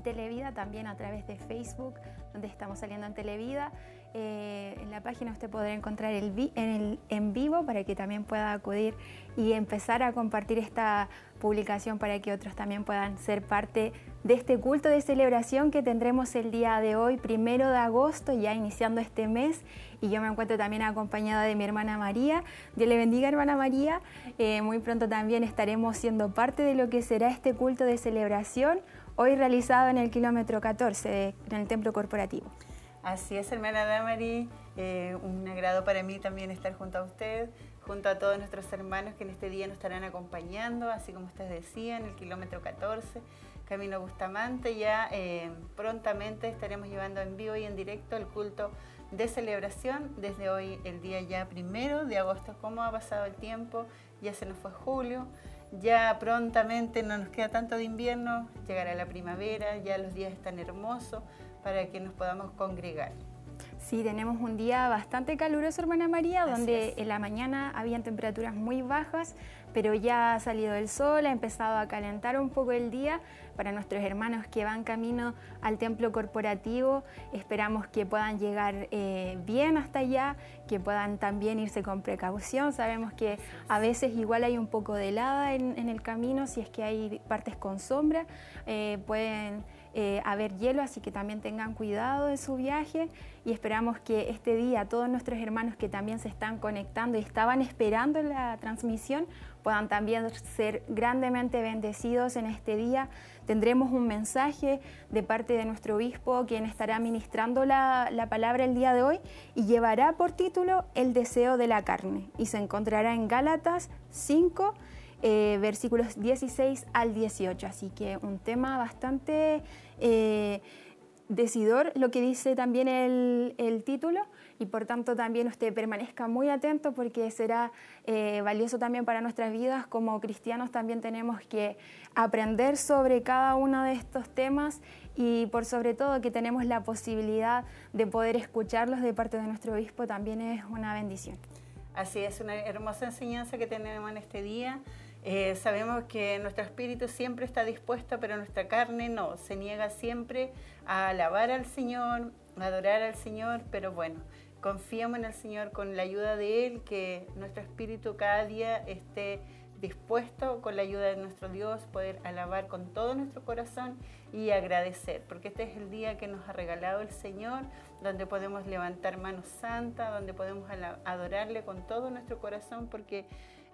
Televida, también a través de Facebook, donde estamos saliendo en Televida. Eh, en la página usted podrá encontrar el, en, en vivo para que también pueda acudir y empezar a compartir esta publicación para que otros también puedan ser parte de este culto de celebración que tendremos el día de hoy, primero de agosto, ya iniciando este mes. Y yo me encuentro también acompañada de mi hermana María. Dios le bendiga, hermana María. Eh, muy pronto también estaremos siendo parte de lo que será este culto de celebración, hoy realizado en el kilómetro 14, en el templo corporativo. Así es, hermana Damari. Eh, un agrado para mí también estar junto a usted junto a todos nuestros hermanos que en este día nos estarán acompañando, así como ustedes decían, el kilómetro 14, Camino Bustamante. Ya eh, prontamente estaremos llevando en vivo y en directo el culto de celebración desde hoy, el día ya primero de agosto. ¿Cómo ha pasado el tiempo? Ya se nos fue julio. Ya prontamente no nos queda tanto de invierno, llegará la primavera, ya los días están hermosos para que nos podamos congregar. Sí, tenemos un día bastante caluroso, hermana María, donde en la mañana habían temperaturas muy bajas, pero ya ha salido el sol, ha empezado a calentar un poco el día. Para nuestros hermanos que van camino al templo corporativo, esperamos que puedan llegar eh, bien hasta allá, que puedan también irse con precaución. Sabemos que a veces igual hay un poco de helada en, el camino, si es que hay partes con sombra, eh, pueden eh, haber hielo, así que también tengan cuidado de su viaje y esperamos que este día todos nuestros hermanos que también se están conectando y estaban esperando la transmisión puedan también ser grandemente bendecidos en este día. Tendremos un mensaje de parte de nuestro obispo quien estará ministrando la, la palabra el día de hoy y llevará por título El deseo de la carne y se encontrará en Gálatas 5 eh, versículos 16 al 18. Así que un tema bastante eh, decidor, lo que dice también el, título, y por tanto también usted permanezca muy atento porque será eh, valioso también para nuestras vidas. Como cristianos también tenemos que aprender sobre cada uno de estos temas y por sobre todo que tenemos la posibilidad de poder escucharlos de parte de nuestro obispo también es una bendición. Así es, una hermosa enseñanza que tenemos en este día. Eh, sabemos que nuestro espíritu siempre está dispuesto, pero nuestra carne no, se niega siempre a alabar al Señor, a adorar al Señor, pero bueno, confiamos en el Señor con la ayuda de Él, que nuestro espíritu cada día esté dispuesto con la ayuda de nuestro Dios, poder alabar con todo nuestro corazón y agradecer, porque este es el día que nos ha regalado el Señor, donde podemos levantar manos santas, donde podemos adorarle con todo nuestro corazón, porque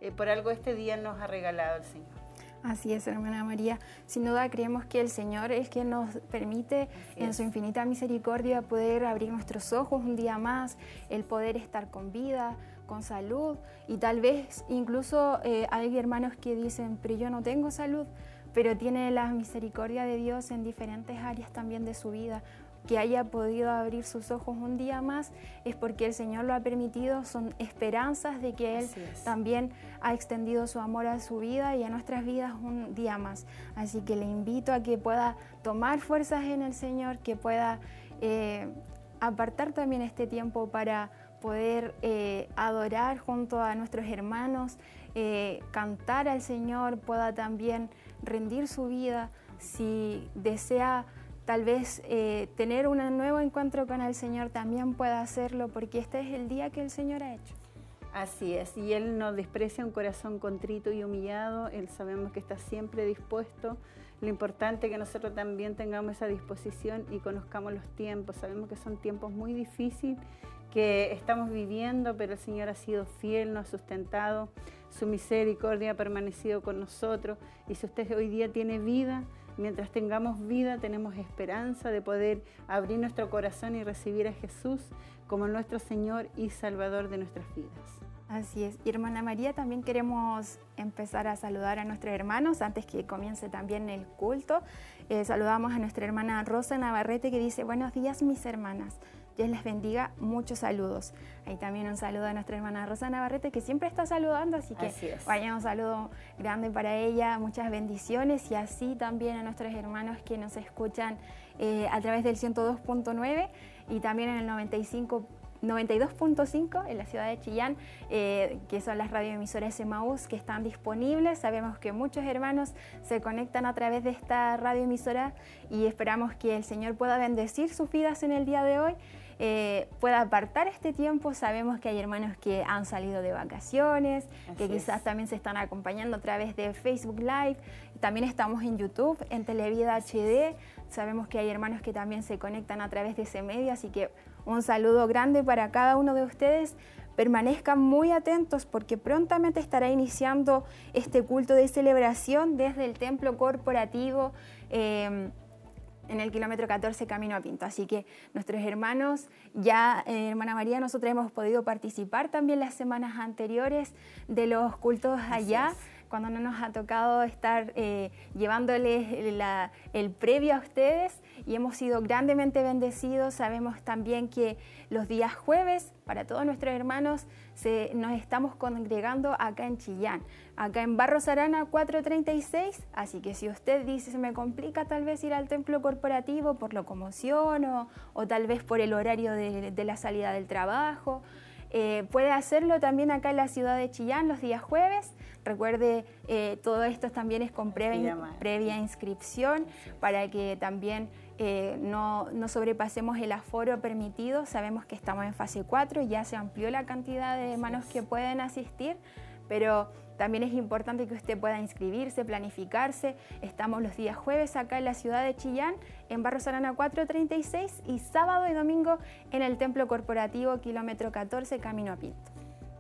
eh, por algo este día nos ha regalado el Señor. Así es, hermana María. Sin duda creemos que el Señor es quien nos permite en su infinita misericordia poder abrir nuestros ojos un día más, el poder estar con vida, con salud y tal vez incluso eh, hay hermanos que dicen, pero yo no tengo salud, pero tiene la misericordia de Dios en diferentes áreas también de su vida que haya podido abrir sus ojos un día más es porque el Señor lo ha permitido, son esperanzas de que Él también ha extendido su amor a su vida y a nuestras vidas un día más. Así que le invito a que pueda tomar fuerzas en el Señor, que pueda eh, apartar también este tiempo para poder eh, adorar junto a nuestros hermanos, eh, cantar al Señor, pueda también rendir su vida, si desea tal vez eh, tener un nuevo encuentro con el Señor también pueda hacerlo porque este es el día que el Señor ha hecho. Así es, y Él no desprecia un corazón contrito y humillado, Él sabemos que está siempre dispuesto. Lo importante es que nosotros también tengamos esa disposición y conozcamos los tiempos. Sabemos que son tiempos muy difíciles que estamos viviendo, pero el Señor ha sido fiel, nos ha sustentado, su misericordia ha permanecido con nosotros. Y si usted hoy día tiene vida, Mientras tengamos vida, tenemos esperanza de poder abrir nuestro corazón y recibir a Jesús como nuestro Señor y Salvador de nuestras vidas. Así es. Y hermana María, también queremos empezar a saludar a nuestros hermanos antes que comience también el culto. Eh, saludamos a nuestra hermana Rosa Navarrete que dice, buenos días mis hermanas. Dios les bendiga, muchos saludos. Ahí también un saludo a nuestra hermana Rosa Navarrete, que siempre está saludando, así que vaya un saludo grande para ella, muchas bendiciones y así también a nuestros hermanos que nos escuchan eh, a través del 102.9 y también en el 95 92.5 en la ciudad de Chillán, eh, que son las radioemisoras Emaús que están disponibles. Sabemos que muchos hermanos se conectan a través de esta radioemisora y esperamos que el Señor pueda bendecir sus vidas en el día de hoy. Eh, pueda apartar este tiempo. Sabemos que hay hermanos que han salido de vacaciones, que quizás también se están acompañando a través de Facebook Live. También estamos en YouTube, en Televida HD. Sabemos que hay hermanos que también se conectan a través de ese medio, así que un saludo grande para cada uno de ustedes. Permanezcan muy atentos porque prontamente estará iniciando este culto de celebración desde el templo corporativo. Eh, en el kilómetro 14 camino a Pinto. Así que nuestros hermanos, ya eh, hermana María, nosotros hemos podido participar también las semanas anteriores de los cultos allá cuando no nos ha tocado estar eh, llevándoles el previo a ustedes y hemos sido grandemente bendecidos. Sabemos también que los días jueves, para todos nuestros hermanos, nos estamos congregando acá en Chillán, acá en Barros Arana 436. Así que si usted dice, se me complica tal vez ir al templo corporativo por locomoción o, o tal vez por el horario de, de la salida del trabajo, eh, puede hacerlo también acá en la ciudad de Chillán los días jueves. Recuerde, eh, todo esto también es con previa, inscripción para que también eh, no, no, sobrepasemos el aforo permitido. Sabemos que estamos en fase 4, ya se amplió la cantidad de manos que pueden asistir, pero también es importante que usted pueda inscribirse, planificarse. Estamos los días jueves acá en la ciudad de Chillán, en Barros Arana 436 y sábado y domingo en el Templo Corporativo, kilómetro 14, Camino a Pinto.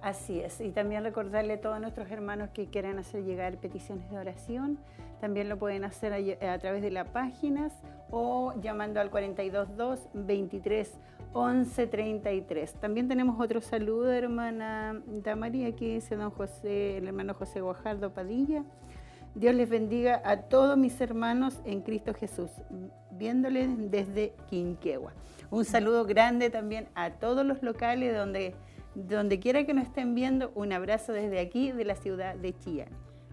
Así es, y también recordarle a todos nuestros hermanos que quieren hacer llegar peticiones de oración, también lo pueden hacer a, través de las páginas o llamando al 422 23 11 33. También tenemos otro saludo, hermana Damaría, aquí dice don José, el hermano José Guajardo Padilla. Dios les bendiga a todos mis hermanos en Cristo Jesús, viéndoles desde Quinquegua. Un saludo grande también a todos los locales donde donde quiera que nos estén viendo, un abrazo desde aquí, de la ciudad de Chillán.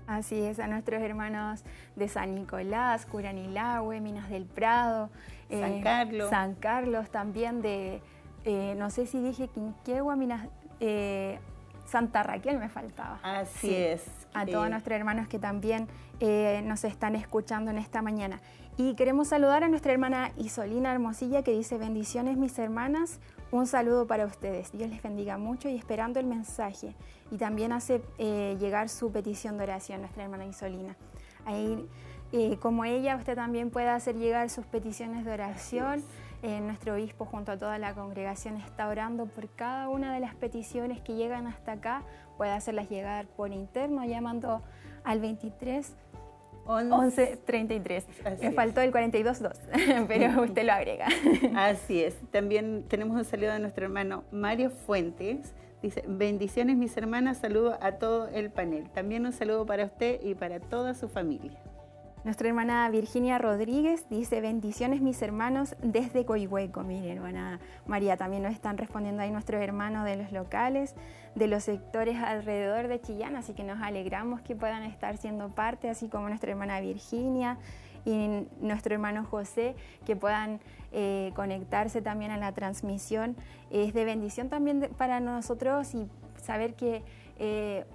Así es, a nuestros hermanos de San Nicolás, Curanilahue, Minas del Prado, San eh, Carlos. San Carlos también de, eh, no sé si dije Quinquegua, Minas, eh, Santa Raquel me faltaba. Así es. A todos nuestros hermanos que también nos están escuchando en esta mañana. Y queremos saludar a nuestra hermana Isolina Hermosilla que dice bendiciones mis hermanas, un saludo para ustedes. Dios les bendiga mucho y esperando el mensaje. Y también hace eh, llegar su petición de oración nuestra hermana Isolina. Ahí, eh, como ella, usted también puede hacer llegar sus peticiones de oración. Eh, nuestro obispo junto a toda la congregación está orando por cada una de las peticiones que llegan hasta acá. Puede hacerlas llegar por interno llamando al 23 11.33. Me faltó el 42.2, pero usted lo agrega. Así es. También tenemos un saludo de nuestro hermano Mario Fuentes. Dice, bendiciones mis hermanas, saludo a todo el panel. También un saludo para usted y para toda su familia. Nuestra hermana Virginia Rodríguez dice, bendiciones mis hermanos desde Coihueco. Mire, hermana María, también nos están respondiendo ahí nuestros hermanos de los locales, de los sectores alrededor de Chillán, así que nos alegramos que puedan estar siendo parte, así como nuestra hermana Virginia y nuestro hermano José, que puedan eh, conectarse también a la transmisión. Es de bendición también para nosotros y saber que... Eh,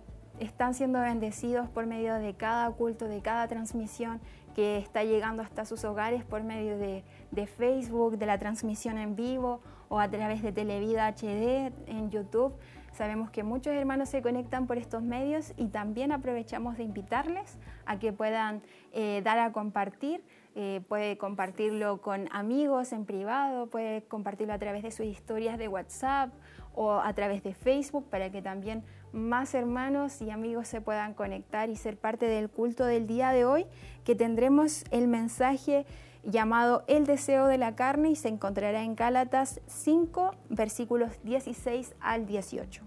están siendo bendecidos por medio de cada culto, de cada transmisión que está llegando hasta sus hogares por medio de, Facebook, de la transmisión en vivo o a través de Televida HD en YouTube. Sabemos que muchos hermanos se conectan por estos medios y también aprovechamos de invitarles a que puedan eh, dar a compartir. Eh, puede compartirlo con amigos en privado, puede compartirlo a través de sus historias de WhatsApp o a través de Facebook para que también más hermanos y amigos se puedan conectar y ser parte del culto del día de hoy, que tendremos el mensaje llamado El deseo de la carne y se encontrará en Gálatas 5, versículos 16 al 18.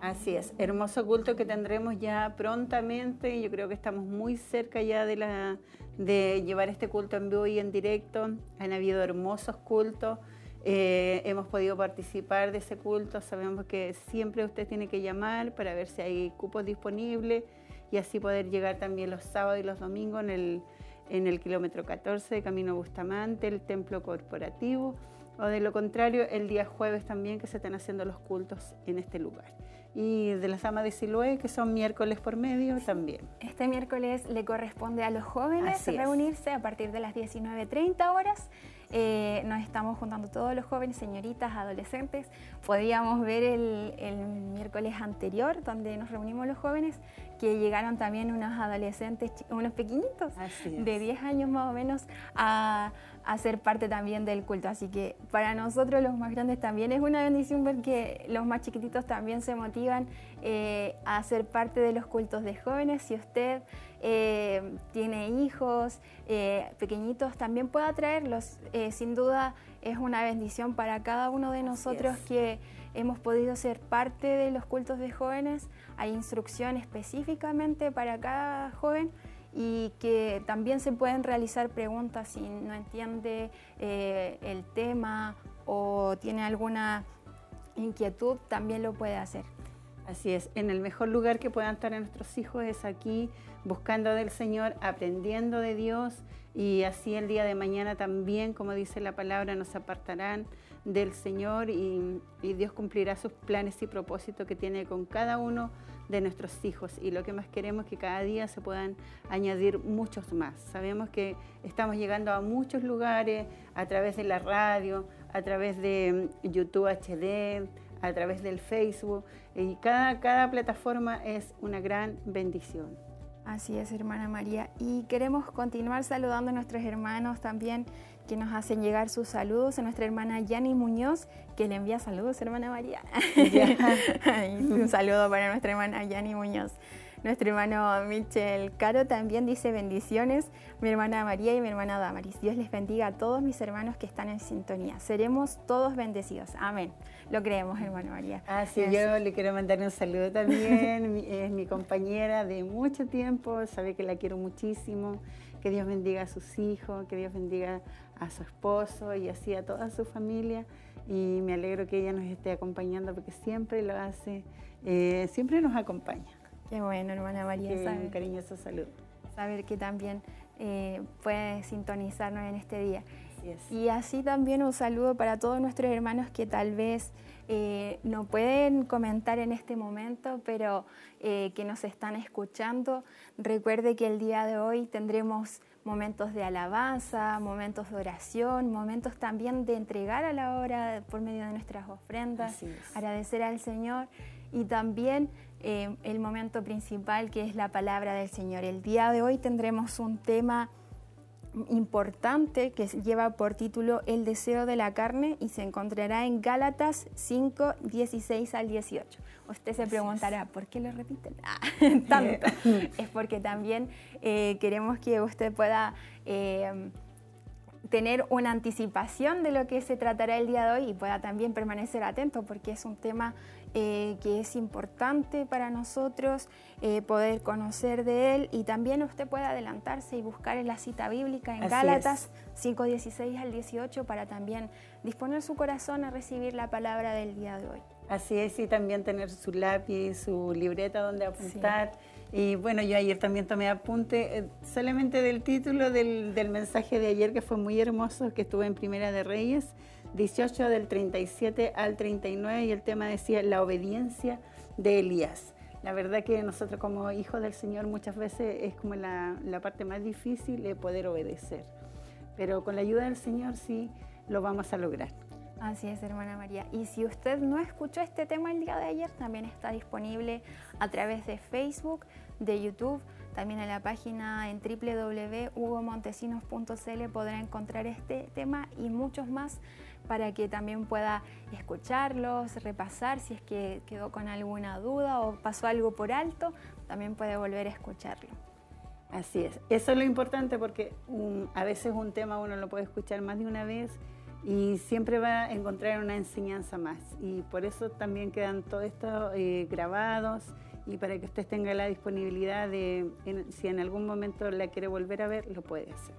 Así es, hermoso culto que tendremos ya prontamente. Yo creo que estamos muy cerca ya de, la, de llevar este culto en vivo y en directo. Han habido hermosos cultos. Eh, hemos podido participar de ese culto, sabemos que siempre usted tiene que llamar para ver si hay cupos disponibles y así poder llegar también los sábados y los domingos en el, en el kilómetro 14 de Camino Bustamante, el templo corporativo, o de lo contrario el día jueves también que se están haciendo los cultos en este lugar. Y de las damas de Siloé, que son miércoles por medio también. Este miércoles le corresponde a los jóvenes reunirse a partir de las 19.30 horas eh, nos estamos juntando todos los jóvenes, señoritas, adolescentes. Podíamos ver el, el, miércoles anterior, donde nos reunimos los jóvenes, que llegaron también unos adolescentes, unos pequeñitos, de 10 años más o menos, a, a, ser parte también del culto. Así que para nosotros los más grandes también es una bendición ver que los más chiquititos también se motivan eh, a ser parte de los cultos de jóvenes. Si usted eh, tiene hijos eh, pequeñitos, también pueda traerlos. Eh, sin duda es una bendición para cada uno de nosotros que hemos podido ser parte de los cultos de jóvenes. Hay instrucción específicamente para cada joven y que también se pueden realizar preguntas si no entiende el tema o tiene alguna inquietud, también lo puede hacer. Así es, en el mejor lugar que puedan estar nuestros hijos es aquí, buscando del Señor, aprendiendo de Dios y así el día de mañana también, como dice la palabra, nos apartarán del Señor y, Dios cumplirá sus planes y propósitos que tiene con cada uno de nuestros hijos. Y lo que más queremos es que cada día se puedan añadir muchos más. Sabemos que estamos llegando a muchos lugares a través de la radio, a través de YouTube HD, a través del Facebook y cada, cada plataforma es una gran bendición. Así es, hermana María. Y queremos continuar saludando a nuestros hermanos también que nos hacen llegar sus saludos, a nuestra hermana Yani Muñoz, que le envía saludos, hermana María. Un saludo para nuestra hermana Yani Muñoz. Nuestro hermano Michel Caro también dice bendiciones, mi hermana María y mi hermana Damaris. Dios les bendiga a todos mis hermanos que están en sintonía. Seremos todos bendecidos. Amén. Lo creemos, hermana María. Ah, sí, yo le quiero mandar un saludo también. es mi compañera de mucho tiempo, sabe que la quiero muchísimo. Que Dios bendiga a sus hijos, que Dios bendiga a su esposo y así a toda su familia. Y me alegro que ella nos esté acompañando porque siempre lo hace, eh, siempre nos acompaña. Qué bueno, hermana María. Qué un cariñoso saludo. Saber que también eh, puede sintonizarnos en este día. Y así también un saludo para todos nuestros hermanos que tal vez eh, no pueden comentar en este momento, pero eh, que nos están escuchando. Recuerde que el día de hoy tendremos momentos de alabanza, momentos de oración, momentos también de entregar a la hora por medio de nuestras ofrendas, agradecer al Señor y también eh, el momento principal que es la palabra del Señor. El día de hoy tendremos un tema importante que lleva por título El deseo de la carne y se encontrará en Gálatas 5, 16 al 18. Usted se preguntará, ¿por qué lo repiten? Ah, tanto. es porque también eh, queremos que usted pueda eh, tener una anticipación de lo que se tratará el día de hoy y pueda también permanecer atento porque es un tema eh, que es importante para nosotros eh, poder conocer de él y también usted puede adelantarse y buscar en la cita bíblica en Gálatas 5.16 al 18 para también disponer su corazón a recibir la palabra del día de hoy. Así es, y también tener su lápiz, su libreta donde apuntar. Y bueno, yo ayer también tomé apunte eh, solamente del título del, del mensaje de ayer que fue muy hermoso, que estuve en Primera de Reyes 18 del 37 al 39 y el tema decía la obediencia de Elías. La verdad que nosotros como hijos del Señor muchas veces es como la, parte más difícil de poder obedecer, pero con la ayuda del Señor sí lo vamos a lograr. Así es, hermana María. Y si usted no escuchó este tema el día de ayer, también está disponible a través de Facebook, de YouTube, también en la página en www.hugomontesinos.cl podrá encontrar este tema y muchos más para que también pueda escucharlos, repasar si es que quedó con alguna duda o pasó algo por alto, también puede volver a escucharlo. Así es, eso es lo importante porque a veces un tema uno lo puede escuchar más de una vez y siempre va a encontrar una enseñanza más y por eso también quedan todos estos eh, grabados y para que usted tenga la disponibilidad de, si en algún momento la quiere volver a ver, lo puede hacer.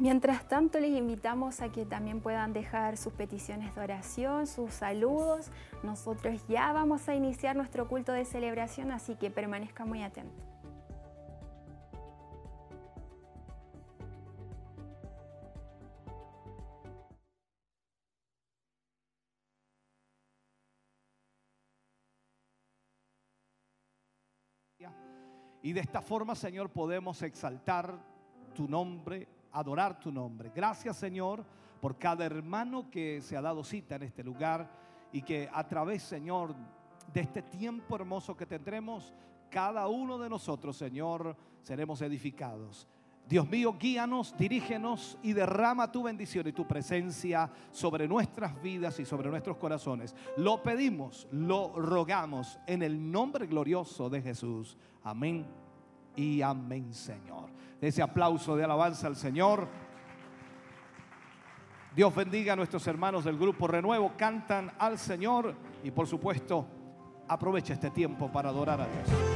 Mientras tanto, les invitamos a que también puedan dejar sus peticiones de oración, sus saludos. Nosotros ya vamos a iniciar nuestro culto de celebración, así que permanezca muy atento. Y de esta forma, Señor, podemos exaltar tu nombre adorar tu nombre. Gracias, Señor, por cada hermano que se ha dado cita en este lugar y que a través, Señor, de este tiempo hermoso que tendremos, cada uno de nosotros, Señor, seremos edificados. Dios mío, guíanos, dirígenos y derrama tu bendición y tu presencia sobre nuestras vidas y sobre nuestros corazones. Lo pedimos, lo rogamos en el nombre glorioso de Jesús. Amén y amén, Señor. Ese aplauso de alabanza al Señor. Dios bendiga a nuestros hermanos del grupo Renuevo, cantan al Señor y por supuesto aprovecha este tiempo para adorar a Dios.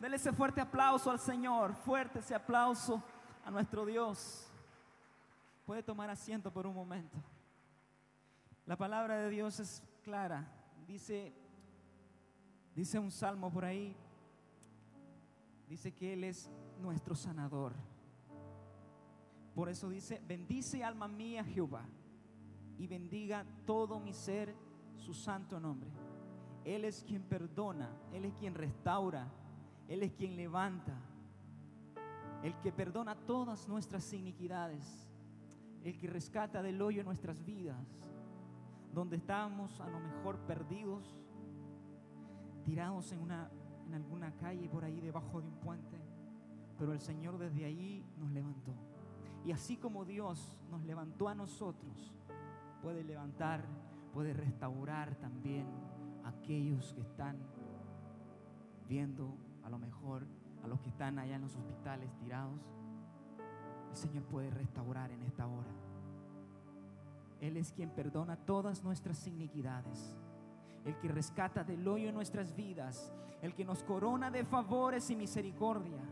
Dele ese fuerte aplauso al Señor, fuerte ese aplauso a nuestro Dios. Puede tomar asiento por un momento. La palabra de Dios es clara. Dice, dice un salmo por ahí, dice que Él es nuestro sanador. Por eso dice, bendice alma mía Jehová y bendiga todo mi ser su santo nombre. Él es quien perdona, Él es quien restaura, Él es quien levanta, el que perdona todas nuestras iniquidades, el que rescata del hoyo nuestras vidas, donde estábamos a lo mejor perdidos, tirados en, una, en alguna calle por ahí debajo de un puente, pero el Señor desde ahí nos levantó. Y así como Dios nos levantó a nosotros, puede levantar, puede restaurar también a aquellos que están viendo lo mejor a los que están allá en los hospitales tirados. El Señor puede restaurar en esta hora. Él es quien perdona todas nuestras iniquidades, el que rescata del hoyo nuestras vidas, el que nos corona de favores y misericordia,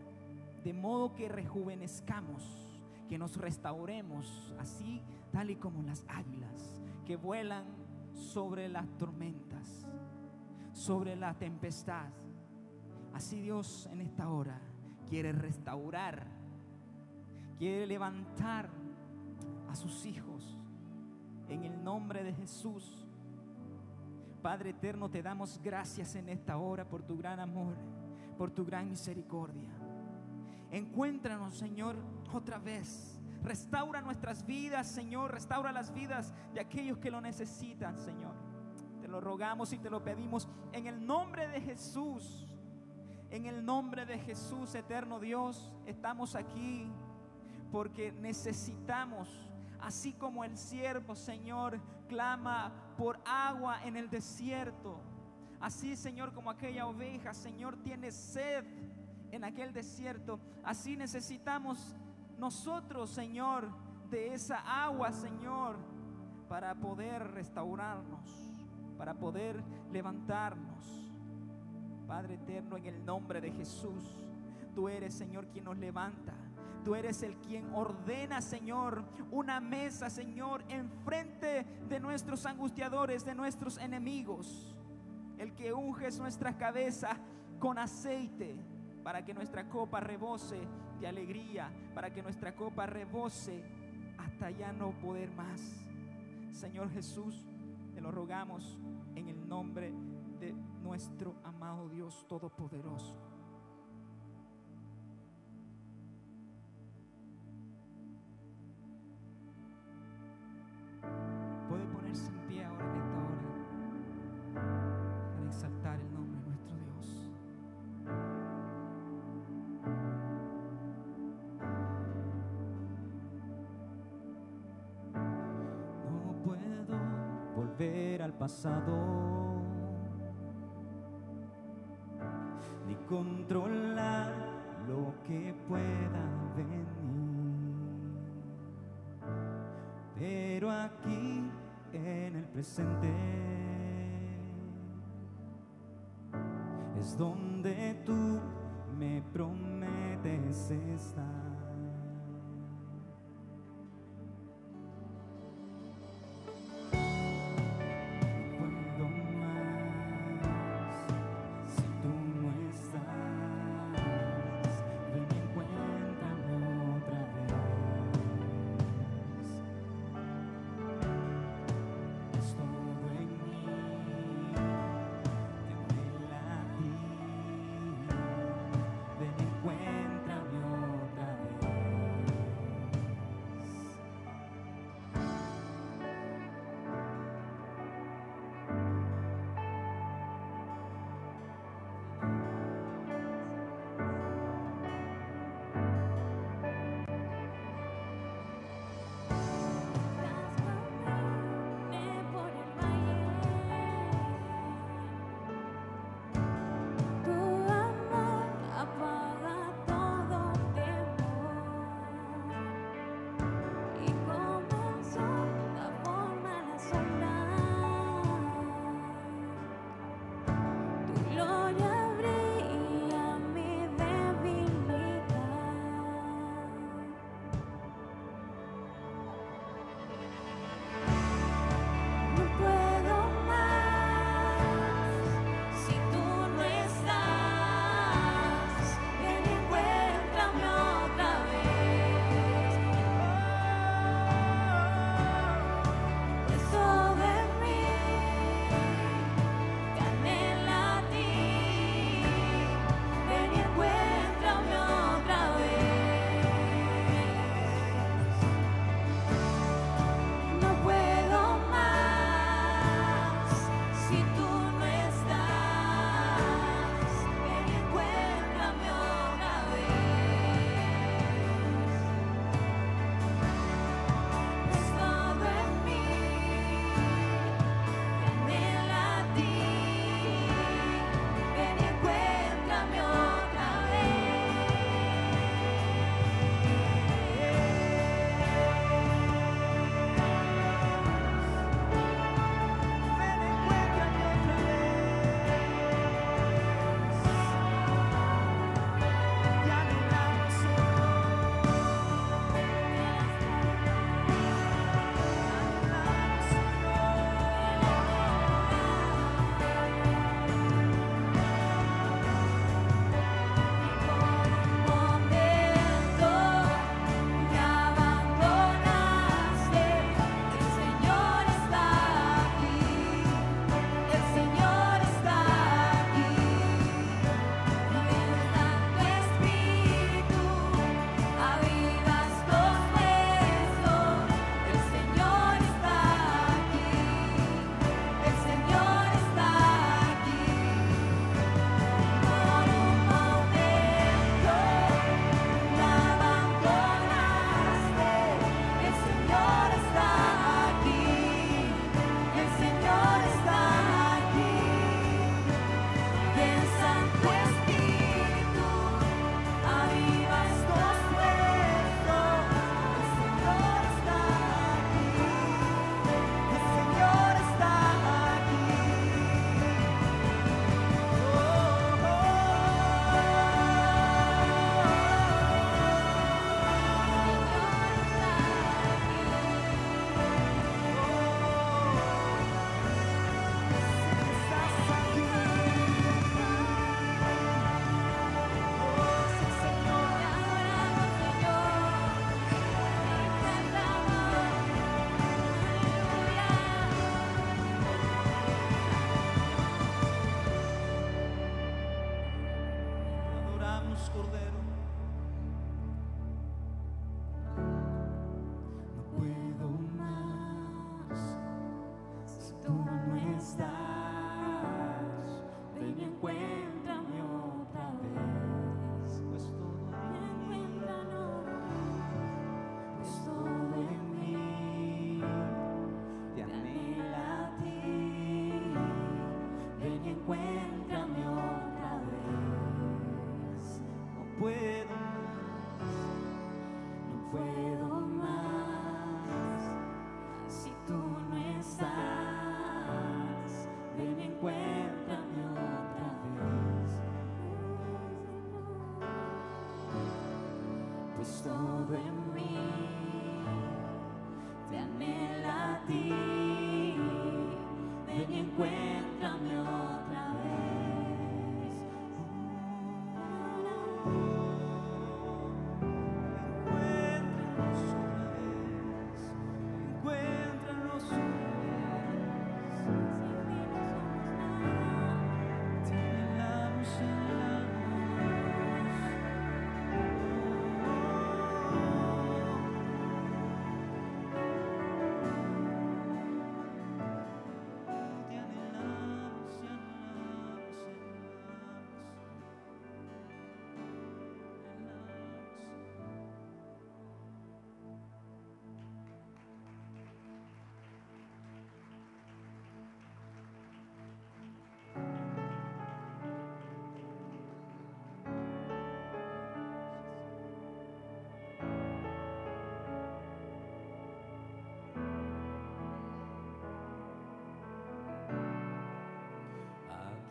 de modo que rejuvenezcamos que nos restauremos así tal y como las águilas que vuelan sobre las tormentas, sobre la tempestad. Así Dios en esta hora quiere restaurar, quiere levantar a sus hijos en el nombre de Jesús. Padre eterno, te damos gracias en esta hora por tu gran amor, por tu gran misericordia. Encuéntranos, Señor, otra vez. Restaura nuestras vidas, Señor. Restaura las vidas de aquellos que lo necesitan, Señor. Te lo rogamos y te lo pedimos en el nombre de Jesús. En el nombre de Jesús, eterno Dios, estamos aquí porque necesitamos, así como el siervo, Señor, clama por agua en el desierto. Así, Señor, como aquella oveja, Señor, tiene sed en aquel desierto. Así necesitamos nosotros, Señor, de esa agua, Señor, para poder restaurarnos, para poder levantarnos. Padre eterno, en el nombre de Jesús, tú eres, Señor, quien nos levanta. Tú eres el quien ordena, Señor, una mesa, Señor, enfrente de nuestros angustiadores, de nuestros enemigos. El que unges nuestra cabeza con aceite para que nuestra copa rebose de alegría, para que nuestra copa rebose hasta ya no poder más. Señor Jesús, te lo rogamos en el nombre de nuestro amado Dios Todopoderoso. Puede ponerse en pie ahora en esta hora para exaltar el nombre de nuestro Dios. No puedo volver al pasado controlar lo que pueda venir. Pero aquí en el presente es donde tú me prometes estar.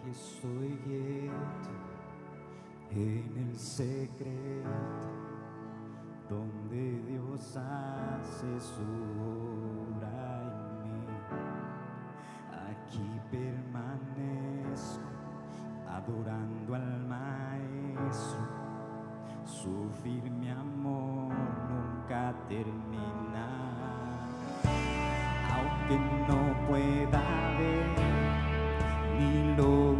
que estoy en el secreto donde Dios hace su obra en mí. Aquí permanezco adorando al Maestro. Su firme amor nunca termina, aunque no pueda ver ni lo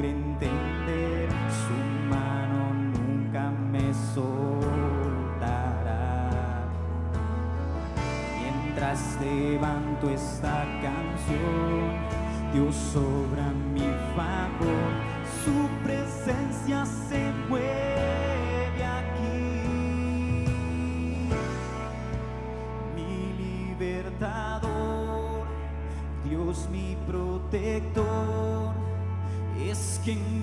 paz levanto esta canción. Dios sobra mi favor, su presencia se mueve aquí. Mi libertador, Dios mi protector, es quien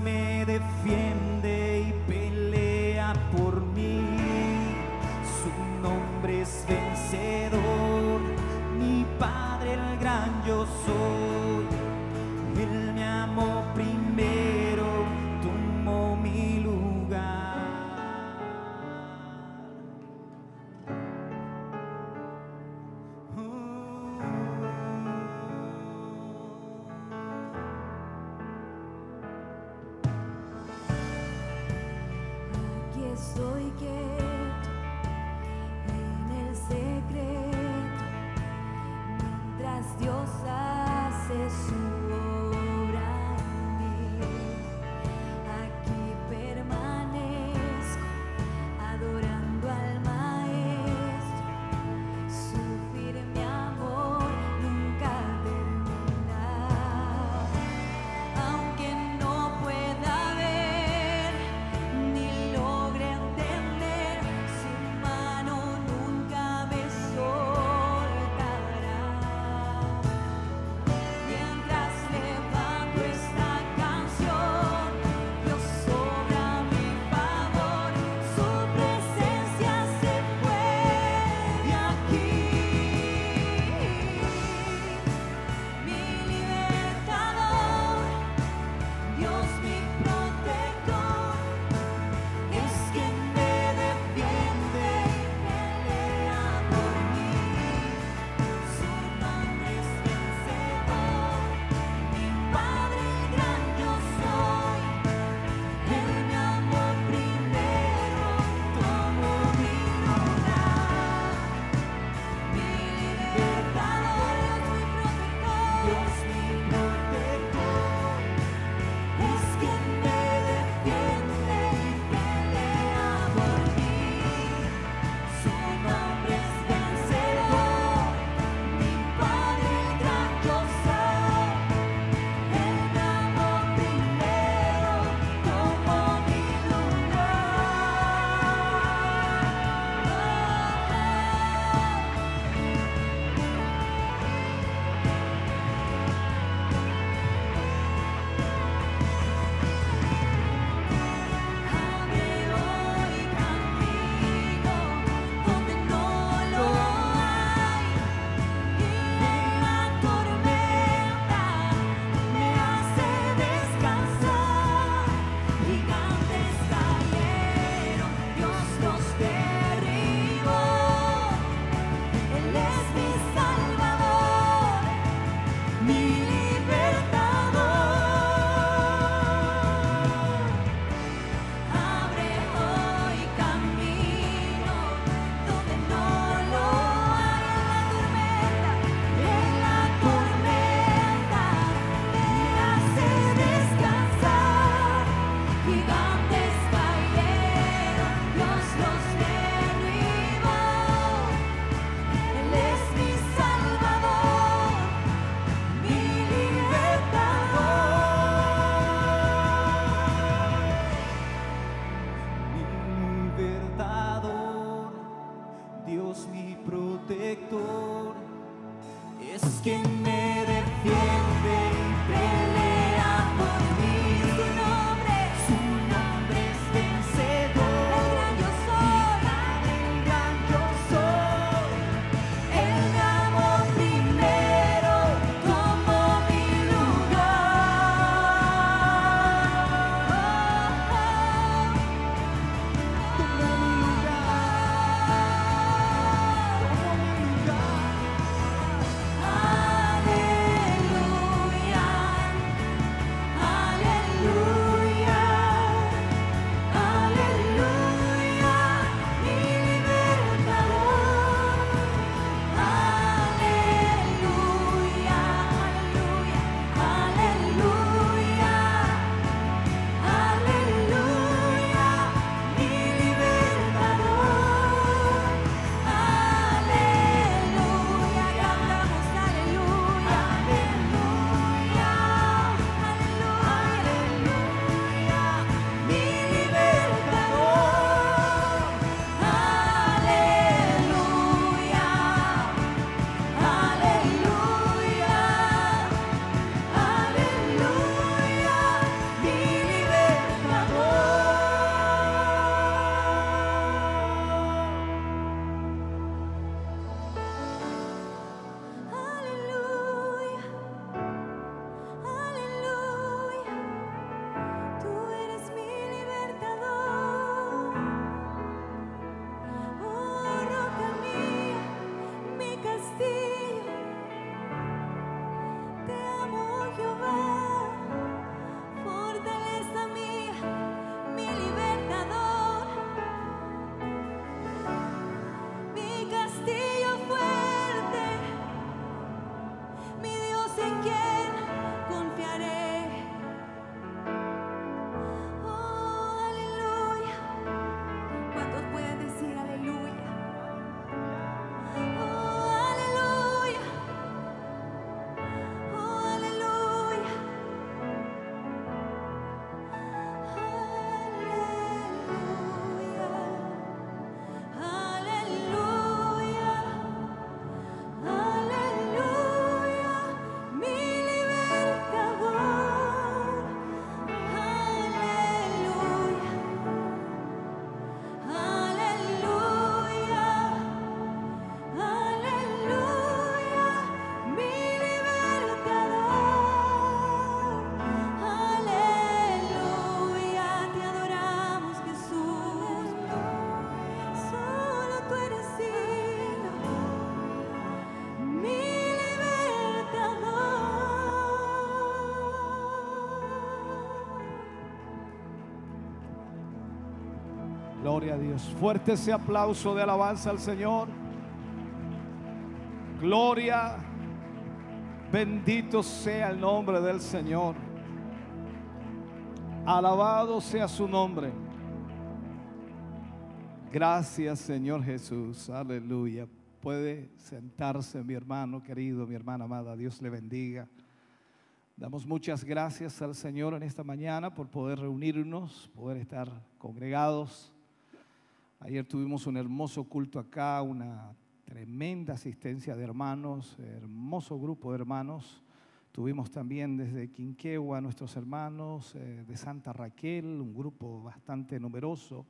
A Dios. Fuerte ese aplauso de alabanza al Señor. Gloria. Bendito sea el nombre del Señor. Alabado sea su nombre. Gracias Señor Jesús. Aleluya. Puede sentarse mi hermano querido, mi hermana amada. Dios le bendiga. Damos muchas gracias al Señor en esta mañana por poder reunirnos, poder estar congregados. Ayer tuvimos un hermoso culto acá, una tremenda asistencia de hermanos, hermoso grupo de hermanos. Tuvimos también desde Quinquegua nuestros hermanos eh, de Santa Raquel, un grupo bastante numeroso.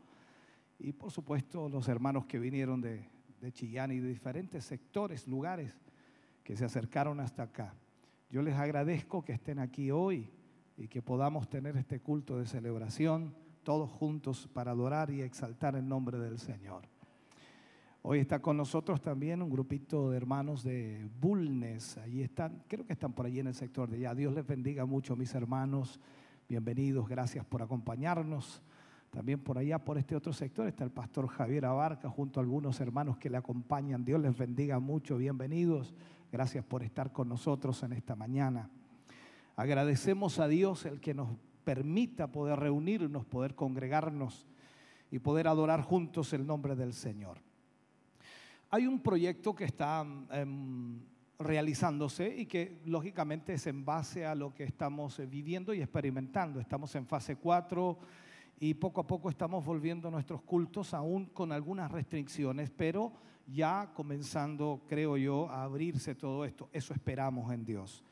Y por supuesto los hermanos que vinieron de, de Chillán y de diferentes sectores, lugares que se acercaron hasta acá. Yo les agradezco que estén aquí hoy y que podamos tener este culto de celebración todos juntos para adorar y exaltar el nombre del Señor. Hoy está con nosotros también un grupito de hermanos de Bulnes. Allí están, creo que están por allí en el sector de allá. Dios les bendiga mucho, mis hermanos. Bienvenidos, gracias por acompañarnos. También por allá, por este otro sector, está el pastor Javier Abarca junto a algunos hermanos que le acompañan. Dios les bendiga mucho, bienvenidos. Gracias por estar con nosotros en esta mañana. Agradecemos a Dios el que nos permita poder reunirnos, poder congregarnos y poder adorar juntos el nombre del Señor. Hay un proyecto que está em, realizándose y que lógicamente es en base a lo que estamos eh, viviendo y experimentando. Estamos en fase 4 y poco a poco estamos volviendo nuestros cultos aún con algunas restricciones, pero ya comenzando, creo yo, a abrirse todo esto. Eso esperamos en Dios.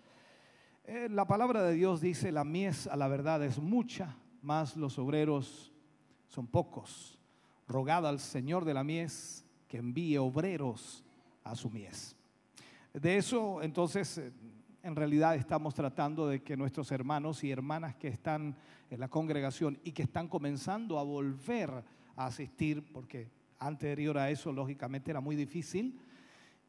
Eh, la palabra de Dios dice, la mies a la verdad es mucha, más los obreros son pocos. Rogad al Señor de la mies que envíe obreros a su mies. De eso, entonces, eh, en realidad estamos tratando de que nuestros hermanos y hermanas que están en la congregación y que están comenzando a volver a asistir, porque anterior a eso lógicamente era muy difícil,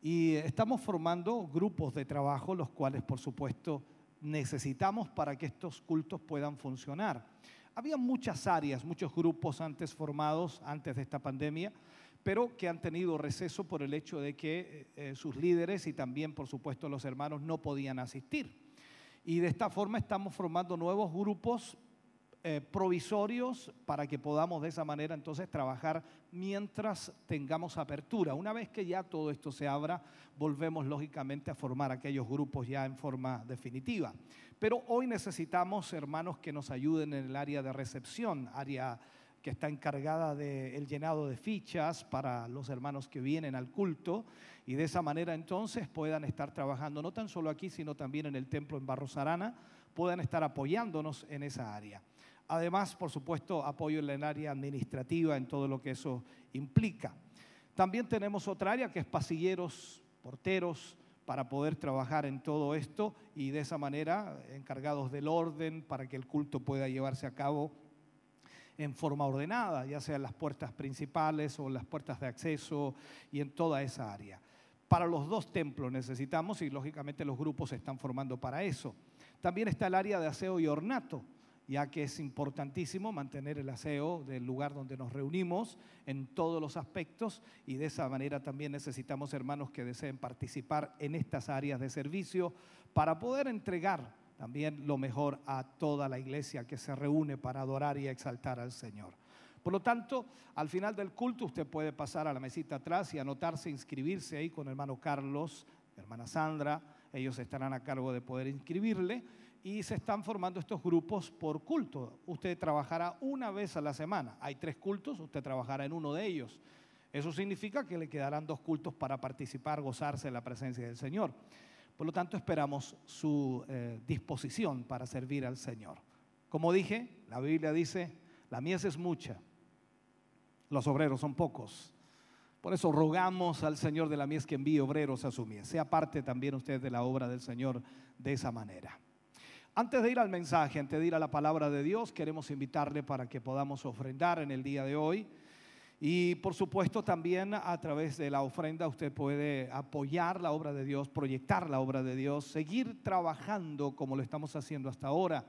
y estamos formando grupos de trabajo, los cuales por supuesto necesitamos para que estos cultos puedan funcionar. Había muchas áreas, muchos grupos antes formados, antes de esta pandemia, pero que han tenido receso por el hecho de que eh, eh, sus líderes y también, por supuesto, los hermanos no podían asistir. Y de esta forma estamos formando nuevos grupos eh, provisorios para que podamos de esa manera entonces trabajar mientras tengamos apertura. Una vez que ya todo esto se abra, volvemos lógicamente a formar aquellos grupos ya en forma definitiva. Pero hoy necesitamos hermanos que nos ayuden en el área de recepción, área que está encargada del llenado de fichas para los hermanos que vienen al culto y de esa manera entonces puedan estar trabajando no tan solo aquí, sino también en el templo en Barros Arana, puedan estar apoyándonos en esa área. Además, por supuesto, apoyo en el área administrativa, en todo lo que eso implica. También tenemos otra área que es pasilleros, porteros, para poder trabajar en todo esto y de esa manera encargados del orden para que el culto pueda llevarse a cabo en forma ordenada, ya sea en las puertas principales o las puertas de acceso y en toda esa área. Para los dos templos necesitamos y lógicamente los grupos se están formando para eso. También está el área de aseo y ornato, ya que es importantísimo mantener el aseo del lugar donde nos reunimos en todos los aspectos y de esa manera también necesitamos hermanos que deseen participar en estas áreas de servicio para poder entregar también lo mejor a toda la iglesia que se reúne para adorar y exaltar al Señor. Por lo tanto, al final del culto usted puede pasar a la mesita atrás y anotarse, inscribirse ahí con hermano Carlos, hermana Sandra, ellos estarán a cargo de poder inscribirle y se están formando estos grupos por culto. Usted trabajará una vez a la semana. Hay tres cultos, usted trabajará en uno de ellos. Eso significa que le quedarán dos cultos para participar, gozarse de la presencia del Señor. Por lo tanto, esperamos su eh, disposición para servir al Señor. Como dije, la Biblia dice, la mies es mucha, los obreros son pocos. Por eso rogamos al Señor de la mies que envíe obreros a su mies. Sea parte también usted de la obra del Señor de esa manera. Antes de ir al mensaje, antes de ir a la palabra de Dios, queremos invitarle para que podamos ofrendar en el día de hoy. Y por supuesto también a través de la ofrenda usted puede apoyar la obra de Dios, proyectar la obra de Dios, seguir trabajando como lo estamos haciendo hasta ahora.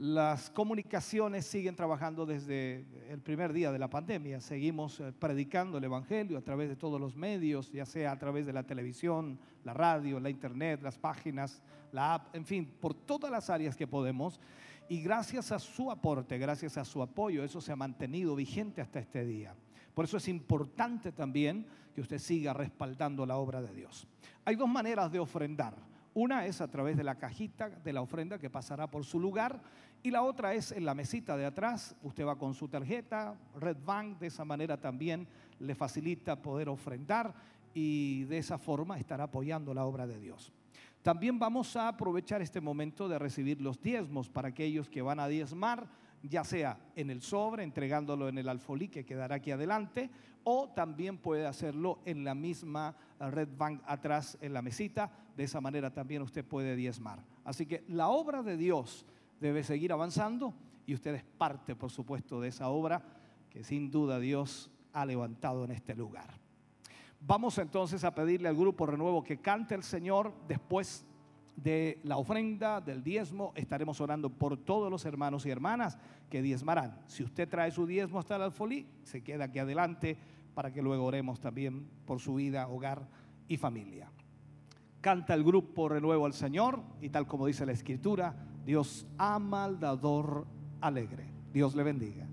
Las comunicaciones siguen trabajando desde el primer día de la pandemia. Seguimos eh, predicando el Evangelio a través de todos los medios, ya sea a través de la televisión, la radio, la internet, las páginas, la app, en fin, por todas las áreas que podemos. Y gracias a su aporte, gracias a su apoyo, eso se ha mantenido vigente hasta este día. Por eso es importante también que usted siga respaldando la obra de Dios. Hay dos maneras de ofrendar. Una es a través de la cajita de la ofrenda que pasará por su lugar y la otra es en la mesita de atrás. Usted va con su tarjeta, Red Bank, de esa manera también le facilita poder ofrendar y de esa forma estará apoyando la obra de Dios. También vamos a aprovechar este momento de recibir los diezmos para aquellos que van a diezmar, ya sea en el sobre, entregándolo en el alfolí que quedará aquí adelante, o también puede hacerlo en la misma Red Bank atrás en la mesita. De esa manera también usted puede diezmar. Así que la obra de Dios debe seguir avanzando y usted es parte, por supuesto, de esa obra que sin duda Dios ha levantado en este lugar. Vamos entonces a pedirle al grupo Renuevo que cante el Señor después de la ofrenda, del diezmo. Estaremos orando por todos los hermanos y hermanas que diezmarán. Si usted trae su diezmo hasta el alfolí, se queda aquí adelante para que luego oremos también por su vida, hogar y familia. Canta el grupo Renuevo al Señor y tal como dice la Escritura, Dios ama al dador alegre. Dios le bendiga.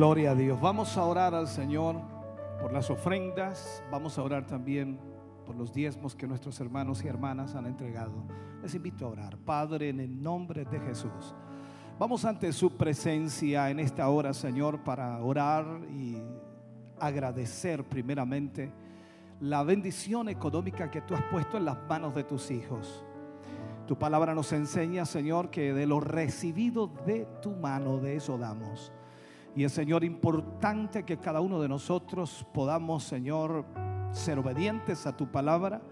Gloria a Dios. Vamos a orar al Señor por las ofrendas. Vamos a orar también por los diezmos que nuestros hermanos y hermanas han entregado. Les invito a orar. Padre, en el nombre de Jesús. Vamos ante su presencia en esta hora, Señor, para orar y agradecer primeramente la bendición económica que tú has puesto en las manos de tus hijos. Tu palabra nos enseña, Señor, que de lo recibido de tu mano, de eso damos. Y es, Señor, importante que cada uno de nosotros podamos, Señor, ser obedientes a tu palabra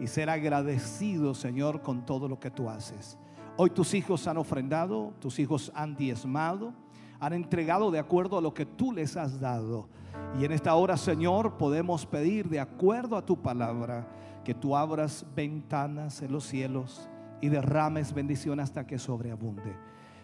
y ser agradecidos, Señor, con todo lo que tú haces. Hoy tus hijos han ofrendado, tus hijos han diezmado, han entregado de acuerdo a lo que tú les has dado. Y en esta hora, Señor, podemos pedir de acuerdo a tu palabra que tú abras ventanas en los cielos y derrames bendición hasta que sobreabunde.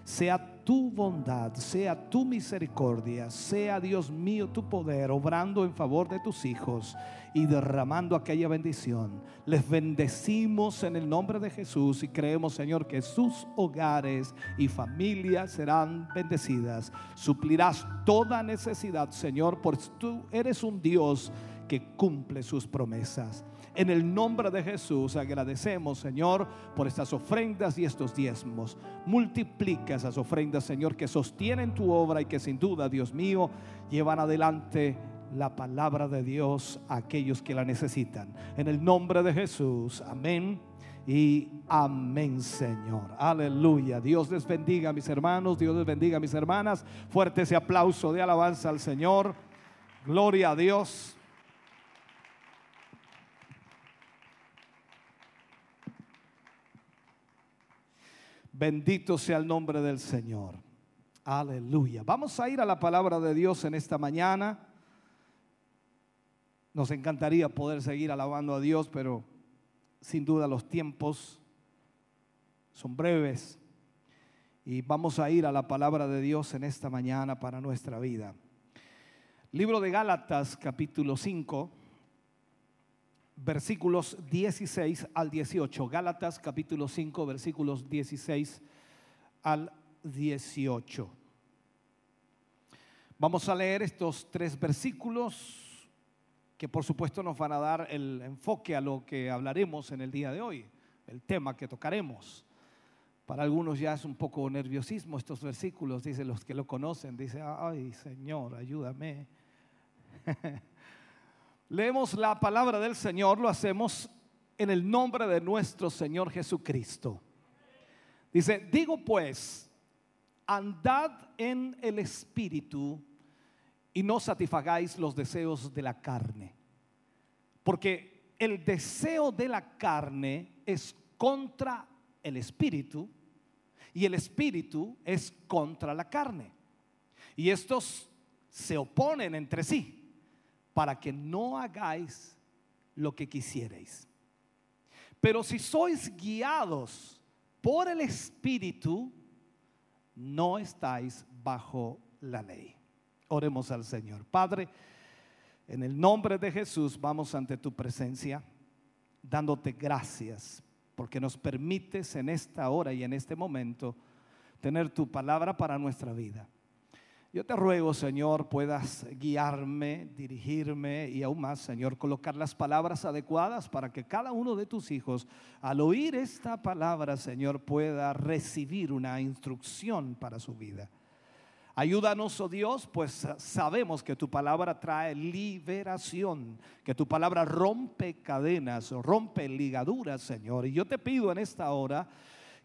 Sea tu bondad, sea tu misericordia, sea Dios mío tu poder obrando en favor de tus hijos y derramando aquella bendición. Les bendecimos en el nombre de Jesús y creemos, Señor, que sus hogares y familias serán bendecidas. Suplirás toda necesidad, Señor, porque tú eres un Dios que cumple sus promesas. En el nombre de Jesús agradecemos, Señor, por estas ofrendas y estos diezmos. Multiplica esas ofrendas, Señor, que sostienen tu obra y que sin duda, Dios mío, llevan adelante la palabra de Dios a aquellos que la necesitan. En el nombre de Jesús, amén y amén, Señor. Aleluya. Dios les bendiga, mis hermanos. Dios les bendiga, mis hermanas. Fuerte ese aplauso de alabanza al Señor. Gloria a Dios. Bendito sea el nombre del Señor. Aleluya. Vamos a ir a la palabra de Dios en esta mañana. Nos encantaría poder seguir alabando a Dios, pero sin duda los tiempos son breves. Y vamos a ir a la palabra de Dios en esta mañana para nuestra vida. Libro de Gálatas capítulo 5, versículos 16 al 18. Gálatas capítulo 5, versículos 16 al 18. Vamos a leer estos tres versículos que por supuesto nos van a dar el enfoque a lo que hablaremos en el día de hoy, el tema que tocaremos. Para algunos ya es un poco nerviosismo estos versículos, dicen los que lo conocen, dice, ay Señor, ayúdame. Leemos la palabra del Señor, lo hacemos en el nombre de nuestro Señor Jesucristo. Dice, digo pues, andad en el Espíritu y no satisfagáis los deseos de la carne. Porque el deseo de la carne es contra el Espíritu y el Espíritu es contra la carne. Y estos se oponen entre sí para que no hagáis lo que quisierais. Pero si sois guiados por el Espíritu, no estáis bajo la ley. Oremos al Señor. Padre, en el nombre de Jesús vamos ante tu presencia, dándote gracias porque nos permites en esta hora y en este momento tener tu palabra para nuestra vida. Yo te ruego, Señor, puedas guiarme, dirigirme y aún más, Señor, colocar las palabras adecuadas para que cada uno de tus hijos, al oír esta palabra, Señor, pueda recibir una instrucción para su vida. Ayúdanos, oh Dios, pues sabemos que tu palabra trae liberación, que tu palabra rompe cadenas, rompe ligaduras, Señor. Y yo te pido en esta hora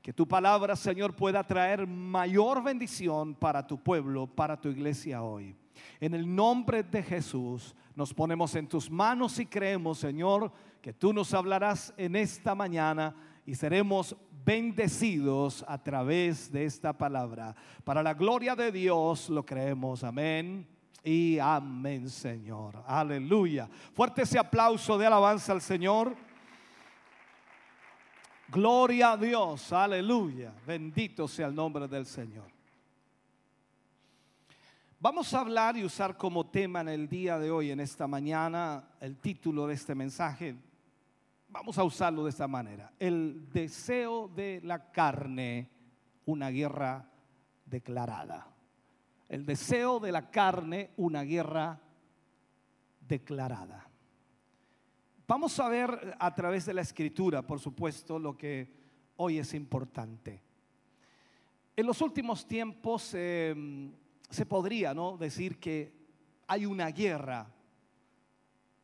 que tu palabra, Señor, pueda traer mayor bendición para tu pueblo, para tu iglesia hoy. En el nombre de Jesús nos ponemos en tus manos y creemos, Señor, que tú nos hablarás en esta mañana y seremos bendecidos a través de esta palabra. Para la gloria de Dios lo creemos. Amén. Y amén, Señor. Aleluya. Fuerte ese aplauso de alabanza al Señor. Gloria a Dios, aleluya. Bendito sea el nombre del Señor. Vamos a hablar y usar como tema en el día de hoy, en esta mañana, el título de este mensaje. Vamos a usarlo de esta manera. El deseo de la carne, una guerra declarada. El deseo de la carne, una guerra declarada. Vamos a ver a través de la escritura, por supuesto, lo que hoy es importante. En los últimos tiempos eh, se podría ¿no? decir que hay una guerra.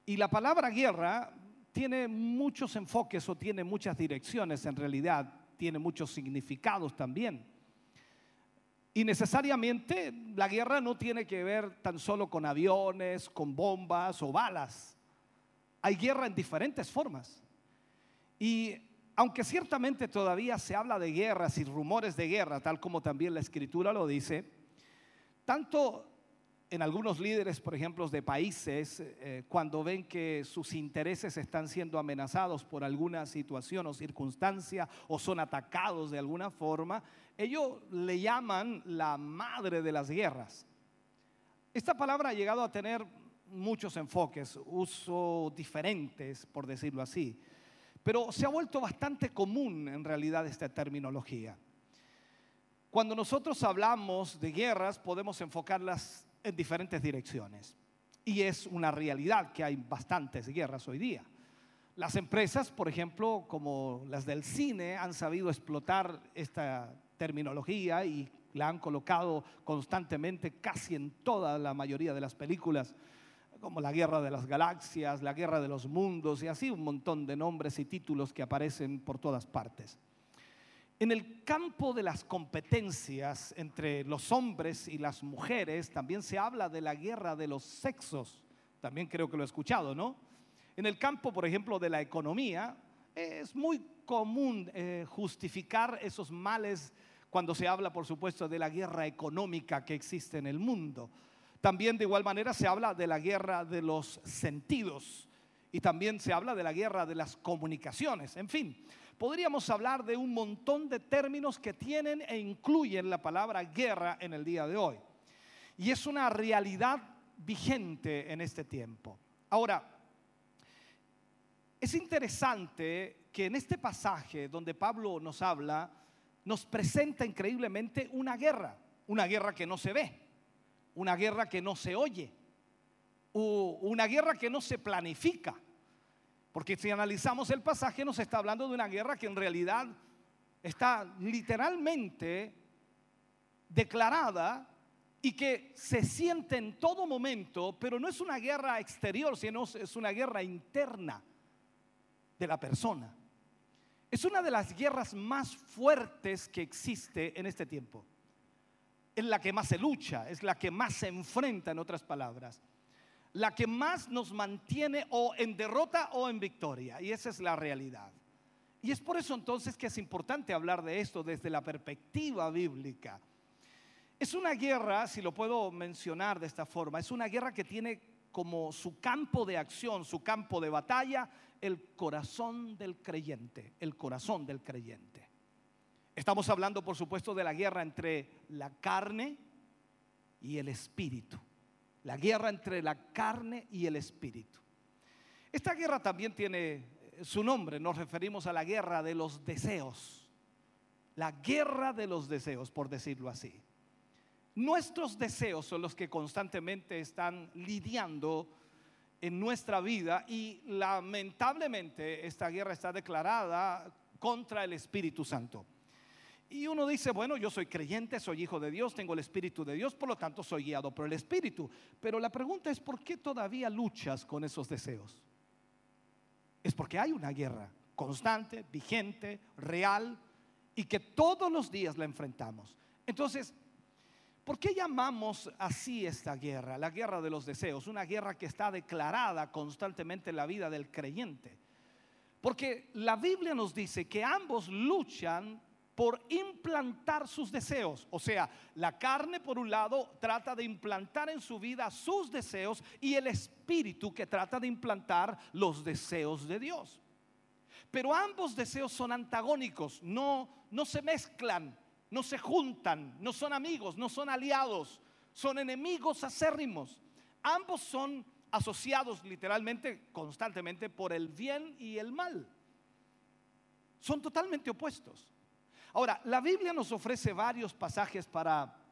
Y la palabra guerra tiene muchos enfoques o tiene muchas direcciones, en realidad tiene muchos significados también. Y necesariamente la guerra no tiene que ver tan solo con aviones, con bombas o balas. Hay guerra en diferentes formas. Y aunque ciertamente todavía se habla de guerras y rumores de guerra, tal como también la escritura lo dice, tanto en algunos líderes, por ejemplo, de países, eh, cuando ven que sus intereses están siendo amenazados por alguna situación o circunstancia o son atacados de alguna forma, ellos le llaman la madre de las guerras. Esta palabra ha llegado a tener muchos enfoques, usos diferentes, por decirlo así, pero se ha vuelto bastante común en realidad esta terminología. Cuando nosotros hablamos de guerras, podemos enfocarlas en diferentes direcciones. Y es una realidad que hay bastantes guerras hoy día. Las empresas, por ejemplo, como las del cine, han sabido explotar esta terminología y la han colocado constantemente casi en toda la mayoría de las películas, como la guerra de las galaxias, la guerra de los mundos y así un montón de nombres y títulos que aparecen por todas partes. En el campo de las competencias entre los hombres y las mujeres también se habla de la guerra de los sexos. También creo que lo he escuchado, ¿no? En el campo, por ejemplo, de la economía, es muy común eh, justificar esos males cuando se habla, por supuesto, de la guerra económica que existe en el mundo. También de igual manera se habla de la guerra de los sentidos y también se habla de la guerra de las comunicaciones. En fin, podríamos hablar de un montón de términos que tienen e incluyen la palabra guerra en el día de hoy. Y es una realidad vigente en este tiempo. Ahora, es interesante que en este pasaje donde Pablo nos habla, nos presenta increíblemente una guerra, una guerra que no se ve, una guerra que no se oye, o una guerra que no se planifica, porque si analizamos el pasaje nos está hablando de una guerra que en realidad está literalmente declarada y que se siente en todo momento, pero no es una guerra exterior, sino es una guerra interna de la persona. Es una de las guerras más fuertes que existe en este tiempo. Es la que más se lucha, es la que más se enfrenta, en otras palabras la que más nos mantiene o en derrota o en victoria. Y esa es la realidad. Y es por eso entonces que es importante hablar de esto desde la perspectiva bíblica. Es una guerra, si lo puedo mencionar de esta forma, es una guerra que tiene como su campo de acción, su campo de batalla, el corazón del creyente, el corazón del creyente. Estamos hablando, por supuesto, de la guerra entre la carne y el espíritu la guerra entre la carne y el espíritu. Esta guerra también tiene eh, su nombre, nos referimos a la guerra de los deseos, la guerra de los deseos, por decirlo así. Nuestros deseos son los que constantemente están lidiando en nuestra vida y lamentablemente esta guerra está declarada contra el Espíritu Santo. Y uno dice, bueno, yo soy creyente, soy hijo de Dios, tengo el Espíritu de Dios, por lo tanto soy guiado por el Espíritu. Pero la pregunta es, ¿por qué todavía luchas con esos deseos? Es porque hay una guerra constante, vigente, real, y que todos los días la enfrentamos. Entonces, ¿por qué llamamos así esta guerra? La guerra de los deseos, una guerra que está declarada constantemente en la vida del creyente. Porque la Biblia nos dice que ambos luchan por implantar sus deseos. O sea, la carne por un lado trata de implantar en su vida sus deseos y el espíritu que trata de implantar los deseos de Dios. Pero ambos deseos son antagónicos, no, no se mezclan, no se juntan, no son amigos, no son aliados, son enemigos acérrimos. Ambos son asociados literalmente, constantemente por el bien y el mal. Son totalmente opuestos. Ahora, la Biblia nos ofrece varios pasajes para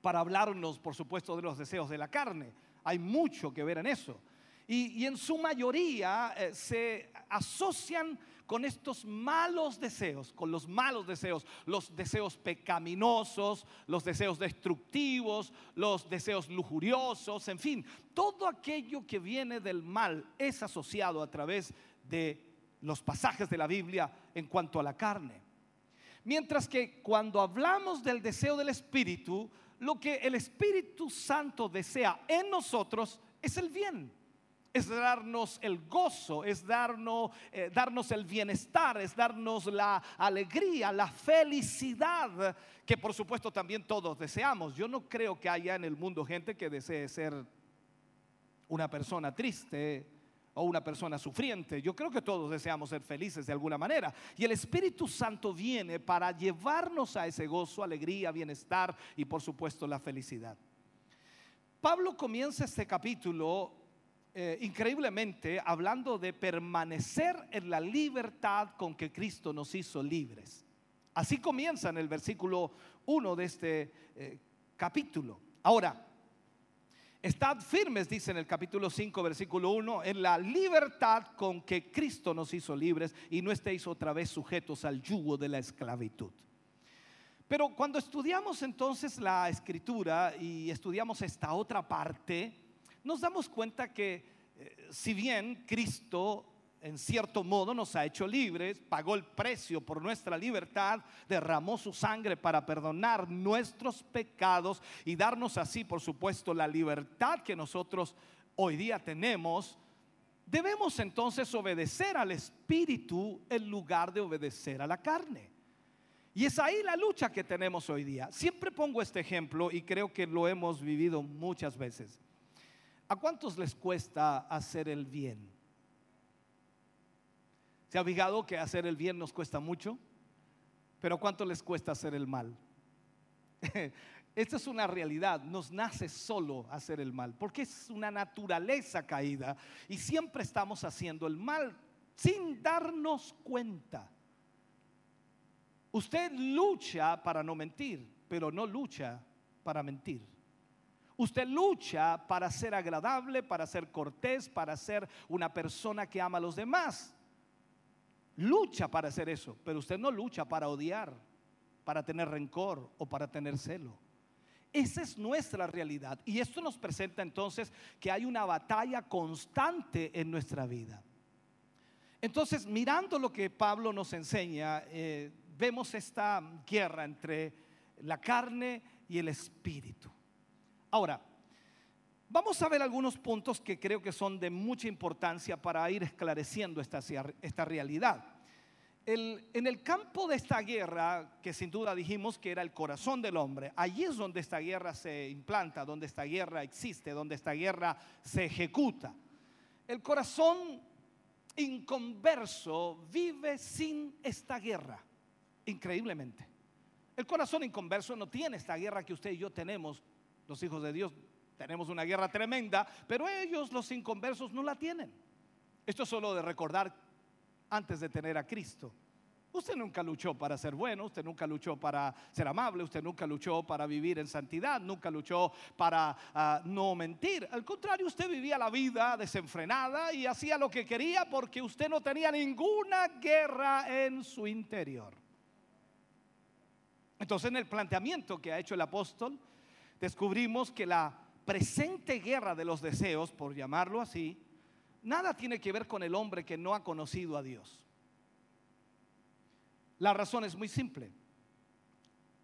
para hablarnos, por supuesto, de los deseos de la carne. Hay mucho que ver en eso. Y, en su mayoría eh, se asocian con estos malos deseos, con los malos deseos, los deseos pecaminosos, los deseos destructivos, los deseos lujuriosos, en fin, todo aquello que viene del mal es asociado a través de los pasajes de la Biblia en cuanto a la carne. Mientras que cuando hablamos del deseo del Espíritu, lo que el Espíritu Santo desea en nosotros es el bien es darnos el gozo, es darnos, eh, darnos el bienestar, es darnos la alegría, la felicidad que por supuesto también todos deseamos. Yo no creo que haya en el mundo gente que desee ser una persona triste o una persona sufriente. Yo creo que todos deseamos ser felices de alguna manera. Y el Espíritu Santo viene para llevarnos a ese gozo, alegría, bienestar y por supuesto la felicidad. Pablo comienza este capítulo eh, increíblemente hablando de permanecer en la libertad con que Cristo nos hizo libres. Así comienza en el versículo 1 de este eh, capítulo. Ahora, estad firmes, dice en el capítulo 5, versículo 1, en la libertad con que Cristo nos hizo libres y no estéis otra vez sujetos al yugo de la esclavitud. Pero cuando estudiamos entonces la escritura y estudiamos esta otra parte, nos damos cuenta que eh, si bien Cristo en cierto modo nos ha hecho libres, pagó el precio por nuestra libertad, derramó su sangre para perdonar nuestros pecados y darnos así, por supuesto, la libertad que nosotros hoy día tenemos, debemos entonces obedecer al Espíritu en lugar de obedecer a la carne. Y es ahí la lucha que tenemos hoy día. Siempre pongo este ejemplo y creo que lo hemos vivido muchas veces. ¿A cuántos les cuesta hacer el bien? ¿Se ha fijado que hacer el bien nos cuesta mucho? Pero ¿a cuánto les cuesta hacer el mal? Esta es una realidad, nos nace solo hacer el mal, porque es una naturaleza caída y siempre estamos haciendo el mal sin darnos cuenta. Usted lucha para no mentir, pero no lucha para mentir. Usted lucha para ser agradable, para ser cortés, para ser una persona que ama a los demás. Lucha para hacer eso, pero usted no lucha para odiar, para tener rencor o para tener celo. Esa es nuestra realidad. Y esto nos presenta entonces que hay una batalla constante en nuestra vida. Entonces, mirando lo que Pablo nos enseña, eh, vemos esta guerra entre la carne y el espíritu. Ahora, vamos a ver algunos puntos que creo que son de mucha importancia para ir esclareciendo esta, esta realidad. en el campo de esta guerra, que sin duda dijimos que era el corazón del hombre, allí es donde esta guerra se implanta, donde esta guerra existe, donde esta guerra se ejecuta. El corazón inconverso vive sin esta guerra, increíblemente. El corazón inconverso no tiene esta guerra que usted y yo tenemos los hijos de Dios tenemos una guerra tremenda, pero ellos, los inconversos, no la tienen. Esto es solo de recordar antes de tener a Cristo. Usted nunca luchó para ser bueno, usted nunca luchó para ser amable, usted nunca luchó para vivir en santidad, nunca luchó para ah, no mentir. Al contrario, usted vivía la vida desenfrenada y hacía lo que quería porque usted no tenía ninguna guerra en su interior. Entonces, en el planteamiento que ha hecho el apóstol, descubrimos que la presente guerra de los deseos, por llamarlo así, nada tiene que ver con el hombre que no ha conocido a Dios. La razón es muy simple.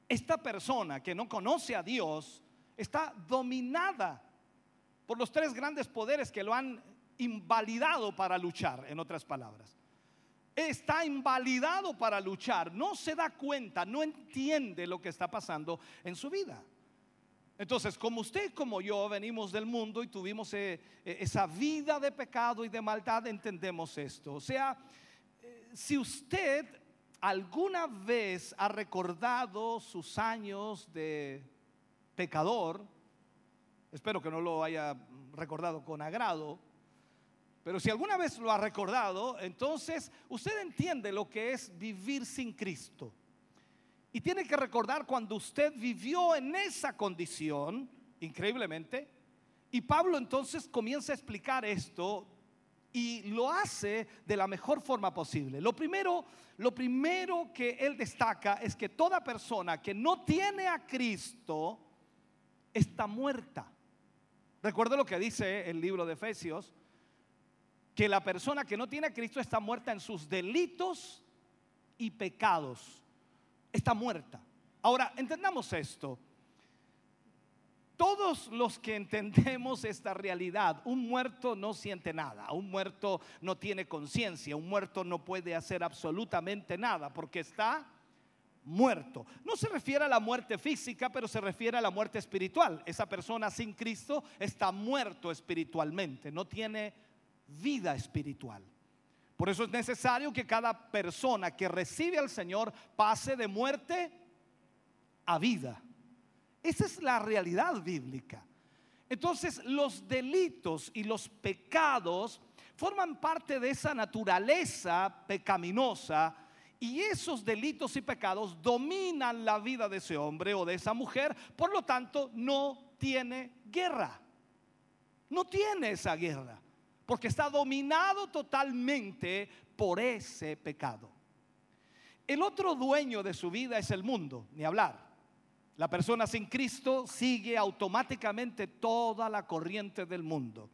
Esta persona que no conoce a Dios está dominada por los tres grandes poderes que lo han invalidado para luchar, en otras palabras. Está invalidado para luchar, no se da cuenta, no entiende lo que está pasando en su vida. Entonces, como usted como yo venimos del mundo y tuvimos eh, eh, esa vida de pecado y de maldad, entendemos esto. O sea, eh, si usted alguna vez ha recordado sus años de pecador, espero que no lo haya recordado con agrado, pero si alguna vez lo ha recordado, entonces usted entiende lo que es vivir sin Cristo. Y tiene que recordar cuando usted vivió en esa condición, increíblemente, y Pablo entonces comienza a explicar esto y lo hace de la mejor forma posible. Lo primero, lo primero que él destaca es que toda persona que no tiene a Cristo está muerta. Recuerda lo que dice el libro de Efesios, que la persona que no tiene a Cristo está muerta en sus delitos y pecados. Está muerta. Ahora, entendamos esto. Todos los que entendemos esta realidad, un muerto no siente nada, un muerto no tiene conciencia, un muerto no puede hacer absolutamente nada porque está muerto. No se refiere a la muerte física, pero se refiere a la muerte espiritual. Esa persona sin Cristo está muerto espiritualmente, no tiene vida espiritual. Por eso es necesario que cada persona que recibe al Señor pase de muerte a vida. Esa es la realidad bíblica. Entonces los delitos y los pecados forman parte de esa naturaleza pecaminosa y esos delitos y pecados dominan la vida de ese hombre o de esa mujer, por lo tanto no tiene guerra. No tiene esa guerra, porque está dominado totalmente por ese pecado. El otro dueño de su vida es el mundo, ni hablar. La persona sin Cristo sigue automáticamente toda la corriente del mundo.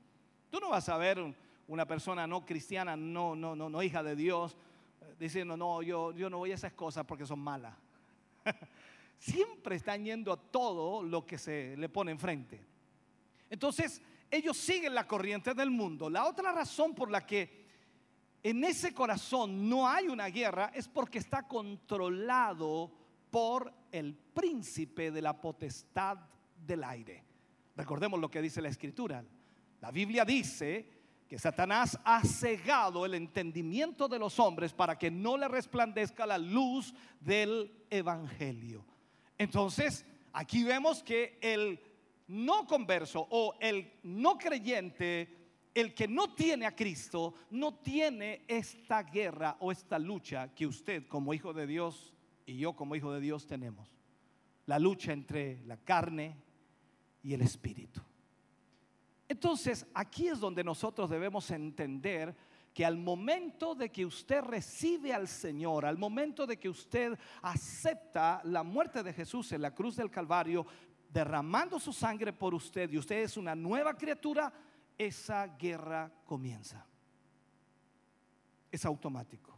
Tú no vas a ver una persona no cristiana, no, no, no, no hija de Dios, eh, diciendo, no, yo, yo no voy a esas cosas porque son malas. Siempre están yendo a todo lo que se le pone enfrente. Entonces, ellos siguen la corriente del mundo. La otra razón por la que en ese corazón no hay una guerra es porque está controlado por el príncipe de la potestad del aire. Recordemos lo que dice la escritura. La Biblia dice que Satanás ha cegado el entendimiento de los hombres para que no le resplandezca la luz del evangelio. Entonces, aquí vemos que el no converso o el no creyente, el que no tiene a Cristo, no tiene esta guerra o esta lucha que usted como hijo de Dios y yo como hijo de Dios tenemos. La lucha entre la carne y el espíritu. Entonces, aquí es donde nosotros debemos entender que al momento de que usted recibe al Señor, al momento de que usted acepta la muerte de Jesús en la cruz del Calvario, derramando su sangre por usted y usted es una nueva criatura, esa guerra comienza. Es automático.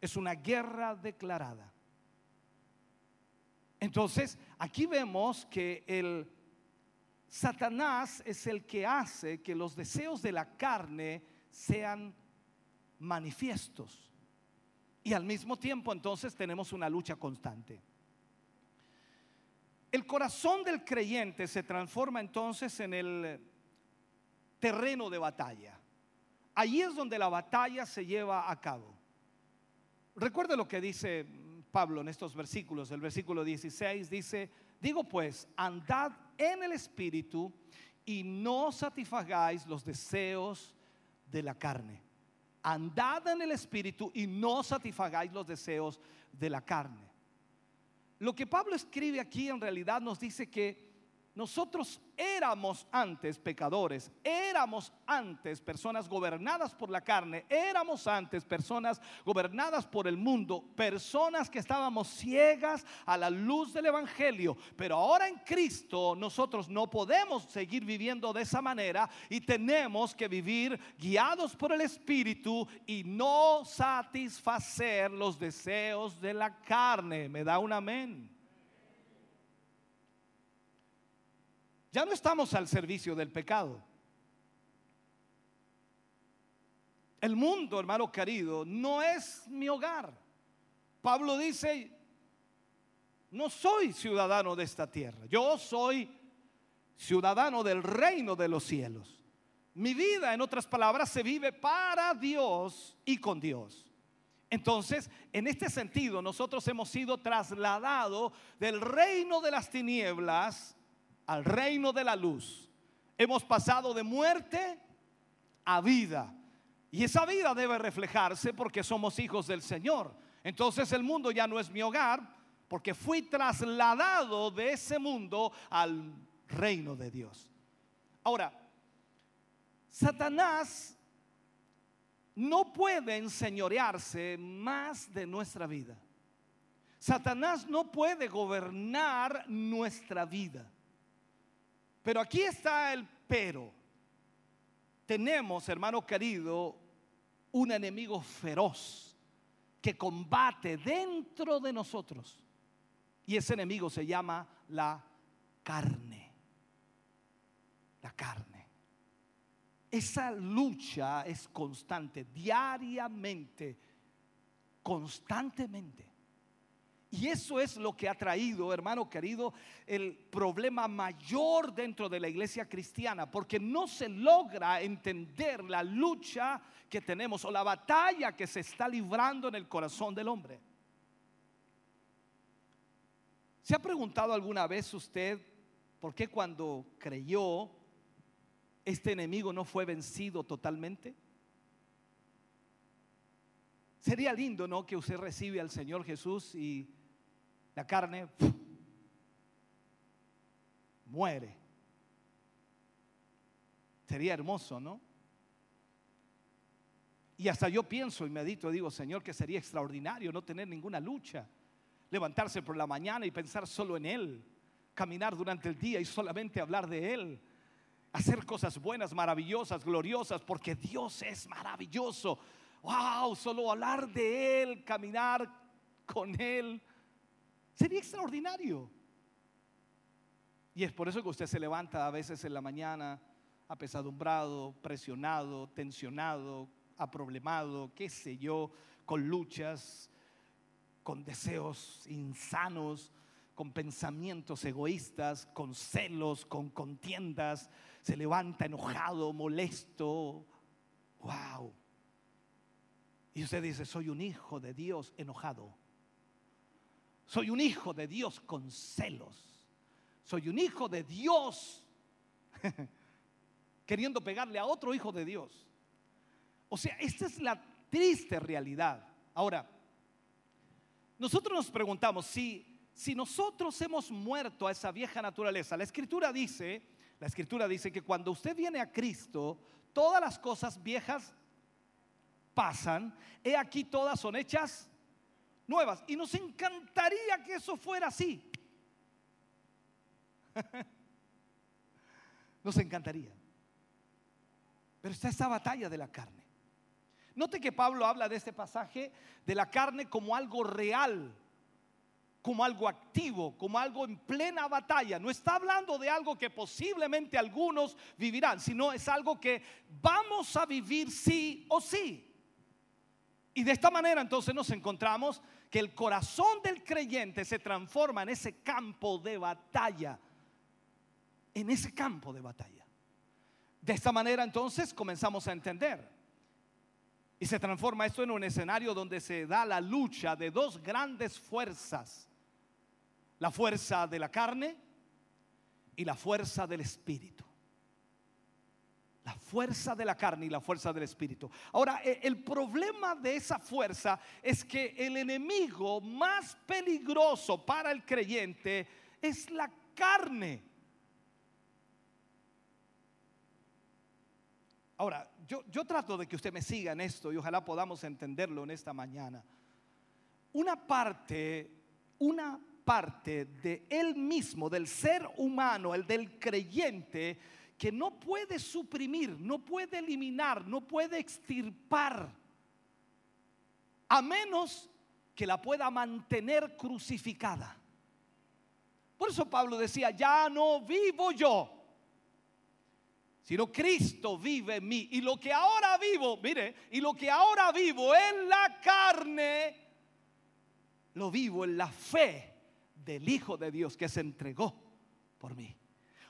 Es una guerra declarada. Entonces, aquí vemos que el Satanás es el que hace que los deseos de la carne sean manifiestos. Y al mismo tiempo entonces tenemos una lucha constante. El corazón del creyente se transforma entonces en el terreno de batalla. Allí es donde la batalla se lleva a cabo. Recuerde lo que dice Pablo en estos versículos. El versículo 16 dice, digo pues, andad en el Espíritu y no satisfagáis los deseos de la carne. Andad en el Espíritu y no satisfagáis los deseos de la carne. Lo que Pablo escribe aquí en realidad nos dice que nosotros éramos antes pecadores, éramos antes personas gobernadas por la carne, éramos antes personas gobernadas por el mundo, personas que estábamos ciegas a la luz del Evangelio. Pero ahora en Cristo nosotros no podemos seguir viviendo de esa manera y tenemos que vivir guiados por el Espíritu y no satisfacer los deseos de la carne. ¿Me da un amén? Ya no estamos al servicio del pecado. El mundo, hermano querido, no es mi hogar. Pablo dice, no soy ciudadano de esta tierra, yo soy ciudadano del reino de los cielos. Mi vida, en otras palabras, se vive para Dios y con Dios. Entonces, en este sentido, nosotros hemos sido trasladados del reino de las tinieblas al reino de la luz. Hemos pasado de muerte a vida. Y esa vida debe reflejarse porque somos hijos del Señor. Entonces el mundo ya no es mi hogar, porque fui trasladado de ese mundo al reino de Dios. Ahora, Satanás no puede enseñorearse más de nuestra vida. Satanás no puede gobernar nuestra vida. Pero aquí está el pero. Tenemos, hermano querido, un enemigo feroz que combate dentro de nosotros. Y ese enemigo se llama la carne. La carne. Esa lucha es constante, diariamente, constantemente. Y eso es lo que ha traído, hermano querido, el problema mayor dentro de la iglesia cristiana, porque no se logra entender la lucha que tenemos o la batalla que se está librando en el corazón del hombre. ¿Se ha preguntado alguna vez usted por qué cuando creyó este enemigo no fue vencido totalmente? Sería lindo, ¿no? Que usted recibe al Señor Jesús y la carne muere. Sería hermoso, ¿no? Y hasta yo pienso y medito, digo, Señor, que sería extraordinario no tener ninguna lucha. Levantarse por la mañana y pensar solo en Él. Caminar durante el día y solamente hablar de Él. Hacer cosas buenas, maravillosas, gloriosas, porque Dios es maravilloso. Wow, solo hablar de Él, caminar con Él. Sería extraordinario. Y es por eso que usted se levanta a veces en la mañana apesadumbrado, presionado, tensionado, aproblemado, qué sé yo, con luchas, con deseos insanos, con pensamientos egoístas, con celos, con contiendas, se levanta enojado, molesto. Wow. Y usted dice, soy un hijo de Dios enojado. Soy un hijo de Dios con celos. Soy un hijo de Dios queriendo pegarle a otro hijo de Dios. O sea, esta es la triste realidad. Ahora, nosotros nos preguntamos si, si nosotros hemos muerto a esa vieja naturaleza. La escritura dice, la escritura dice que cuando usted viene a Cristo, todas las cosas viejas pasan. He aquí todas son hechas nuevas. Y nos encantaría que eso fuera así. Nos encantaría. Pero está esta batalla de la carne. Note que Pablo habla de este pasaje de la carne como algo real, como algo activo, como algo en plena batalla. No está hablando de algo que posiblemente algunos vivirán, sino es algo que vamos a vivir sí o sí. Y de esta manera entonces nos encontramos que el corazón del creyente se transforma en ese campo de batalla. En ese campo de batalla. De esta manera entonces comenzamos a entender. Y se transforma esto en un escenario donde se da la lucha de dos grandes fuerzas. La fuerza de la carne y la fuerza del espíritu. La fuerza de la carne y la fuerza del espíritu. Ahora, e, el problema de esa fuerza es que el enemigo más peligroso para el creyente es la carne. Ahora, yo, yo trato de que usted me siga en esto y ojalá podamos entenderlo en esta mañana. Una parte, una parte de él mismo, del ser humano, el del creyente, que no puede suprimir, no puede eliminar, no puede extirpar, a menos que la pueda mantener crucificada. Por eso Pablo decía, ya no vivo yo, sino Cristo vive en mí. Y lo que ahora vivo, mire, y lo que ahora vivo en la carne, lo vivo en la fe del Hijo de Dios que se entregó por mí.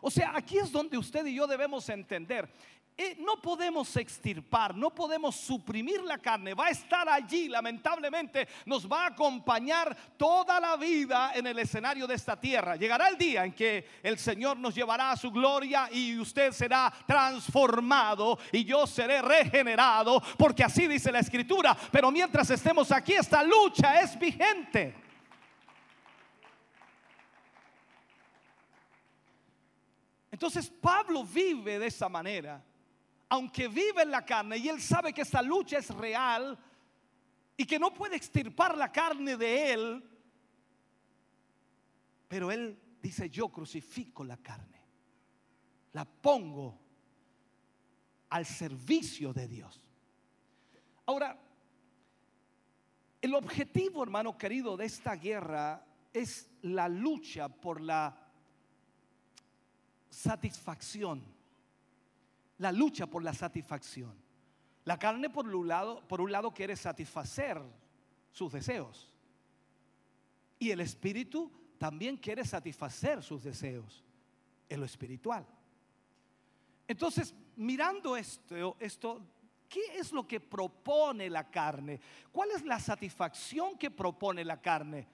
O sea, aquí es donde usted y yo debemos entender. Eh, no podemos extirpar, no podemos suprimir la carne, va a estar allí, lamentablemente, nos va a acompañar toda la vida en el escenario de esta tierra. Llegará el día en que el Señor nos llevará a su gloria y usted será transformado y yo seré regenerado, porque así dice la Escritura. Pero mientras estemos aquí, esta lucha es vigente. Entonces Pablo vive de esa manera, aunque vive en la carne y él sabe que esta lucha es real y que no puede extirpar la carne de él, pero él dice, yo crucifico la carne, la pongo al servicio de Dios. Ahora, el objetivo, hermano querido, de esta guerra es la lucha por la satisfacción. La lucha por la satisfacción. La carne por un lado, por un lado quiere satisfacer sus deseos. Y el espíritu también quiere satisfacer sus deseos en lo espiritual. Entonces, mirando esto, esto, ¿qué es lo que propone la carne? ¿Cuál es la satisfacción que propone la carne?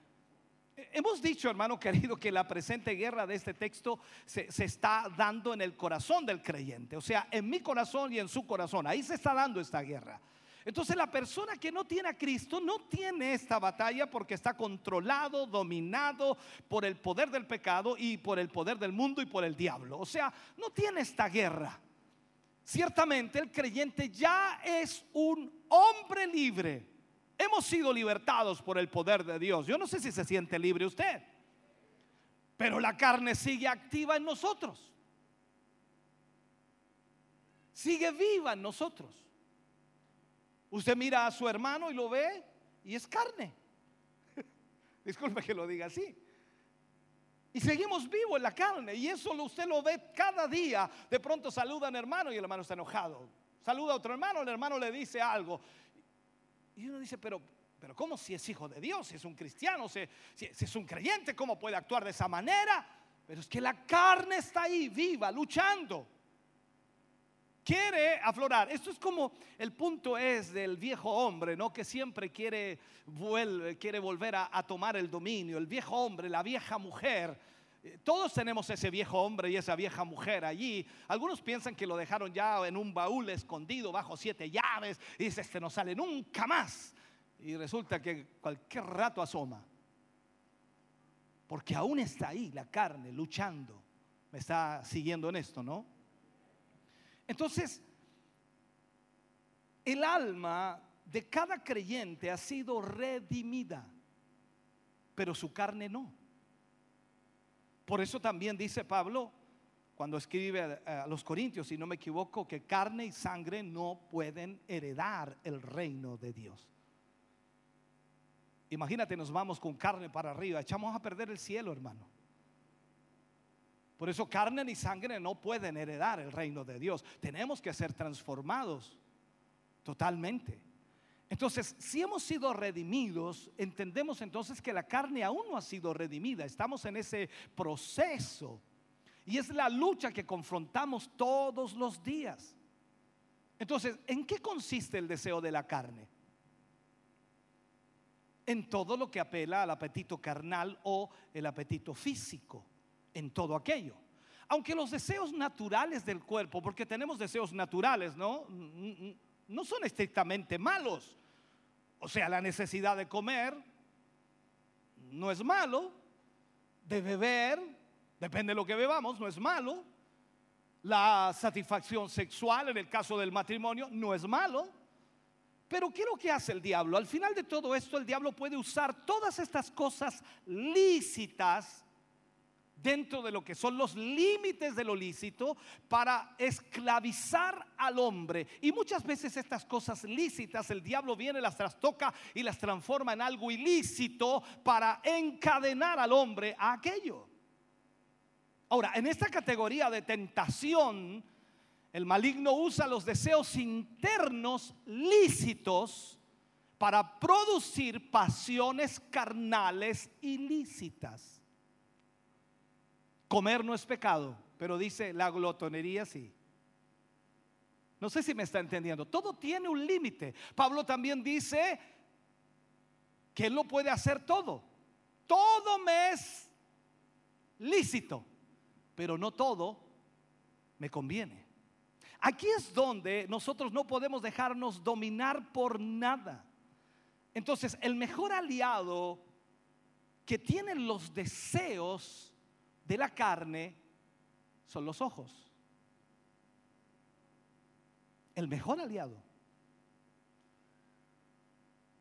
Hemos dicho, hermano querido, que la presente guerra de este texto se, se, está dando en el corazón del creyente, o sea, en mi corazón y en su corazón. Ahí se está dando esta guerra. Entonces la persona que no tiene a Cristo no tiene esta batalla porque está controlado, dominado por el poder del pecado y por el poder del mundo y por el diablo. O sea, no tiene esta guerra. Ciertamente el creyente ya es un hombre libre. Hemos sido libertados por el poder de Dios. Yo no sé si se siente libre usted, pero la carne sigue activa en nosotros. Sigue viva en nosotros. Usted mira a su hermano y lo ve y es carne. Disculpe que lo diga así. Y seguimos vivos en la carne. Y eso usted lo ve cada día. De pronto saluda a un hermano y el hermano está enojado. Saluda a otro hermano, el hermano le dice algo. Y uno dice, pero, pero ¿cómo si es hijo de Dios? Si es un cristiano, si, es un creyente, ¿cómo puede actuar de esa manera? Pero es que la carne está ahí, viva, luchando quiere aflorar. Esto es como el punto es del viejo hombre, ¿no? Que siempre quiere, vuelve, quiere volver a, tomar el dominio. El viejo hombre, la vieja mujer. Todos tenemos ese viejo hombre y esa vieja mujer allí. Algunos piensan que lo dejaron ya en un baúl escondido bajo siete llaves y dice, este no sale nunca más. Y resulta que cualquier rato asoma. Porque aún está ahí la carne luchando. Me está siguiendo en esto, ¿no? Entonces, el alma de cada creyente ha sido redimida, pero su carne no. Por eso también dice Pablo, cuando escribe a los Corintios, si no me equivoco, que carne y sangre no pueden heredar el reino de Dios. Imagínate, nos vamos con carne para arriba, echamos a perder el cielo, hermano. Por eso carne ni sangre no pueden heredar el reino de Dios. Tenemos que ser transformados totalmente. Entonces, si hemos sido redimidos, entendemos entonces que la carne aún no ha sido redimida. Estamos en ese proceso. Y es la lucha que confrontamos todos los días. Entonces, ¿en qué consiste el deseo de la carne? En todo lo que apela al apetito carnal o el apetito físico en todo aquello. Aunque los deseos naturales del cuerpo, porque tenemos deseos naturales, ¿no? No son estrictamente malos. O sea, la necesidad de comer no es malo, de beber, depende de lo que bebamos, no es malo. La satisfacción sexual en el caso del matrimonio no es malo. Pero ¿qué es lo que hace el diablo? Al final de todo esto, el diablo puede usar todas estas cosas lícitas dentro de lo que son los límites de lo lícito para esclavizar al hombre. Y muchas veces estas cosas lícitas, el diablo viene, las trastoca y las transforma en algo ilícito para encadenar al hombre a aquello. Ahora, en esta categoría de tentación, el maligno usa los deseos internos lícitos para producir pasiones carnales ilícitas. Comer no es pecado, pero dice la glotonería sí. No sé si me está entendiendo. Todo tiene un límite. Pablo también dice que él no puede hacer todo. Todo me es lícito, pero no todo me conviene. Aquí es donde nosotros no podemos dejarnos dominar por nada. Entonces, el mejor aliado que tienen los deseos de la carne son los ojos. El mejor aliado.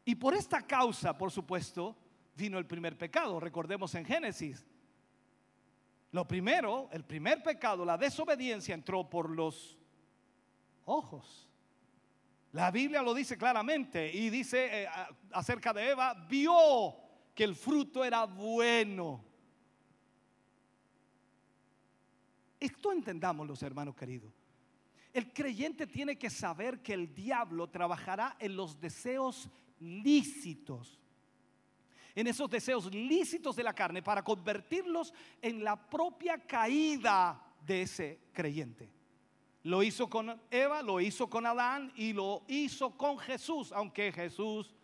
Y por esta causa, por supuesto, vino el primer pecado. Recordemos en Génesis. Lo primero, el primer pecado, la desobediencia entró por los ojos. La Biblia lo dice claramente y dice eh, acerca de Eva, vio que el fruto era bueno. Esto entendamos los hermanos queridos. El creyente tiene que saber que el diablo trabajará en los deseos lícitos, en esos deseos lícitos de la carne para convertirlos en la propia caída de ese creyente. Lo hizo con Eva, lo hizo con Adán y lo hizo con Jesús, aunque Jesús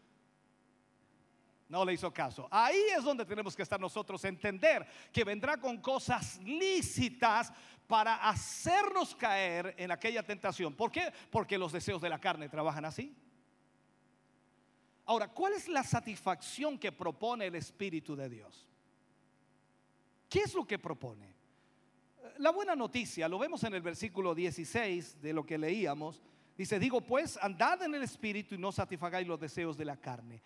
no le hizo caso. Ahí es donde tenemos que estar nosotros, entender que vendrá con cosas lícitas para hacernos caer en aquella tentación. ¿Por qué? Porque los deseos de la carne trabajan así. Ahora, ¿cuál es la satisfacción que propone el Espíritu de Dios? ¿Qué es lo que propone? La buena noticia, lo vemos en el versículo 16 de lo que leíamos, dice, digo pues, andad en el Espíritu y no satisfagáis los deseos de la carne.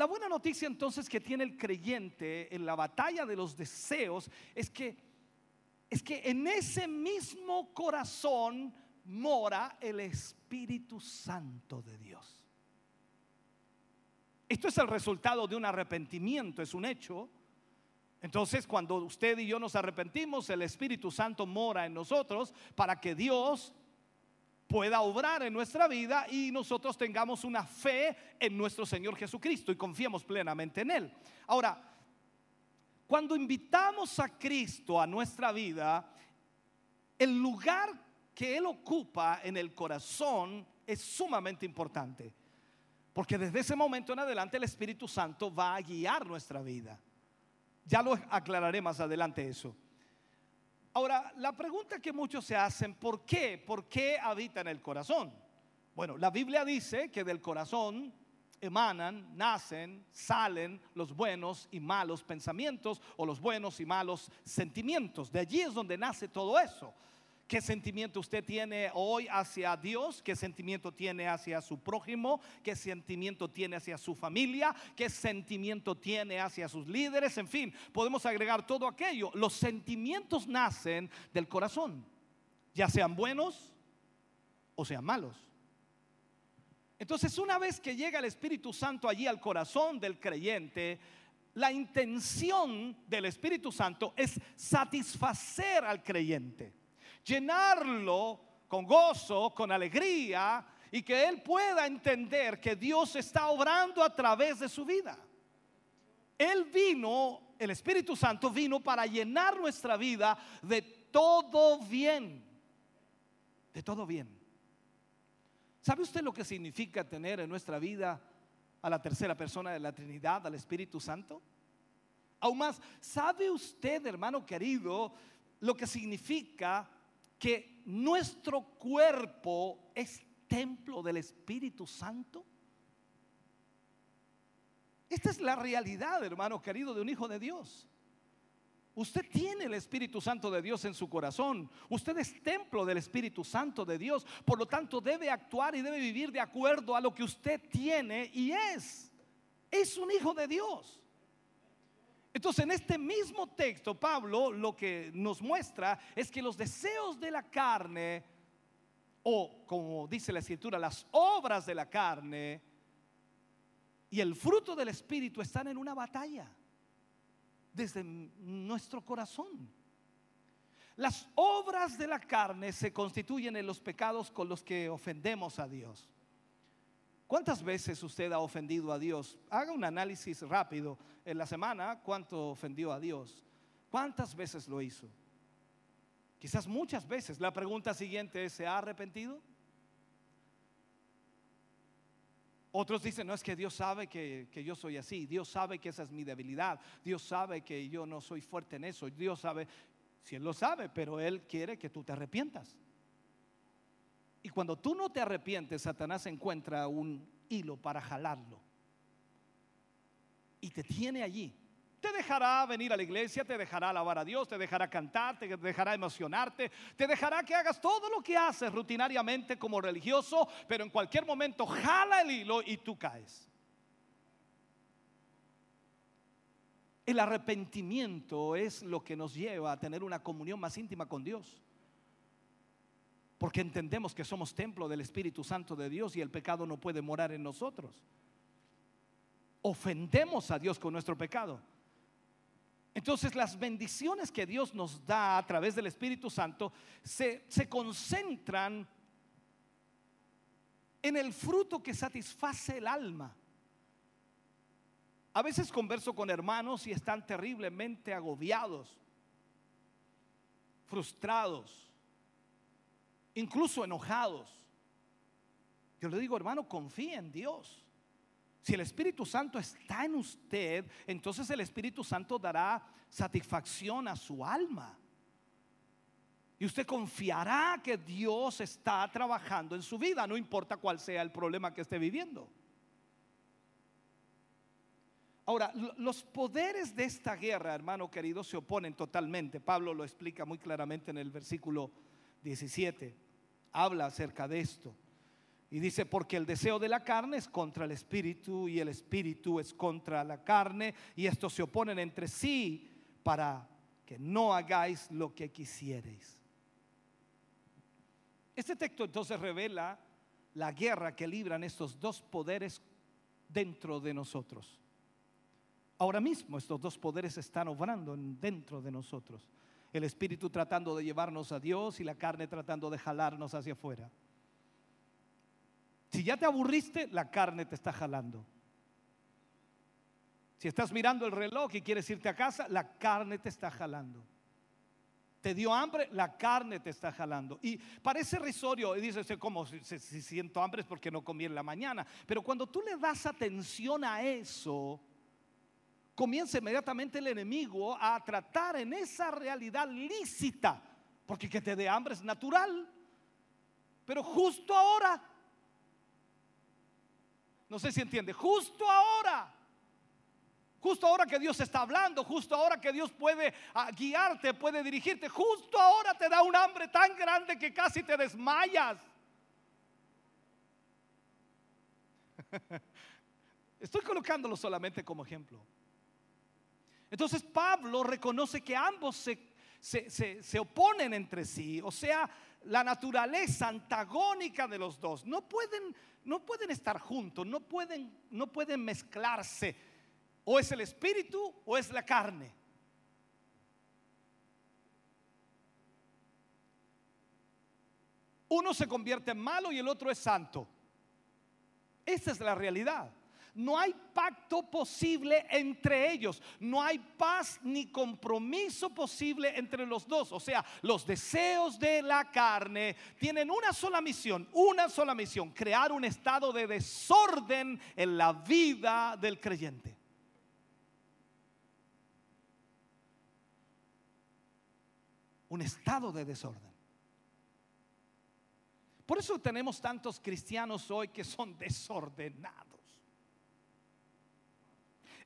La buena noticia entonces que tiene el creyente en la batalla de los deseos es que es que en ese mismo corazón mora el Espíritu Santo de Dios. Esto es el resultado de un arrepentimiento, es un hecho. Entonces, cuando usted y yo nos arrepentimos, el Espíritu Santo mora en nosotros para que Dios pueda obrar en nuestra vida y nosotros tengamos una fe en nuestro Señor Jesucristo y confiemos plenamente en Él. Ahora, cuando invitamos a Cristo a nuestra vida, el lugar que Él ocupa en el corazón es sumamente importante. Porque desde ese momento en adelante el Espíritu Santo va a guiar nuestra vida. Ya lo aclararé más adelante eso. Ahora, la pregunta que muchos se hacen, ¿por qué? ¿Por qué habita en el corazón? Bueno, la Biblia dice que del corazón emanan, nacen, salen los buenos y malos pensamientos o los buenos y malos sentimientos. De allí es donde nace todo eso. ¿Qué sentimiento usted tiene hoy hacia Dios? ¿Qué sentimiento tiene hacia su prójimo? ¿Qué sentimiento tiene hacia su familia? ¿Qué sentimiento tiene hacia sus líderes? En fin, podemos agregar todo aquello. Los sentimientos nacen del corazón, ya sean buenos o sean malos. Entonces, una vez que llega el Espíritu Santo allí al corazón del creyente, la intención del Espíritu Santo es satisfacer al creyente llenarlo con gozo, con alegría y que él pueda entender que Dios está obrando a través de su vida. Él vino, el Espíritu Santo vino para llenar nuestra vida de todo bien, de todo bien. ¿Sabe usted lo que significa tener en nuestra vida a la tercera persona de la Trinidad, al Espíritu Santo? Aún más, ¿sabe usted, hermano querido, lo que significa que nuestro cuerpo es templo del Espíritu Santo? Esta es la realidad, hermano querido, de un hijo de Dios. Usted tiene el Espíritu Santo de Dios en su corazón. Usted es templo del Espíritu Santo de Dios. Por lo tanto, debe actuar y debe vivir de acuerdo a lo que usted tiene y es. Es un hijo de Dios. Entonces, en este mismo texto, Pablo lo que nos muestra es que los deseos de la carne, o como dice la escritura, las obras de la carne y el fruto del Espíritu están en una batalla desde nuestro corazón. Las obras de la carne se constituyen en los pecados con los que ofendemos a Dios. ¿Cuántas veces usted ha ofendido a Dios? Haga un análisis rápido en la semana. ¿Cuánto ofendió a Dios? ¿Cuántas veces lo hizo? Quizás muchas veces. La pregunta siguiente es, ¿se ha arrepentido? Otros dicen, no es que Dios sabe que, yo soy así, Dios sabe que esa es mi debilidad, Dios sabe que yo no soy fuerte en eso, Dios sabe, si Él lo sabe, pero Él quiere que tú te arrepientas. Y cuando tú no te arrepientes, Satanás encuentra un hilo para jalarlo. Y te tiene allí. Te dejará venir a la iglesia, te dejará alabar a Dios, te dejará cantar, te dejará emocionarte, te dejará que hagas todo lo que haces rutinariamente como religioso, pero en cualquier momento jala el hilo y tú caes. El arrepentimiento es lo que nos lleva a tener una comunión más íntima con Dios. Porque entendemos que somos templo del Espíritu Santo de Dios y el pecado no puede morar en nosotros. Ofendemos a Dios con nuestro pecado. Entonces las bendiciones que Dios nos da a través del Espíritu Santo se, se concentran en el fruto que satisface el alma. A veces converso con hermanos y están terriblemente agobiados, frustrados, incluso enojados. Yo le digo, hermano, confía en Dios. Si el Espíritu Santo está en usted, entonces el Espíritu Santo dará satisfacción a su alma. Y usted confiará que Dios está trabajando en su vida, no importa cuál sea el problema que esté viviendo. Ahora, los poderes de esta guerra, hermano querido, se oponen totalmente. Pablo lo explica muy claramente en el versículo 17. Habla acerca de esto. Y dice, porque el deseo de la carne es contra el espíritu y el espíritu es contra la carne y estos se oponen entre sí para que no hagáis lo que quisierais. Este texto entonces revela la guerra que libran estos dos poderes dentro de nosotros. Ahora mismo estos dos poderes están obrando dentro de nosotros. El espíritu tratando de llevarnos a Dios y la carne tratando de jalarnos hacia afuera. Si ya te aburriste, la carne te está jalando. Si estás mirando el reloj y quieres irte a casa, la carne te está jalando. Te dio hambre, la carne te está jalando. Y parece risorio, y dices, como si, si siento hambre es porque no comí en la mañana. Pero cuando tú le das atención a eso, comienza inmediatamente el enemigo a tratar en esa realidad lícita, porque que te dé hambre es natural. Pero justo ahora, no sé si entiende, justo ahora Justo ahora que Dios está hablando, justo ahora que Dios puede ah, guiarte, puede dirigirte, justo ahora te da un hambre tan grande que casi te desmayas. Estoy colocándolo solamente como ejemplo. Entonces Pablo reconoce que ambos se, se, oponen entre sí, o sea, la naturaleza antagónica de los dos. No pueden, no pueden estar juntos, no pueden, no pueden mezclarse o es el espíritu o es la carne. Uno se convierte en malo y el otro es santo. Esa es la realidad. No hay pacto posible entre ellos. No hay paz ni compromiso posible entre los dos. O sea, los deseos de la carne tienen una sola misión, una sola misión, crear un estado de desorden en la vida del creyente. un estado de desorden. Por eso tenemos tantos cristianos hoy que son desordenados.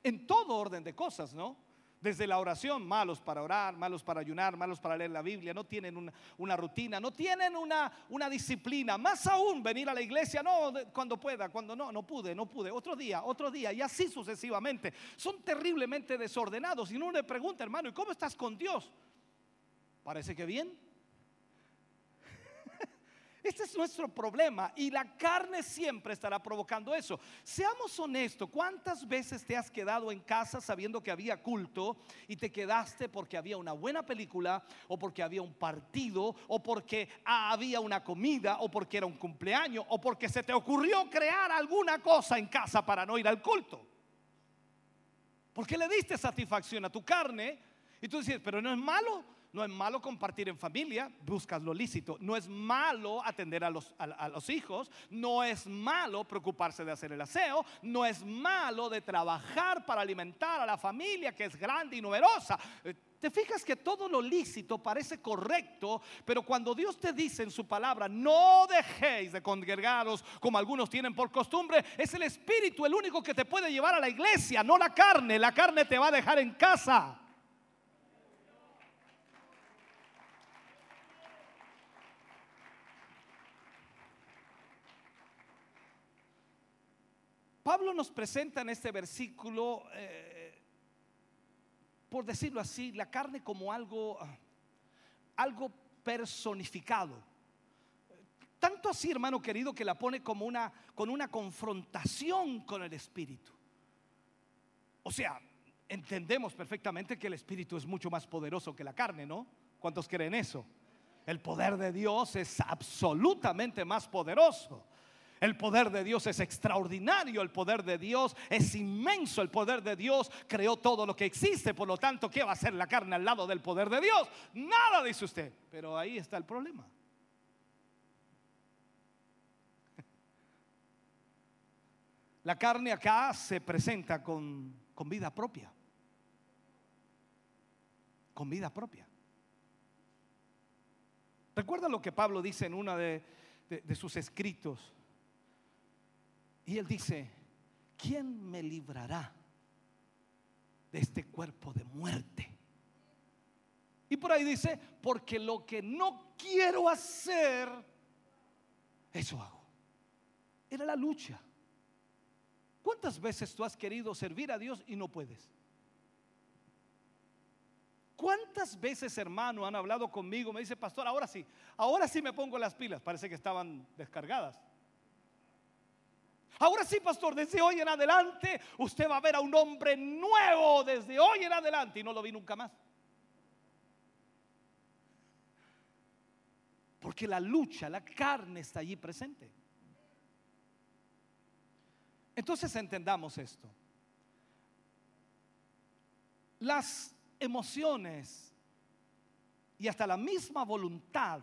En todo orden de cosas, ¿no? Desde la oración, malos para orar, malos para ayunar, malos para leer la Biblia, no tienen una, rutina, no tienen una, una, disciplina. Más aún venir a la iglesia, no, cuando pueda, cuando no, no pude, no pude, otro día, otro día, y así sucesivamente. Son terriblemente desordenados. Y uno le pregunta, hermano, ¿y cómo estás con Dios? Parece que bien. Este es nuestro problema y la carne siempre estará provocando eso. Seamos honestos, ¿cuántas veces te has quedado en casa sabiendo que había culto y te quedaste porque había una buena película o porque había un partido o porque había una comida o porque era un cumpleaños o porque se te ocurrió crear alguna cosa en casa para no ir al culto? Porque le diste satisfacción a tu carne y tú dices, pero no es malo. No es malo compartir en familia, buscas lo lícito. No es malo atender a los, hijos. No es malo preocuparse de hacer el aseo. No es malo de trabajar para alimentar a la familia que es grande y numerosa. Eh, Te fijas que todo lo lícito parece correcto, pero cuando Dios te dice en su palabra, no dejéis de congregaros como algunos tienen por costumbre, es el Espíritu el único que te puede llevar a la iglesia, no la carne. La carne te va a dejar en casa. Pablo nos presenta en este versículo, eh, por decirlo así, la carne como algo, ah, algo personificado. Tanto así, hermano querido, que la pone como una, con una confrontación con el espíritu. O sea, entendemos perfectamente que el espíritu es mucho más poderoso que la carne, ¿no? ¿Cuántos creen eso? El poder de Dios es absolutamente más poderoso. El poder de Dios es extraordinario, el poder de Dios es inmenso, el poder de Dios creó todo lo que existe, por lo tanto, ¿qué va a hacer la carne al lado del poder de Dios? Nada, dice usted, pero ahí está el problema. La carne acá se presenta con, con vida propia, con vida propia. Recuerda lo que Pablo dice en de, de, de sus escritos. Y él dice, ¿quién me librará de este cuerpo de muerte? Y por ahí dice, porque lo que no quiero hacer, eso hago. Era la lucha. ¿Cuántas veces tú has querido servir a Dios y no puedes? ¿Cuántas veces, hermano, han hablado conmigo? Me dice, pastor, ahora sí, ahora sí me pongo las pilas. Parece que estaban descargadas. Ahora sí, pastor, desde hoy en adelante usted va a ver a un hombre nuevo desde hoy en adelante y no lo vi nunca más. Porque la lucha, la carne está allí presente. Entonces entendamos esto. Las emociones y hasta la misma voluntad,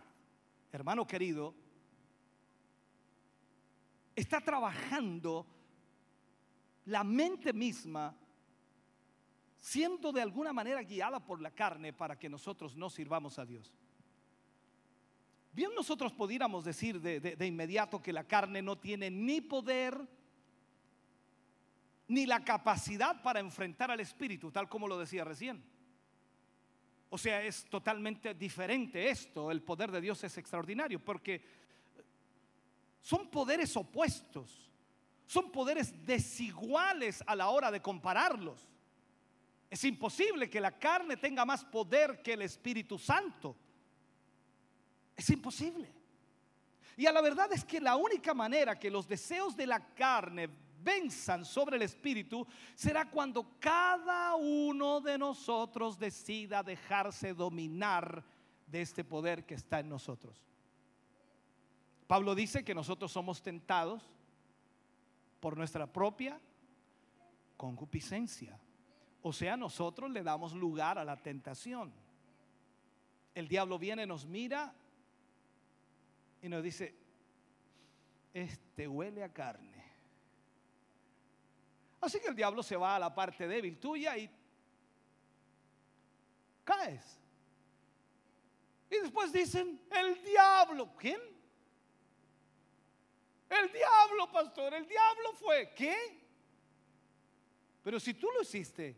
hermano querido, está trabajando la mente misma siendo de alguna manera guiada por la carne para que nosotros no sirvamos a Dios. Bien nosotros pudiéramos decir de, de, de, inmediato que la carne no tiene ni poder ni la capacidad para enfrentar al Espíritu, tal como lo decía recién. O sea, es totalmente diferente esto. El poder de Dios es extraordinario porque son poderes opuestos, son poderes desiguales a la hora de compararlos. Es imposible que la carne tenga más poder que el Espíritu Santo. Es imposible. Y a la verdad es que la única manera que los deseos de la carne venzan sobre el Espíritu será cuando cada uno de nosotros decida dejarse dominar de este poder que está en nosotros. Pablo dice que nosotros somos tentados por nuestra propia concupiscencia. O sea, nosotros le damos lugar a la tentación. El diablo viene, nos mira y nos dice, este huele a carne. Así que el diablo se va a la parte débil tuya y caes. Y después dicen, el diablo, ¿quién? El diablo, pastor, el diablo fue. ¿Qué? Pero si tú lo hiciste.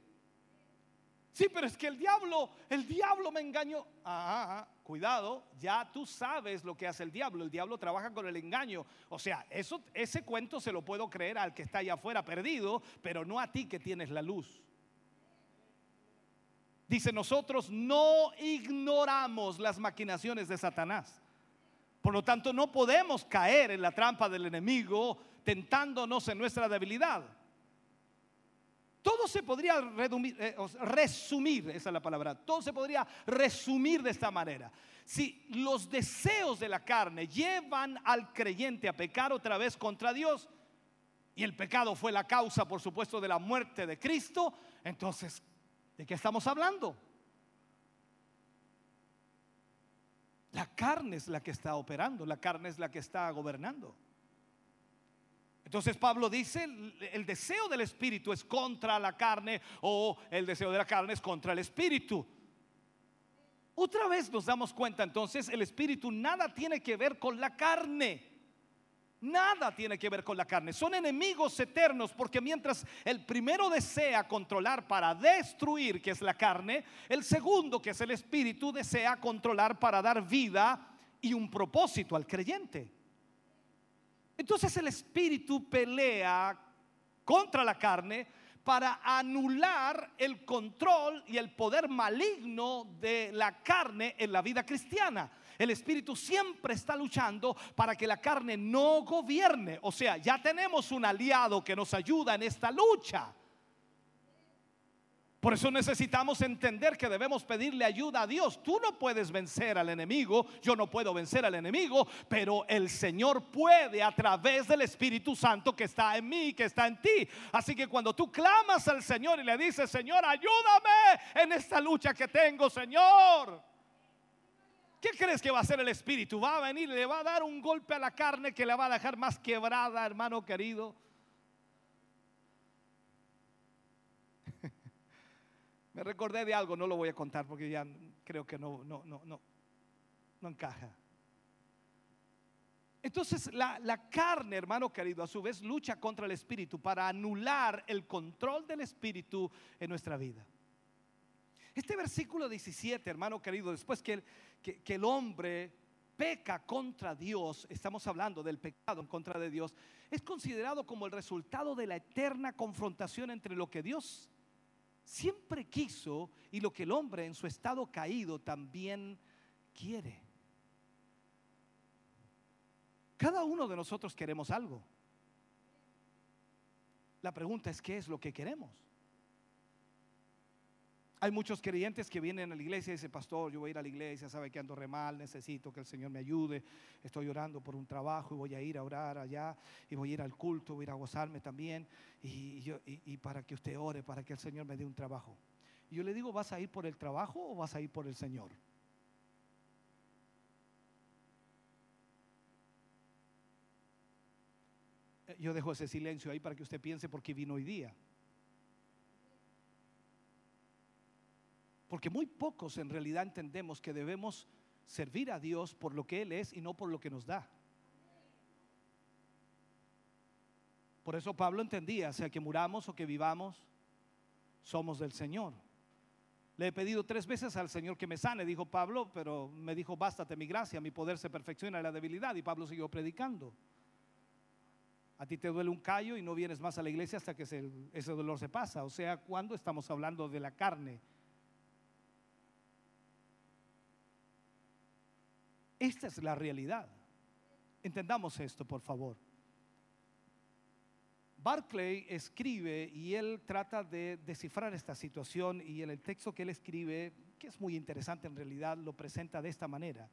Sí, pero es que el diablo, el diablo me engañó. Ajá, cuidado, ya tú sabes lo que hace el diablo. El diablo trabaja con el engaño. O sea, eso, ese cuento se lo puedo creer al que está allá afuera perdido, pero no a ti que tienes la luz. Dice, nosotros no ignoramos las maquinaciones de Satanás. Por lo tanto, no podemos caer en la trampa del enemigo tentándonos en nuestra debilidad. Todo se podría eh, resumir, esa es la palabra, todo se podría resumir de esta manera. Si los deseos de la carne llevan al creyente a pecar otra vez contra Dios, y el pecado fue la causa, por supuesto, de la muerte de Cristo, entonces, ¿de qué estamos hablando? La carne es la que está operando, la carne es la que está gobernando. Entonces Pablo dice, el deseo del espíritu es contra la carne o el deseo de la carne es contra el espíritu. Otra vez nos damos cuenta entonces, el espíritu nada tiene que ver con la carne. Nada tiene que ver con la carne. Son enemigos eternos porque mientras el primero desea controlar para destruir, que es la carne, el segundo, que es el espíritu, desea controlar para dar vida y un propósito al creyente. Entonces el espíritu pelea contra la carne para anular el control y el poder maligno de la carne en la vida cristiana. El Espíritu siempre está luchando para que la carne no gobierne. O sea, ya tenemos un aliado que nos ayuda en esta lucha. Por eso necesitamos entender que debemos pedirle ayuda a Dios. Tú no puedes vencer al enemigo, yo no puedo vencer al enemigo, pero el Señor puede a través del Espíritu Santo que está en mí, que está en ti. Así que cuando tú clamas al Señor y le dices, Señor, ayúdame en esta lucha que tengo, Señor. ¿Qué crees que va a hacer el Espíritu? Va a venir, le va a dar un golpe a la carne que le va a dejar más quebrada, hermano querido. Me recordé de algo, no lo voy a contar porque ya creo que no, no, no, no, no encaja. Entonces la, la, carne, hermano querido, a su vez lucha contra el espíritu para anular el control del espíritu en nuestra vida. Este versículo 17, hermano querido, después que que, el hombre peca contra Dios, estamos hablando del pecado en contra de Dios, es considerado como el resultado de la eterna confrontación entre lo que Dios siempre quiso y lo que el hombre en su estado caído también quiere. Cada uno de nosotros queremos algo. La pregunta es, ¿qué es lo que queremos? Hay muchos creyentes que vienen a la iglesia y dicen, pastor, yo voy a ir a la iglesia, sabe que ando re mal, necesito que el Señor me ayude, estoy orando por un trabajo y voy a ir a orar allá y voy a ir al culto, voy a ir a gozarme también y, para que usted ore, para que el Señor me dé un trabajo. Yo le digo, ¿vas a ir por el trabajo o vas a ir por el Señor? Eh, Yo dejo ese silencio ahí para que usted piense por qué vino hoy día. Porque muy pocos en realidad entendemos que debemos servir a Dios por lo que Él es y no por lo que nos da. Por eso Pablo entendía, sea que muramos o que vivamos, somos del Señor. Le he pedido tres veces al Señor que me sane, dijo Pablo, pero me dijo, bástate mi gracia, mi poder se perfecciona en la debilidad. Y Pablo siguió predicando. A ti te duele un callo y no vienes más a la iglesia hasta que se, ese dolor se pasa. O sea, cuando estamos hablando de la carne. Esta es la realidad. Entendamos esto, por favor. Barclay escribe y él trata de descifrar esta situación y en el texto que él escribe, que es muy interesante en realidad, lo presenta de esta manera.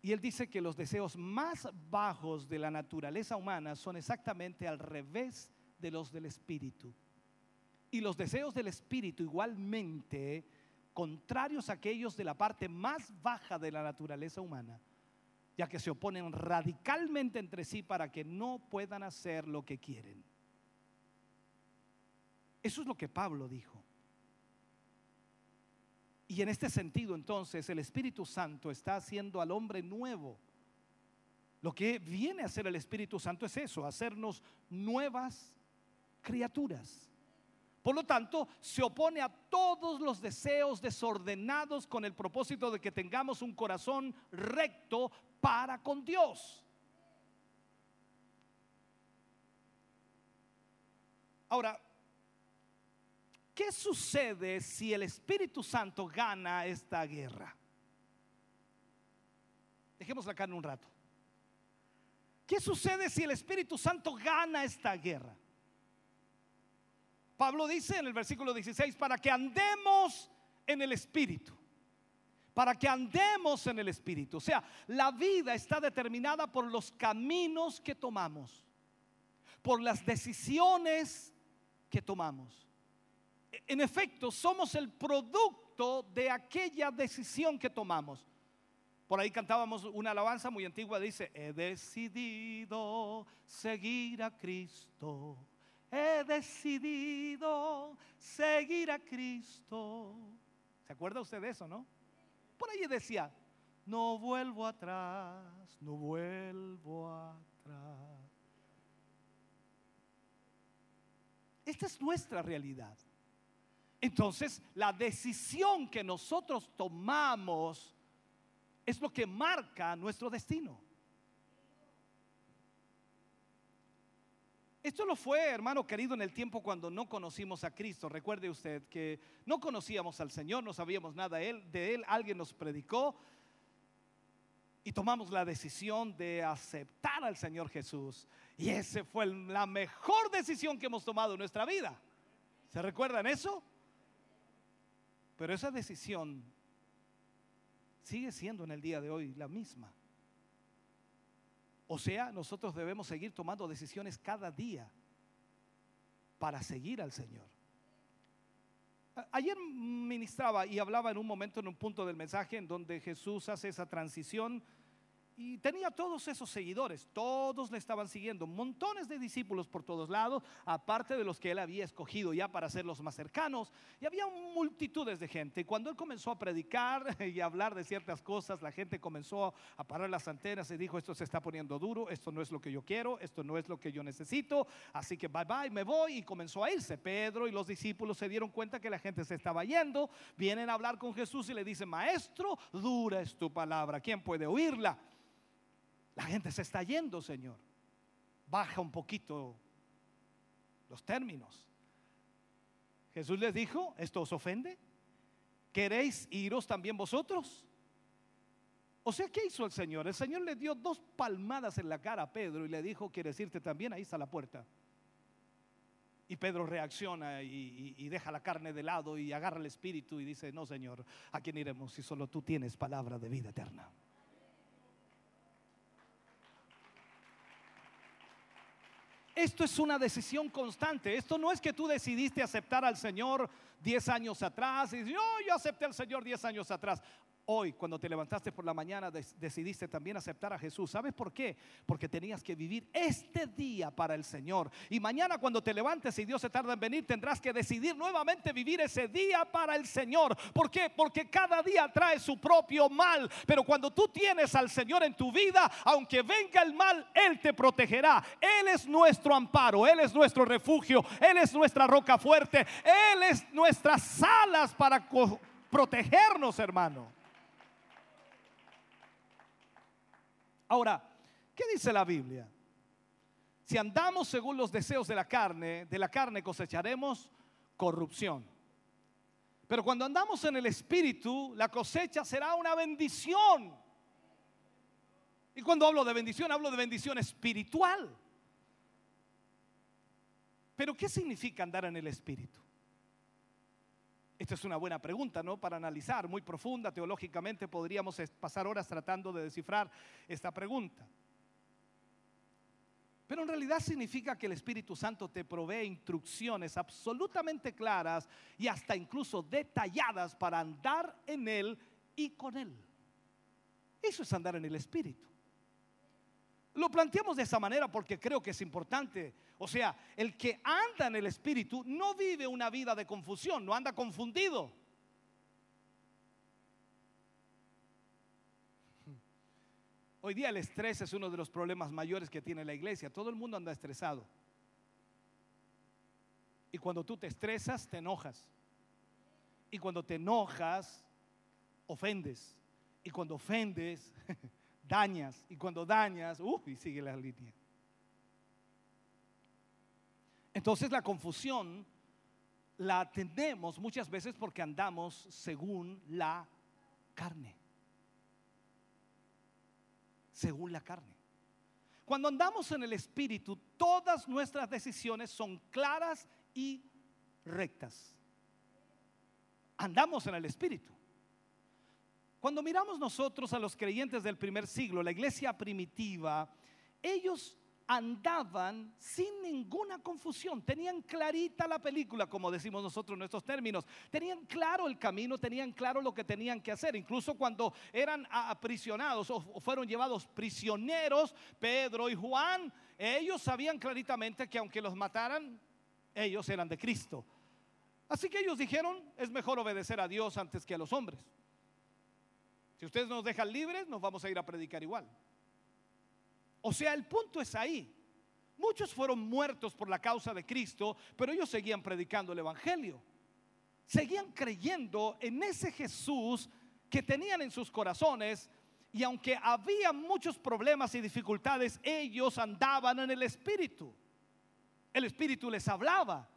Y él dice que los deseos más bajos de la naturaleza humana son exactamente al revés de los del espíritu. Y los deseos del espíritu igualmente contrarios a aquellos de la parte más baja de la naturaleza humana, ya que se oponen radicalmente entre sí para que no puedan hacer lo que quieren. Eso es lo que Pablo dijo. Y en este sentido entonces el Espíritu Santo está haciendo al hombre nuevo. Lo que viene a hacer el Espíritu Santo es eso, hacernos nuevas criaturas. Por lo tanto, se opone a todos los deseos desordenados con el propósito de que tengamos un corazón recto para con Dios. Ahora, ¿qué sucede si el Espíritu Santo gana esta guerra? Dejemos la carne un rato. ¿Qué sucede si el Espíritu Santo gana esta guerra? Pablo dice en el versículo 16, para que andemos en el Espíritu. Para que andemos en el Espíritu. O sea, la vida está determinada por los caminos que tomamos, por las decisiones que tomamos. En efecto, somos el producto de aquella decisión que tomamos. Por ahí cantábamos una alabanza muy antigua, dice, he decidido seguir a Cristo he decidido seguir a Cristo. ¿Se acuerda usted de eso, no? Por ahí decía, no vuelvo atrás, no vuelvo atrás. Esta es nuestra realidad. Entonces, la decisión que nosotros tomamos es lo que marca nuestro destino. Esto lo fue, hermano querido, en el tiempo cuando no conocimos a Cristo. Recuerde usted que no conocíamos al Señor, no sabíamos nada de Él, alguien nos predicó y tomamos la decisión de aceptar al Señor Jesús. Y esa fue la mejor decisión que hemos tomado en nuestra vida. ¿Se recuerdan eso? Pero esa decisión sigue siendo en el día de hoy la misma. O sea, nosotros debemos seguir tomando decisiones cada día para seguir al Señor. Ayer ministraba y hablaba en un momento, en un punto del mensaje, en donde Jesús hace esa transición y tenía todos esos seguidores, todos le estaban siguiendo, montones de discípulos por todos lados, aparte de los que él había escogido ya para ser los más cercanos, y había multitudes de gente. Cuando él comenzó a predicar y a hablar de ciertas cosas, la gente comenzó a parar las antenas y dijo, esto se está poniendo duro, esto no es lo que yo quiero, esto no es lo que yo necesito, así que bye bye, me voy, y comenzó a irse. Pedro y los discípulos se dieron cuenta que la gente se estaba yendo, vienen a hablar con Jesús y le dicen, maestro, dura es tu palabra, ¿quién puede oírla? La gente se está yendo, Señor. Baja un poquito los términos. Jesús les dijo, ¿esto os ofende? ¿Queréis iros también vosotros? O sea, ¿qué hizo el Señor? El Señor le dio dos palmadas en la cara a Pedro y le dijo, ¿quieres irte también? Ahí está la puerta. Y Pedro reacciona y, deja la carne de lado y agarra el espíritu y dice, no, Señor, ¿a quién iremos si solo tú tienes palabra de vida eterna? Esto es una decisión constante. Esto no es que tú decidiste aceptar al Señor 10 años atrás y no, yo acepté al Señor 10 años atrás. Hoy, cuando te levantaste por la mañana, decidiste también aceptar a Jesús. ¿Sabes por qué? Porque tenías que vivir este día para el Señor. Y mañana cuando te levantes y Dios se tarda en venir, tendrás que decidir nuevamente vivir ese día para el Señor. ¿Por qué? Porque cada día trae su propio mal. Pero cuando tú tienes al Señor en tu vida, aunque venga el mal, Él te protegerá. Él es nuestro amparo, Él es nuestro refugio, Él es nuestra roca fuerte, Él es nuestras alas para protegernos, hermano. Ahora, ¿qué dice la Biblia? Si andamos según los deseos de la carne, de la carne cosecharemos corrupción. Pero cuando andamos en el Espíritu, la cosecha será una bendición. Y cuando hablo de bendición, hablo de bendición espiritual. Pero ¿qué significa andar en el Espíritu? Esta es una buena pregunta, ¿no? Para analizar, muy profunda, teológicamente podríamos pasar horas tratando de descifrar esta pregunta. Pero en realidad significa que el Espíritu Santo te provee instrucciones absolutamente claras y hasta incluso detalladas para andar en Él y con Él. Eso es andar en el Espíritu. Lo planteamos de esa manera porque creo que es importante. O sea, el que anda en el Espíritu no vive una vida de confusión, no anda confundido. Hoy día el estrés es uno de los problemas mayores que tiene la iglesia. Todo el mundo anda estresado. Y cuando tú te estresas, te enojas. Y cuando te enojas, ofendes. Y cuando ofendes, dañas. Y cuando dañas, uff, y sigue la línea. Entonces la confusión la tenemos muchas veces porque andamos según la carne. Según la carne. Cuando andamos en el Espíritu, todas nuestras decisiones son claras y rectas. Andamos en el Espíritu. Cuando miramos nosotros a los creyentes del primer siglo, la iglesia primitiva, ellos andaban sin ninguna confusión, tenían clarita la película, como decimos nosotros en nuestros términos, tenían claro el camino, tenían claro lo que tenían que hacer, incluso cuando eran aprisionados o fueron llevados prisioneros, Pedro y Juan, ellos sabían claritamente que aunque los mataran, ellos eran de Cristo. Así que ellos dijeron, es mejor obedecer a Dios antes que a los hombres. Si ustedes nos dejan libres, nos vamos a ir a predicar igual. O sea, el punto es ahí. Muchos fueron muertos por la causa de Cristo, pero ellos seguían predicando el Evangelio. Seguían creyendo en ese Jesús que tenían en sus corazones. Y aunque había muchos problemas y dificultades, ellos andaban en el Espíritu. El Espíritu les hablaba.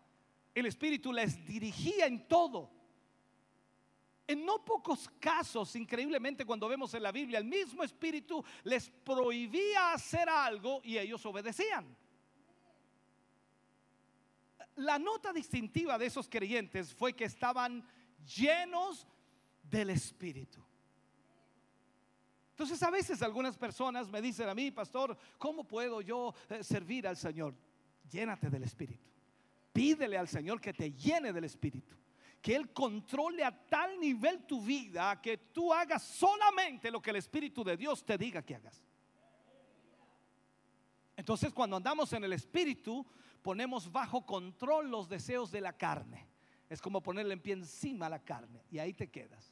El Espíritu les dirigía en todo. En no pocos casos, increíblemente cuando vemos en la Biblia, el mismo Espíritu les prohibía hacer algo y ellos obedecían. La nota distintiva de esos creyentes fue que estaban llenos del Espíritu. Entonces a veces algunas personas me dicen a mí, pastor, ¿cómo puedo yo eh, servir al Señor? Llénate del Espíritu. Pídele al Señor que te llene del Espíritu. Que Él controle a tal nivel tu vida que tú hagas solamente lo que el Espíritu de Dios te diga que hagas. Entonces cuando andamos en el Espíritu, ponemos bajo control los deseos de la carne. Es como ponerle en pie encima la carne y ahí te quedas.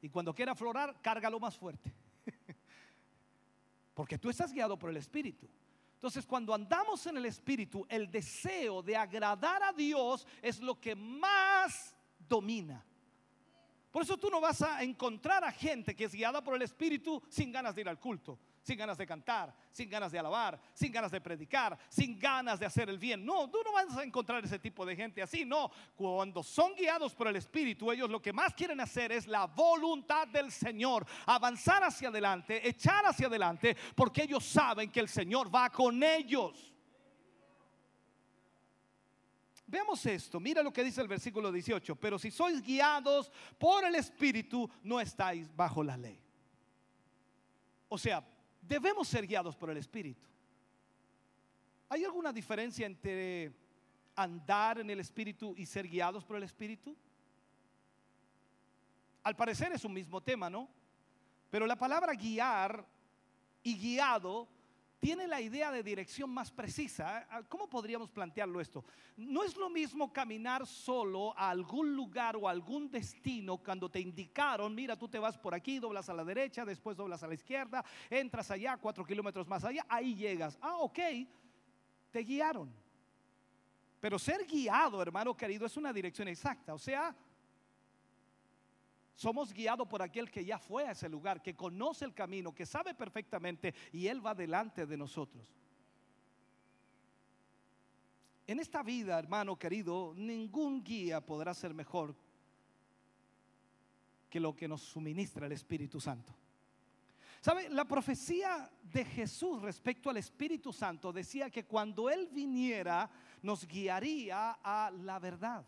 Y cuando quiera aflorar, cárgalo más fuerte. Porque tú estás guiado por el Espíritu. Entonces, cuando andamos en el Espíritu, el deseo de agradar a Dios es lo que más domina. Por eso tú no vas a encontrar a gente que es guiada por el Espíritu sin ganas de ir al culto sin ganas de cantar, sin ganas de alabar, sin ganas de predicar, sin ganas de hacer el bien. No, tú no vas a encontrar ese tipo de gente así. No, cuando son guiados por el Espíritu, ellos lo que más quieren hacer es la voluntad del Señor, avanzar hacia adelante, echar hacia adelante, porque ellos saben que el Señor va con ellos. Veamos esto, mira lo que dice el versículo 18, pero si sois guiados por el Espíritu, no estáis bajo la ley. O sea, debemos ser guiados por el Espíritu. ¿Hay alguna diferencia entre andar en el Espíritu y ser guiados por el Espíritu? Al parecer es un mismo tema, ¿no? Pero la palabra guiar y guiado tiene la idea de dirección más precisa. ¿eh? ¿Cómo podríamos plantearlo esto? No es lo mismo caminar solo a algún lugar o algún destino cuando te indicaron, mira, tú te vas por aquí, doblas a la derecha, después doblas a la izquierda, entras allá, cuatro kilómetros más allá, ahí llegas. Ah, ok, te guiaron. Pero ser guiado, hermano querido, es una dirección exacta. O sea, somos guiados por aquel que ya fue a ese lugar, que conoce el camino, que sabe perfectamente y Él va delante de nosotros. En esta vida, hermano querido, ningún guía podrá ser mejor que lo que nos suministra el Espíritu Santo. ¿Sabe? La profecía de Jesús respecto al Espíritu Santo decía que cuando Él viniera nos guiaría a la verdad.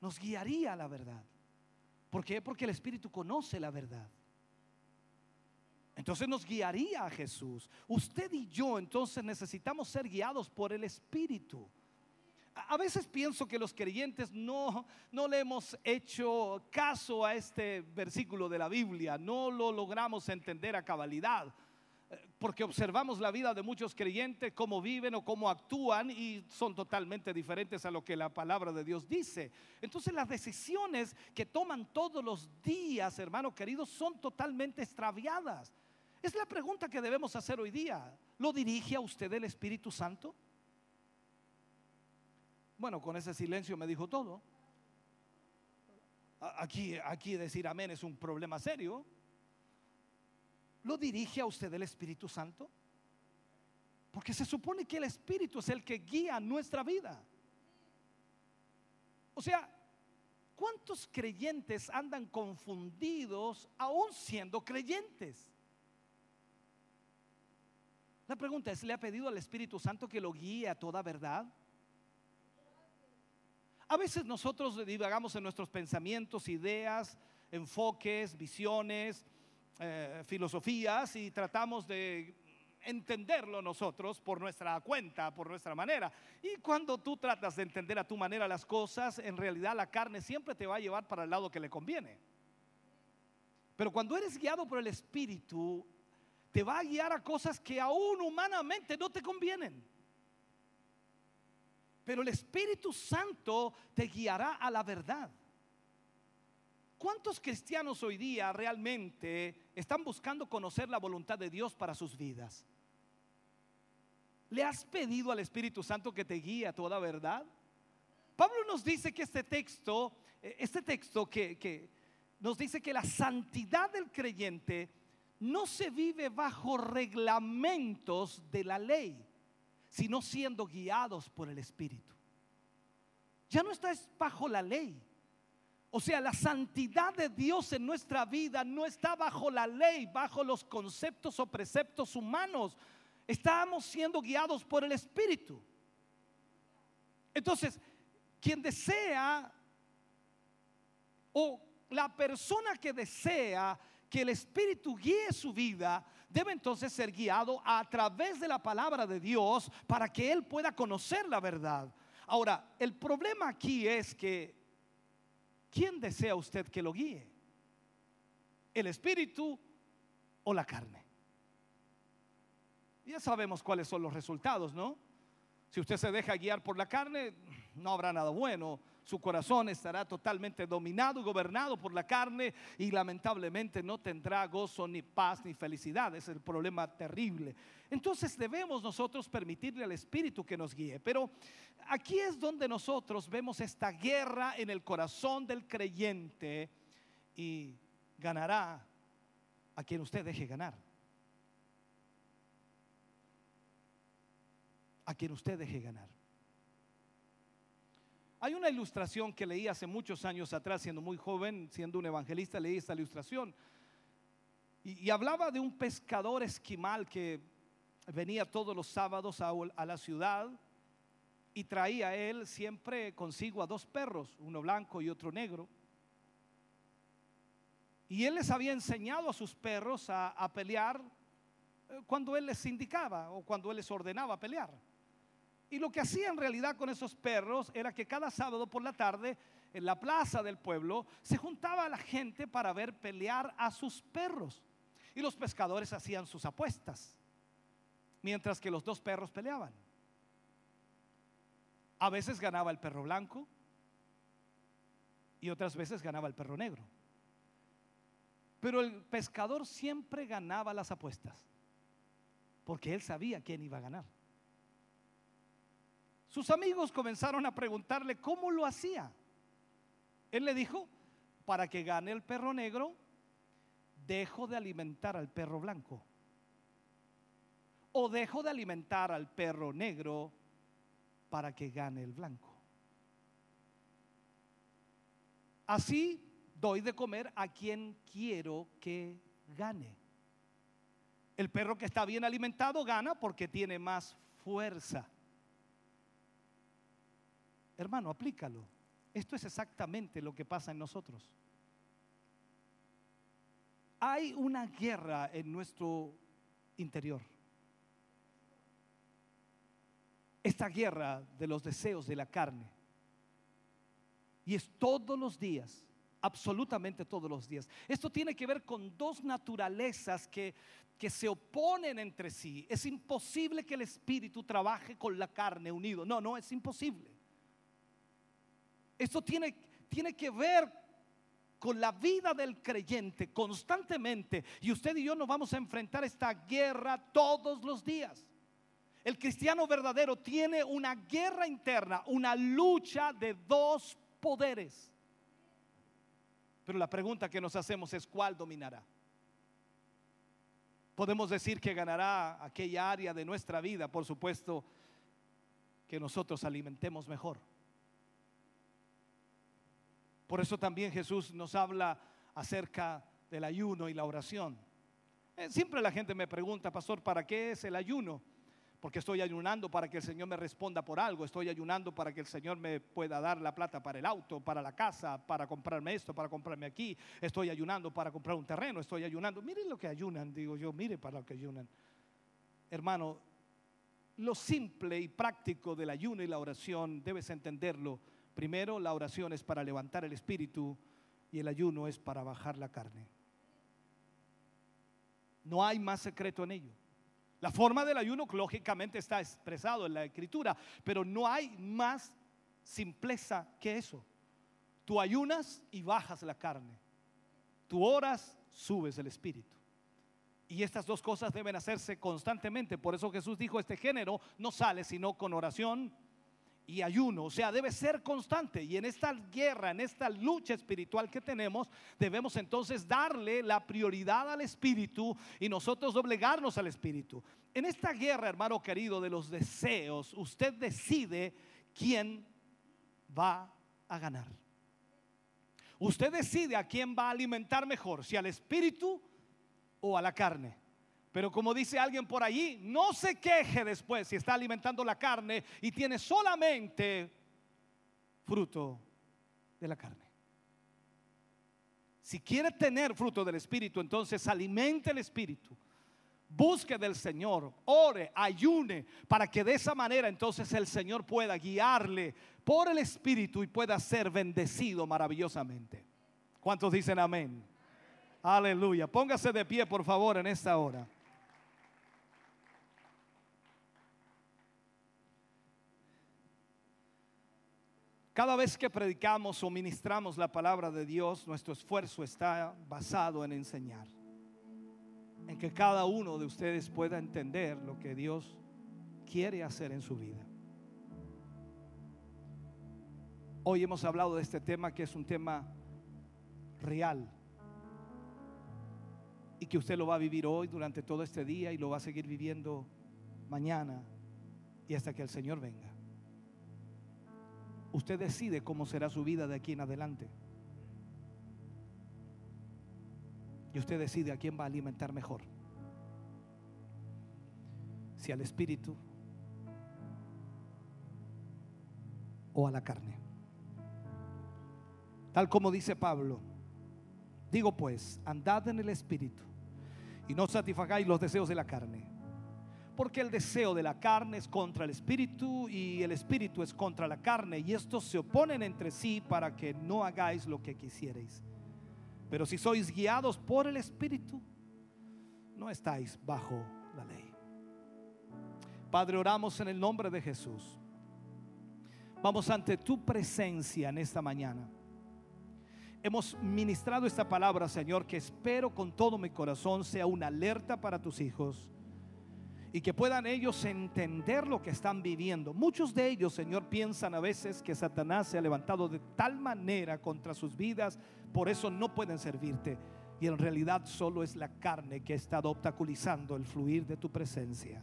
Nos guiaría a la verdad. ¿Por qué? Porque el Espíritu conoce la verdad. Entonces nos guiaría a Jesús. Usted y yo entonces necesitamos ser guiados por el Espíritu. A veces pienso que los creyentes no, no le hemos hecho caso a este versículo de la Biblia, no lo logramos entender a cabalidad porque observamos la vida de muchos creyentes, cómo viven o cómo actúan y son totalmente diferentes a lo que la palabra de Dios dice. Entonces las decisiones que toman todos los días, hermanos queridos, son totalmente extraviadas. Es la pregunta que debemos hacer hoy día. ¿Lo dirige a usted el Espíritu Santo? Bueno, con ese silencio me dijo todo. Aquí, aquí decir amén es un problema serio. ¿Lo dirige a usted el Espíritu Santo? Porque se supone que el Espíritu es el que guía nuestra vida. O sea, ¿cuántos creyentes andan confundidos aún siendo creyentes? La pregunta es, ¿le ha pedido al Espíritu Santo que lo guíe a toda verdad? A veces nosotros divagamos en nuestros pensamientos, ideas, enfoques, visiones, eh, filosofías y tratamos de entenderlo nosotros por nuestra cuenta, por nuestra manera. Y cuando tú tratas de entender a tu manera las cosas, en realidad la carne siempre te va a llevar para el lado que le conviene. Pero cuando eres guiado por el Espíritu, te va a guiar a cosas que aún humanamente no te convienen. pero el Espíritu Santo te guiará a la verdad. ¿Cuántos cristianos hoy día realmente están buscando conocer la voluntad de Dios para sus vidas? ¿Le has pedido al Espíritu Santo que te guíe a toda verdad? Pablo nos dice que este texto, eh, este texto que, que nos dice que la santidad del creyente no se vive bajo reglamentos de la ley, sino siendo guiados por el Espíritu. Ya no estás bajo la ley. O sea, la santidad de Dios en nuestra vida no está bajo la ley, bajo los conceptos o preceptos humanos. Estamos siendo guiados por el Espíritu. Entonces, quien desea o la persona que desea que el Espíritu guíe su vida, debe entonces ser guiado a través de la palabra de Dios para que él pueda conocer la verdad. Ahora, el problema aquí es que, ¿quién desea usted que lo guíe? ¿El Espíritu o la carne? Ya sabemos cuáles son los resultados, ¿no? Si usted se deja guiar por la carne, no habrá nada bueno su corazón estará totalmente dominado y gobernado por la carne y lamentablemente no tendrá gozo ni paz ni felicidad. Es el problema terrible. Entonces debemos nosotros permitirle al Espíritu que nos guíe. Pero aquí es donde nosotros vemos esta guerra en el corazón del creyente y ganará a quien usted deje ganar. A quien usted deje ganar. Hay una ilustración que leí hace muchos años atrás, siendo muy joven, siendo un evangelista, leí esta ilustración. Y, hablaba de un pescador esquimal que venía todos los sábados a, la ciudad y traía él siempre consigo a dos perros, uno blanco y otro negro. Y él les había enseñado a sus perros a, a, pelear eh, cuando él les indicaba o cuando él les ordenaba pelear. Y lo que hacía en realidad con esos perros era que cada sábado por la tarde en la plaza del pueblo se juntaba la gente para ver pelear a sus perros. Y los pescadores hacían sus apuestas, mientras que los dos perros peleaban. A veces ganaba el perro blanco y otras veces ganaba el perro negro. Pero el pescador siempre ganaba las apuestas, porque él sabía quién iba a ganar. Sus amigos comenzaron a preguntarle cómo lo hacía. Él le dijo, para que gane el perro negro, dejo de alimentar al perro blanco. O dejo de alimentar al perro negro para que gane el blanco. Así doy de comer a quien quiero que gane. El perro que está bien alimentado gana porque tiene más fuerza. Hermano, aplícalo. Esto es exactamente lo que pasa en nosotros. Hay una guerra en nuestro interior. Esta guerra de los deseos de la carne. Y es todos los días, absolutamente todos los días. Esto tiene que ver con dos naturalezas que, que se oponen entre sí. Es imposible que el espíritu trabaje con la carne unido. No, no, es imposible. Esto tiene, tiene que ver con la vida del creyente constantemente. Y usted y yo nos vamos a enfrentar esta guerra todos los días. El cristiano verdadero tiene una guerra interna, una lucha de dos poderes. Pero la pregunta que nos hacemos es cuál dominará. Podemos decir que ganará aquella área de nuestra vida, por supuesto, que nosotros alimentemos mejor. Por eso también Jesús nos habla acerca del ayuno y la oración. Eh, siempre la gente me pregunta, pastor, ¿para qué es el ayuno? Porque estoy ayunando para que el Señor me responda por algo, estoy ayunando para que el Señor me pueda dar la plata para el auto, para la casa, para comprarme esto, para comprarme aquí, estoy ayunando para comprar un terreno, estoy ayunando. Miren lo que ayunan, digo yo, mire para lo que ayunan. Hermano, lo simple y práctico del ayuno y la oración debes entenderlo Primero, la oración es para levantar el espíritu y el ayuno es para bajar la carne. No hay más secreto en ello. La forma del ayuno lógicamente está expresado en la escritura, pero no hay más simpleza que eso. Tú ayunas y bajas la carne. Tú oras, subes el espíritu. Y estas dos cosas deben hacerse constantemente. Por eso Jesús dijo, este género no sale sino con oración y ayuno. O sea, debe ser constante. Y en esta guerra, en esta lucha espiritual que tenemos, debemos entonces darle la prioridad al espíritu y nosotros doblegarnos al espíritu. En esta guerra, hermano querido, de los deseos, usted decide quién va a ganar. Usted decide a quién va a alimentar mejor, si al espíritu o a la carne. Pero como dice alguien por allí, no se queje después si está alimentando la carne y tiene solamente fruto de la carne. Si quiere tener fruto del Espíritu, entonces alimente el Espíritu. Busque del Señor, ore, ayune, para que de esa manera entonces el Señor pueda guiarle por el Espíritu y pueda ser bendecido maravillosamente. ¿Cuántos dicen amén? Aleluya. Póngase de pie, por favor, en esta hora. Cada vez que predicamos o ministramos la palabra de Dios, nuestro esfuerzo está basado en enseñar. En que cada uno de ustedes pueda entender lo que Dios quiere hacer en su vida. Hoy hemos hablado de este tema que es un tema real y que usted lo va a vivir hoy durante todo este día y lo va a seguir viviendo mañana y hasta que el Señor venga. Usted decide cómo será su vida de aquí en adelante. Y usted decide a quién va a alimentar mejor. Si al espíritu o a la carne. Tal como dice Pablo, digo pues, andad en el espíritu y no satisfagáis los deseos de la carne porque el deseo de la carne es contra el espíritu y el espíritu es contra la carne y estos se oponen entre sí para que no hagáis lo que quisierais. Pero si sois guiados por el espíritu, no estáis bajo la ley. Padre, oramos en el nombre de Jesús. Vamos ante tu presencia en esta mañana. Hemos ministrado esta palabra, Señor, que espero con todo mi corazón sea una alerta para tus hijos y que puedan ellos entender lo que están viviendo. Muchos de ellos, Señor, piensan a veces que Satanás se ha levantado de tal manera contra sus vidas, por eso no pueden servirte. Y en realidad solo es la carne que ha estado obstaculizando el fluir de tu presencia.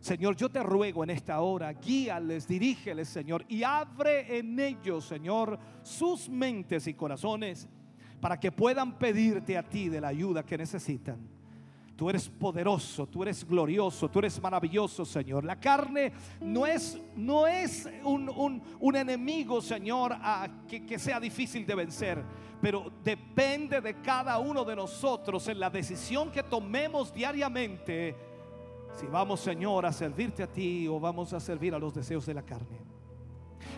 Señor, yo te ruego en esta hora, guíales, dirígeles, Señor, y abre en ellos, Señor, sus mentes y corazones para que puedan pedirte a ti de la ayuda que necesitan. Tú eres poderoso, tú eres glorioso, tú eres maravilloso, Señor. La carne no es, no es un, enemigo, Señor, que, que sea difícil de vencer, pero depende de cada uno de nosotros en la decisión que tomemos diariamente. Si vamos, Señor, a servirte a ti o vamos a servir a los deseos de la carne.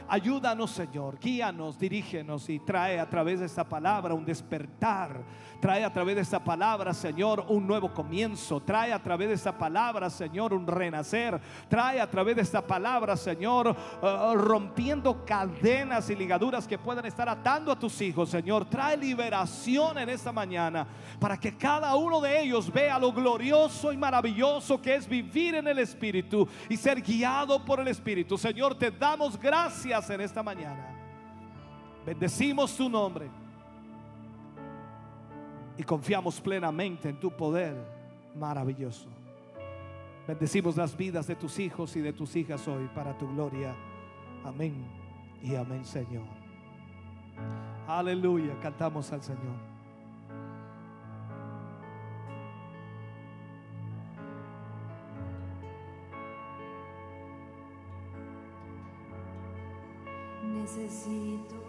Ayúdanos, Señor, guíanos, dirígenos y trae a través de esta palabra un despertar. Trae a través de esta palabra, Señor, un nuevo comienzo. Trae a través de esta palabra, Señor, un renacer. Trae a través de esta palabra, Señor, uh, rompiendo cadenas y ligaduras que puedan estar atando a tus hijos, Señor. Trae liberación en esta mañana para que cada uno de ellos vea lo glorioso y maravilloso que es vivir en el Espíritu y ser guiado por el Espíritu. Señor, te damos gracias en esta mañana. Bendecimos tu nombre y confiamos plenamente en tu poder maravilloso. Bendecimos las vidas de tus hijos y de tus hijas hoy para tu gloria. Amén y amén, Señor. Aleluya, cantamos al Señor. Necesito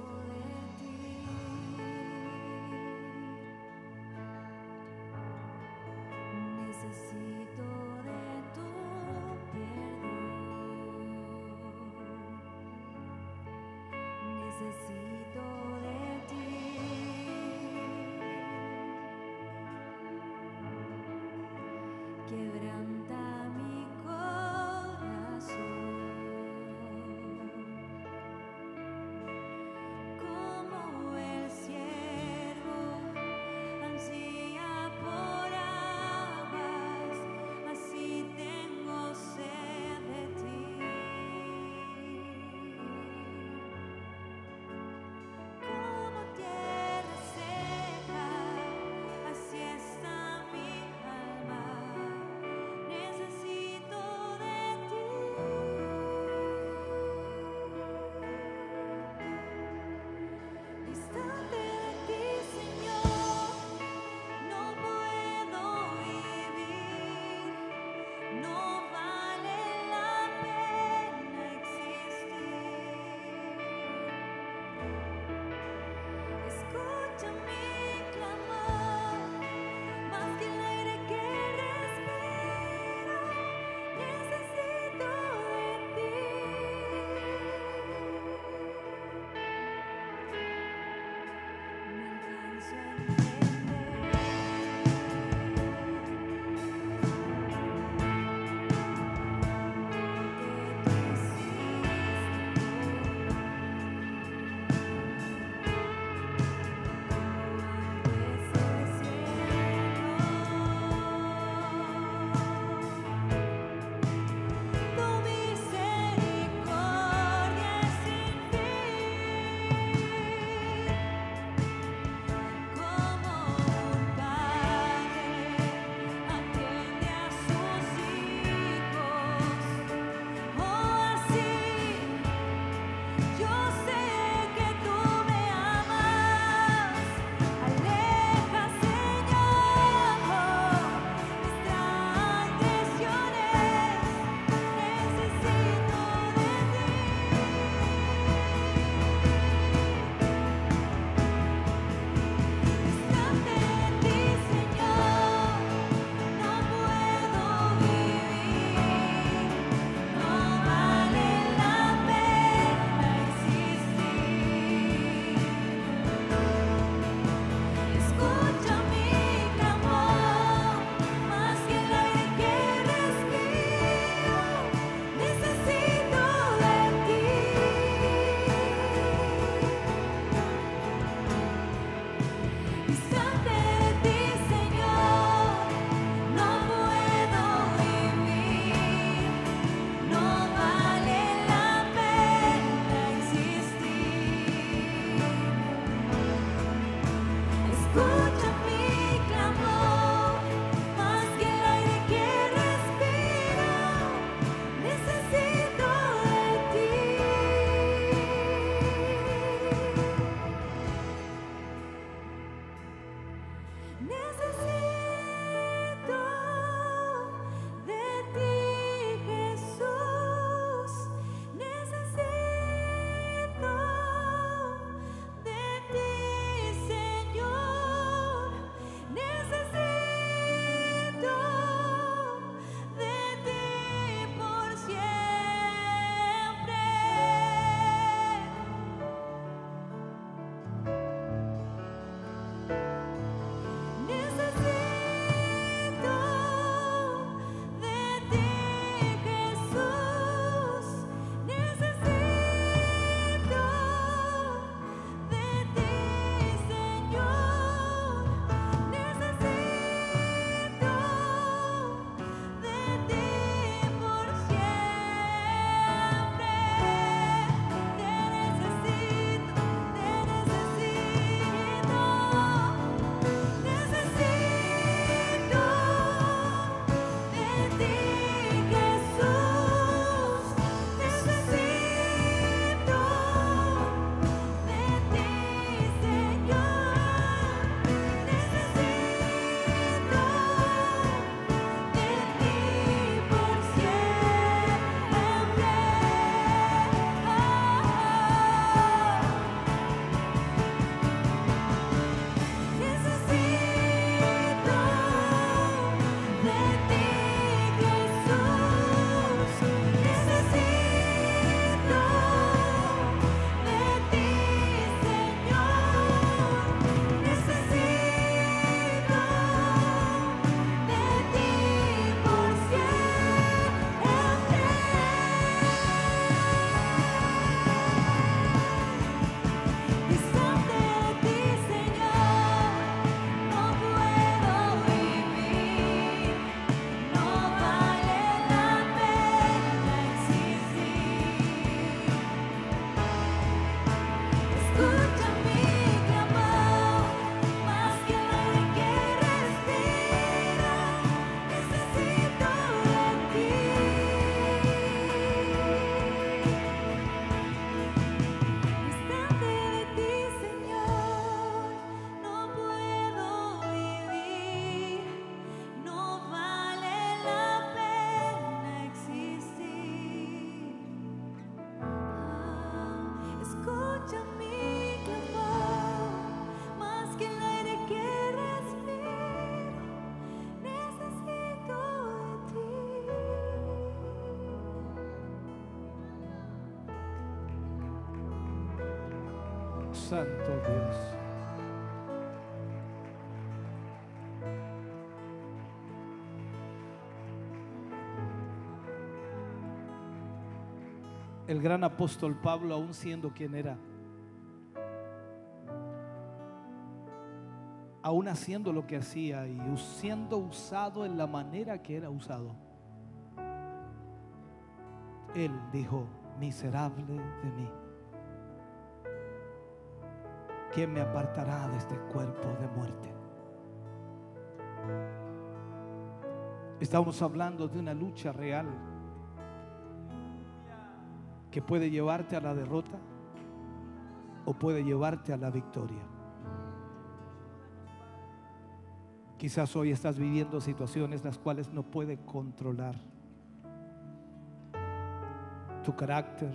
Santo Dios. El gran apóstol Pablo, aún siendo quien era, aún haciendo lo que hacía y siendo usado en la manera que era usado, él dijo, miserable de mí. ¿Quién me apartará de este cuerpo de muerte? Estamos hablando de una lucha real que puede llevarte a la derrota o puede llevarte a la victoria. Quizás hoy estás viviendo situaciones las cuales no puedes controlar. Tu carácter,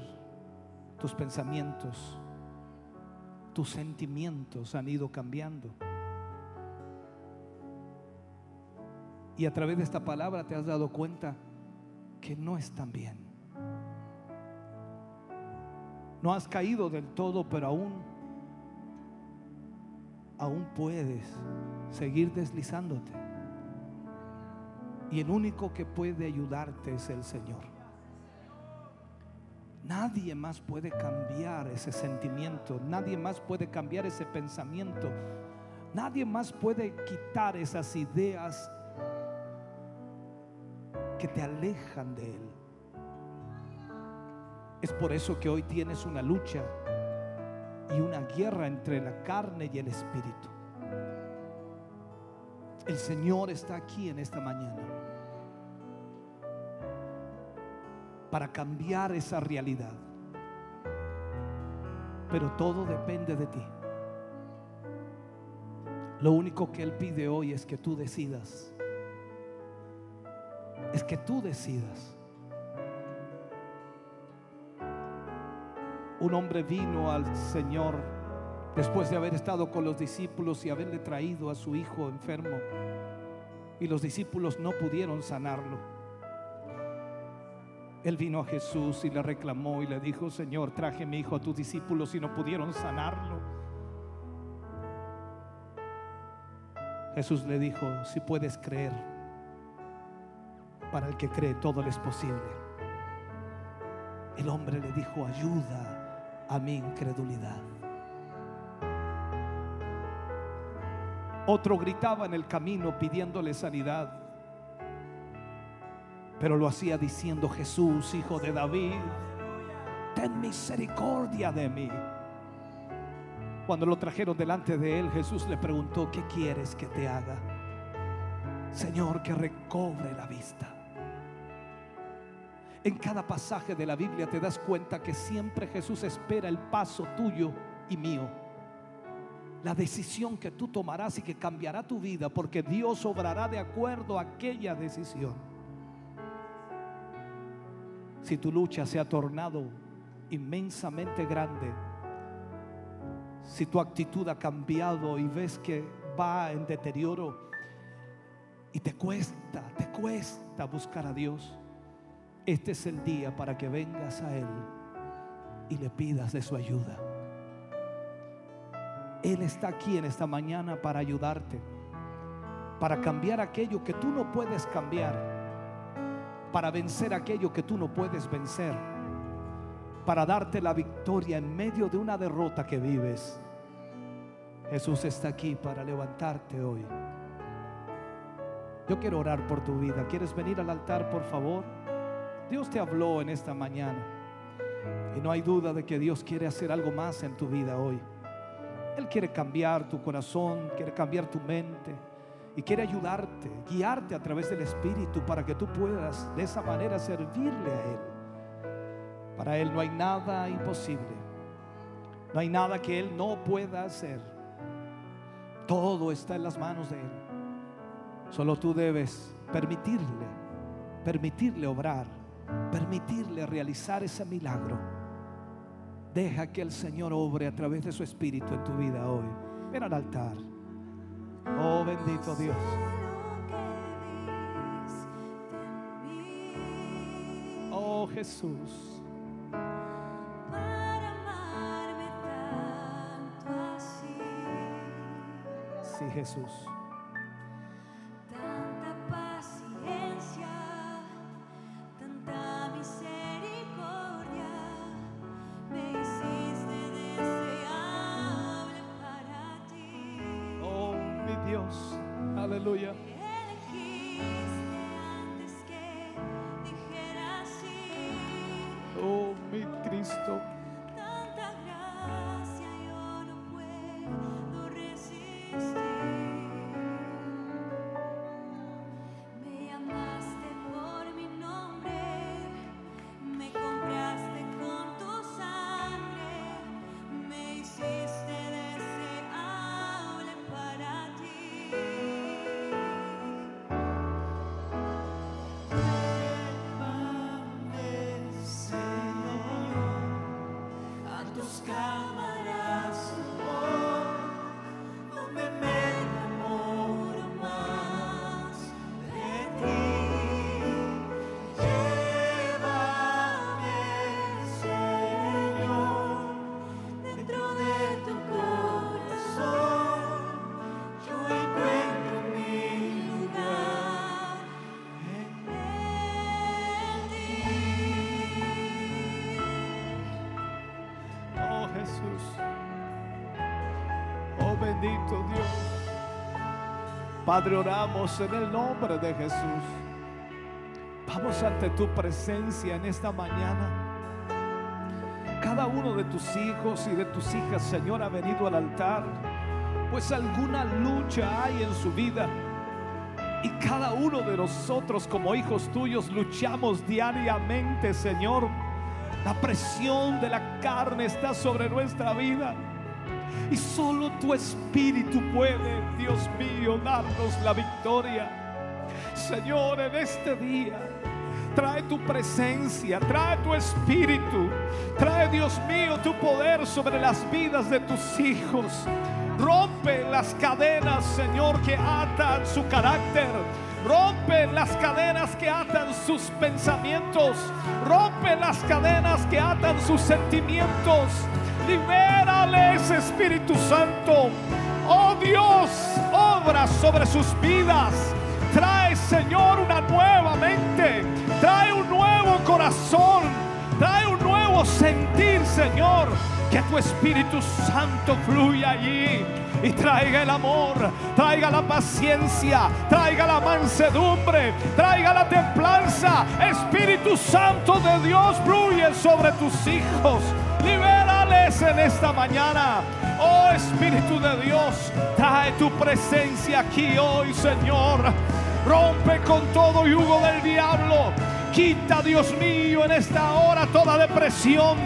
tus pensamientos, tus sentimientos han ido cambiando. Y a través de esta palabra te has dado cuenta que no están bien. No has caído del todo, pero aún, aún puedes seguir deslizándote. Y el único que puede ayudarte es el Señor. Nadie más puede cambiar ese sentimiento, nadie más puede cambiar ese pensamiento, nadie más puede quitar esas ideas que te alejan de Él. Es por eso que hoy tienes una lucha y una guerra entre la carne y el espíritu. El Señor está aquí en esta mañana para cambiar esa realidad. Pero todo depende de ti. Lo único que Él pide hoy es que tú decidas. Es que tú decidas. Un hombre vino al Señor después de haber estado con los discípulos y haberle traído a su hijo enfermo. Y los discípulos no pudieron sanarlo. Él vino a Jesús y le reclamó y le dijo, Señor, traje mi hijo a tus discípulos y no pudieron sanarlo. Jesús le dijo, si puedes creer, para el que cree todo le es posible. El hombre le dijo, ayuda a mi incredulidad. Otro gritaba en el camino pidiéndole sanidad pero lo hacía diciendo, Jesús, hijo de David, ten misericordia de mí. Cuando lo trajeron delante de él, Jesús le preguntó, ¿qué quieres que te haga? Señor, que recobre la vista. En cada pasaje de la Biblia te das cuenta que siempre Jesús espera el paso tuyo y mío. La decisión que tú tomarás y que cambiará tu vida porque Dios obrará de acuerdo a aquella decisión si tu lucha se ha tornado inmensamente grande, si tu actitud ha cambiado y ves que va en deterioro y te cuesta, te cuesta buscar a Dios, este es el día para que vengas a Él y le pidas de su ayuda. Él está aquí en esta mañana para ayudarte, para cambiar aquello que tú no puedes cambiar para vencer aquello que tú no puedes vencer, para darte la victoria en medio de una derrota que vives. Jesús está aquí para levantarte hoy. Yo quiero orar por tu vida. ¿Quieres venir al altar, por favor? Dios te habló en esta mañana. Y no hay duda de que Dios quiere hacer algo más en tu vida hoy. Él quiere cambiar tu corazón, quiere cambiar tu mente y quiere ayudarte, guiarte a través del Espíritu para que tú puedas de esa manera servirle a Él. Para Él no hay nada imposible. No hay nada que Él no pueda hacer. Todo está en las manos de Él. Solo tú debes permitirle, permitirle obrar, permitirle realizar ese milagro. Deja que el Señor obre a través de su Espíritu en tu vida hoy. Ven al altar. Oh bendito Dios. Oh Jesús. Para amarme tanto así. Sí, Jesús. Padre, oramos en el nombre de Jesús. Vamos ante tu presencia en esta mañana. Cada uno de tus hijos y de tus hijas, Señor, ha venido al altar, pues alguna lucha hay en su vida. Y cada uno de nosotros como hijos tuyos luchamos diariamente, Señor. La presión de la carne está sobre nuestra vida. Y solo tu espíritu puede, Dios mío, darnos la victoria. Señor, en este día, trae tu presencia, trae tu espíritu, trae, Dios mío, tu poder sobre las vidas de tus hijos. Rompe las cadenas, Señor, que atan su carácter. Rompe las cadenas que atan sus pensamientos. Rompe las cadenas que atan sus sentimientos. Libérales, Espíritu Santo. Oh Dios, obra sobre sus vidas. Trae, Señor, una nueva mente. Trae un nuevo corazón. Trae un nuevo sentir, Señor. Que tu Espíritu Santo fluya allí y traiga el amor, traiga la paciencia, traiga la mansedumbre, traiga la templanza. Espíritu Santo de Dios fluye sobre tus hijos. En esta mañana. Oh Espíritu de Dios, trae tu presencia aquí hoy, Señor. Rompe con todo yugo del diablo. Quita, Dios mío, en esta hora toda depresión.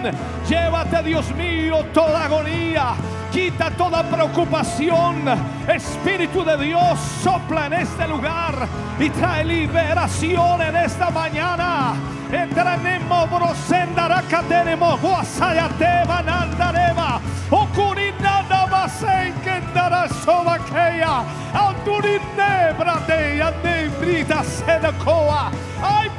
Llévate, Dios mío, toda agonía. Quita toda preocupación. Espíritu de Dios, sopla en este lugar y trae liberación en esta mañana. Entranemo brosendara tenemos guasayate banandareva. Okurinada basen kendara sobakeya. Auturine brateya de brita sedakoa. Ay,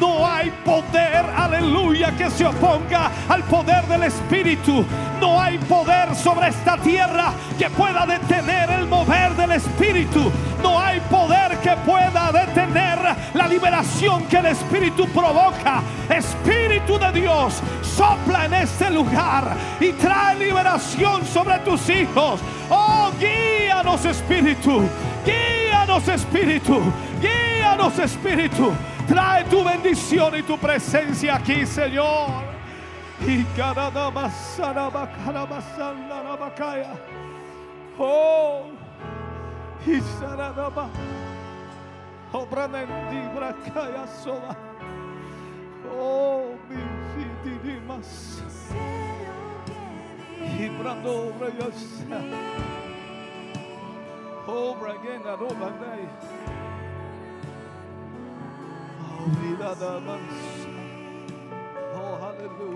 No hay poder, aleluya, que se oponga al poder del Espíritu. No hay poder sobre esta tierra que pueda detener el mover del Espíritu. No hay poder que pueda detener la liberación que el Espíritu provoca. Espíritu de Dios, sopla en este lugar y trae liberación sobre tus hijos. Oh, guíanos, Espíritu. Guíanos, Espíritu. Guíanos, Espíritu. Trae tu bendición y tu presencia aquí, Señor. Y. Oh, y saradaba. Obranendi brakaya soba. Oh, mi fitinimas. Y brando brayasa. Oh, bragena robandai. Oh, vida da mansa. Oh, aleluya,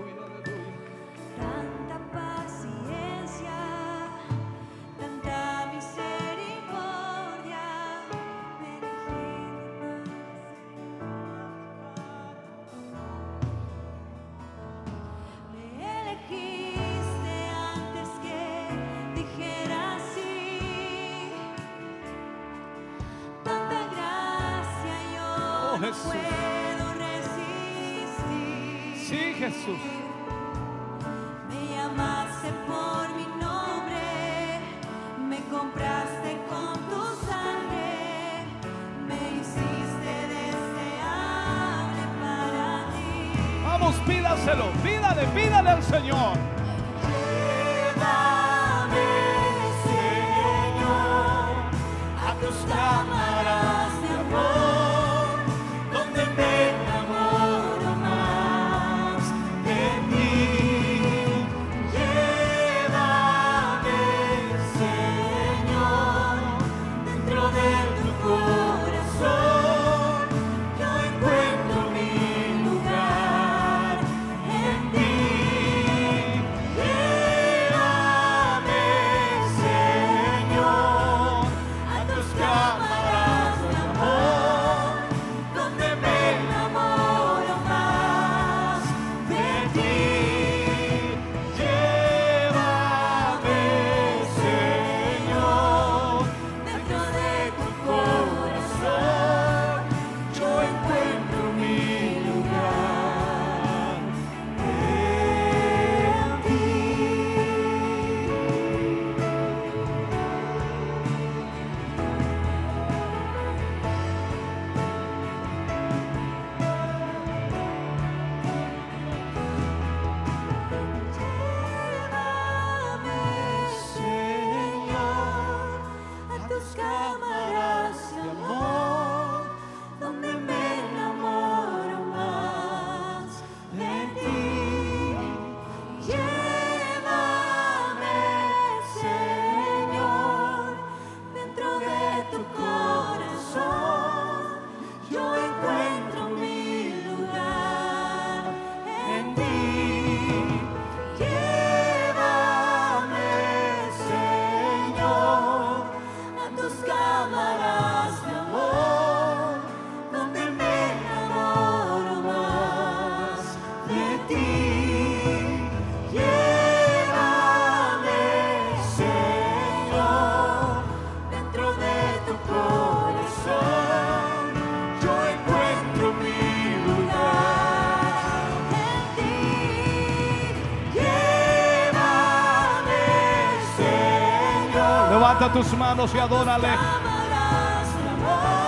tus manos y adórale.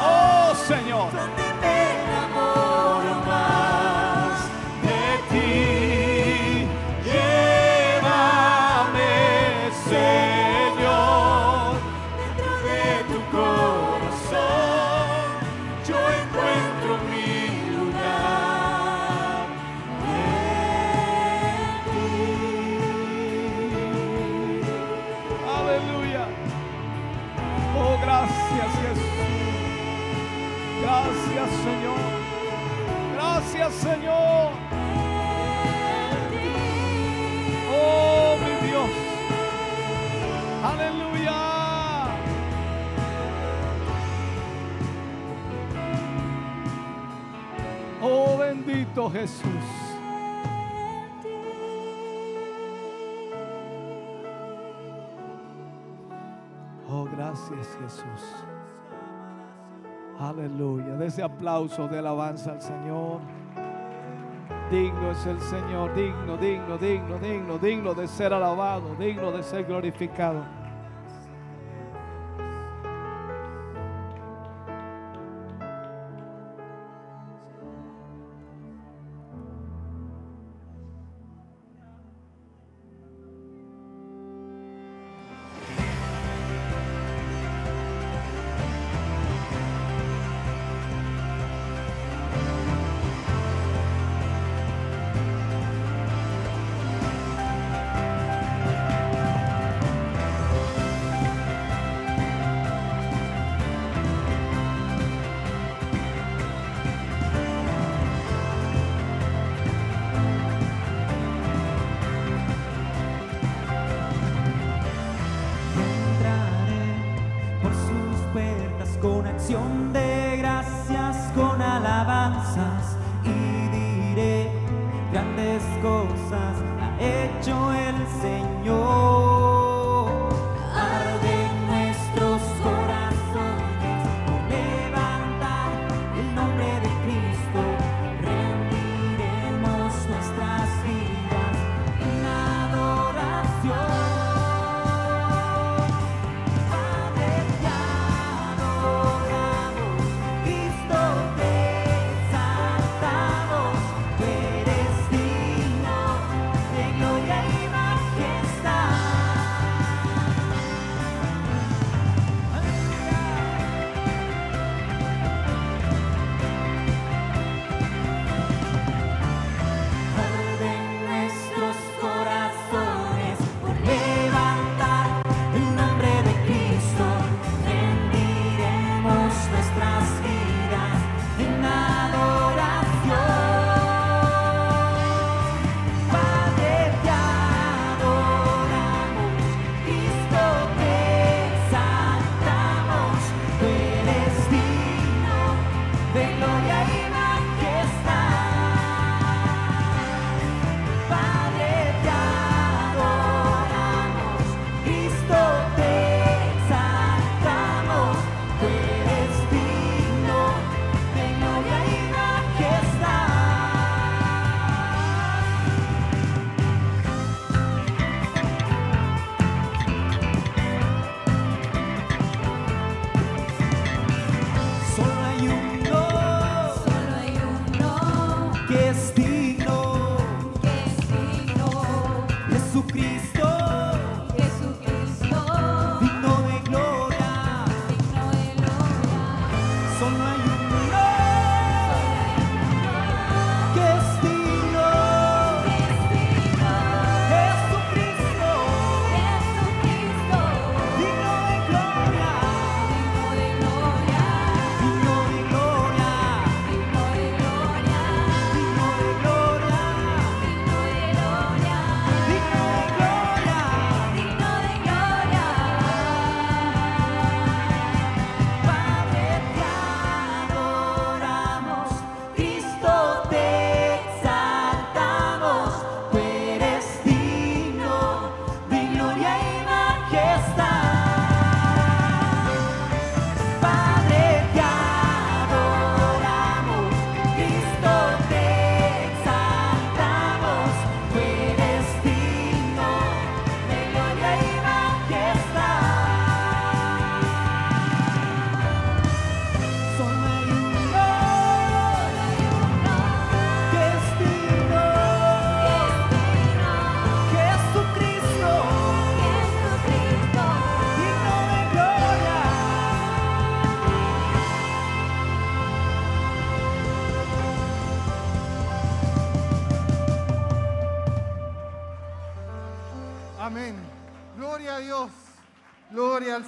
Oh Señor. Cristo Jesús. Oh, gracias Jesús. Aleluya. De ese aplauso de alabanza al Señor. Digno es el Señor, digno, digno, digno, digno, digno de ser alabado, digno de ser glorificado.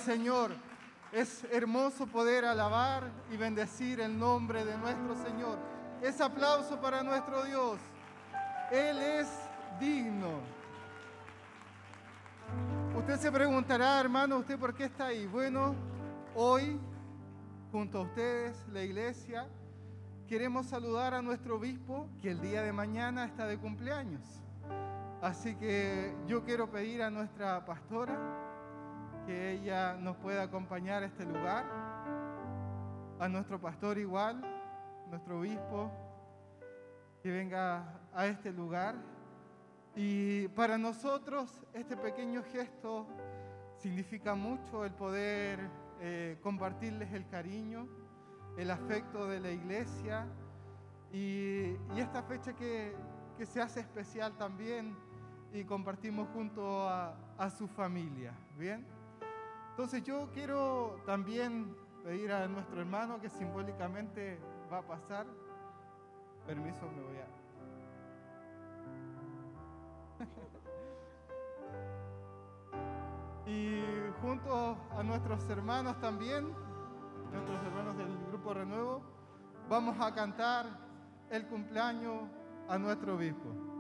Señor. Es hermoso poder alabar y bendecir el nombre de nuestro Señor. Es aplauso para nuestro Dios. Él es digno. Usted se preguntará, hermano, ¿usted por qué está ahí? Bueno, hoy, junto a ustedes, la iglesia, queremos saludar a nuestro obispo que el día de mañana está de cumpleaños. Así que yo quiero pedir a nuestra pastora que ella nos pueda acompañar a este lugar, a nuestro pastor igual, nuestro obispo, que venga a este lugar. Y para nosotros este pequeño gesto significa mucho el poder eh, compartirles el cariño, el afecto de la iglesia y, esta fecha que, que se hace especial también y compartimos junto a, a su familia. ¿Bien? Entonces yo quiero también pedir a nuestro hermano que simbólicamente va a pasar. Permiso, me voy a... y junto a nuestros hermanos también, nuestros hermanos del Grupo Renuevo, vamos a cantar el cumpleaños a nuestro obispo.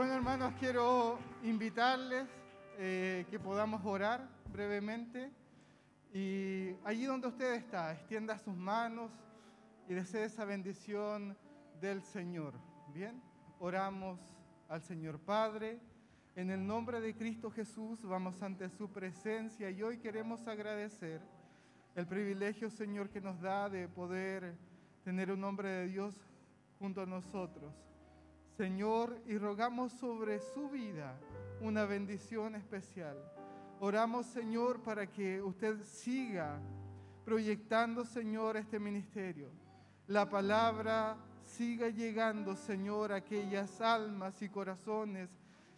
Bueno, hermanos, quiero invitarles eh, que podamos orar brevemente. Y allí donde usted está, extienda sus manos y desee esa bendición del Señor. Bien, oramos al Señor Padre. En el nombre de Cristo Jesús vamos ante su presencia y hoy queremos agradecer el privilegio, Señor, que nos da de poder tener un hombre de Dios junto a nosotros. Señor, y rogamos sobre su vida una bendición especial. Oramos, Señor, para que usted siga proyectando, Señor, este ministerio. La palabra siga llegando, Señor, a aquellas almas y corazones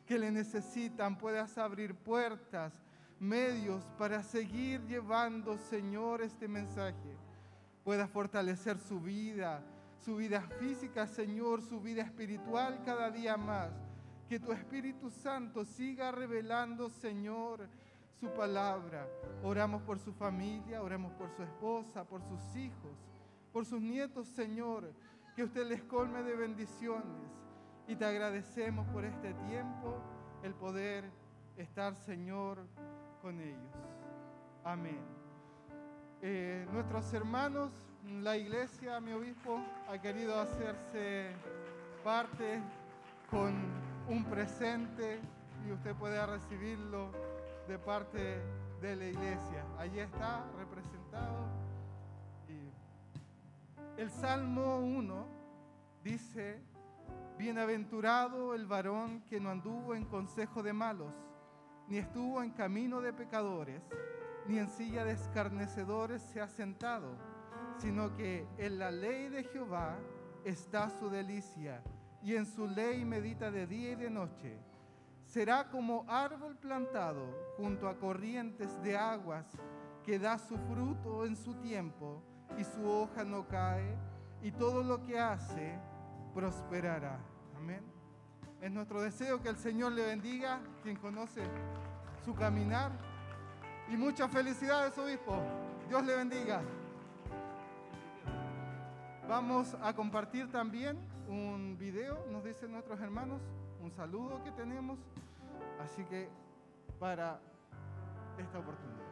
que le necesitan. Puedas abrir puertas, medios para seguir llevando, Señor, este mensaje. Puedas fortalecer su vida, su vida física, Señor, su vida espiritual cada día más. Que tu Espíritu Santo siga revelando, Señor, su palabra. Oramos por su familia, oramos por su esposa, por sus hijos, por sus nietos, Señor. Que usted les colme de bendiciones. Y te agradecemos por este tiempo, el poder estar, Señor, con ellos. Amén. Eh, nuestros hermanos, la iglesia, mi obispo, ha querido hacerse parte con un presente y usted puede recibirlo de parte de la iglesia. Allí está representado. El Salmo 1 dice, bienaventurado el varón que no anduvo en consejo de malos, ni estuvo en camino de pecadores, ni en silla de escarnecedores se ha sentado, sino que en la ley de Jehová está su delicia, y en su ley medita de día y de noche. Será como árbol plantado junto a corrientes de aguas, que da su fruto en su tiempo, y su hoja no cae, y todo lo que hace prosperará. Amén. Es nuestro deseo que el Señor le bendiga, quien conoce su caminar. Y muchas felicidades, obispo. Dios le bendiga. Vamos a compartir también un video, nos dicen nuestros hermanos, un saludo que tenemos. Así que para esta oportunidad.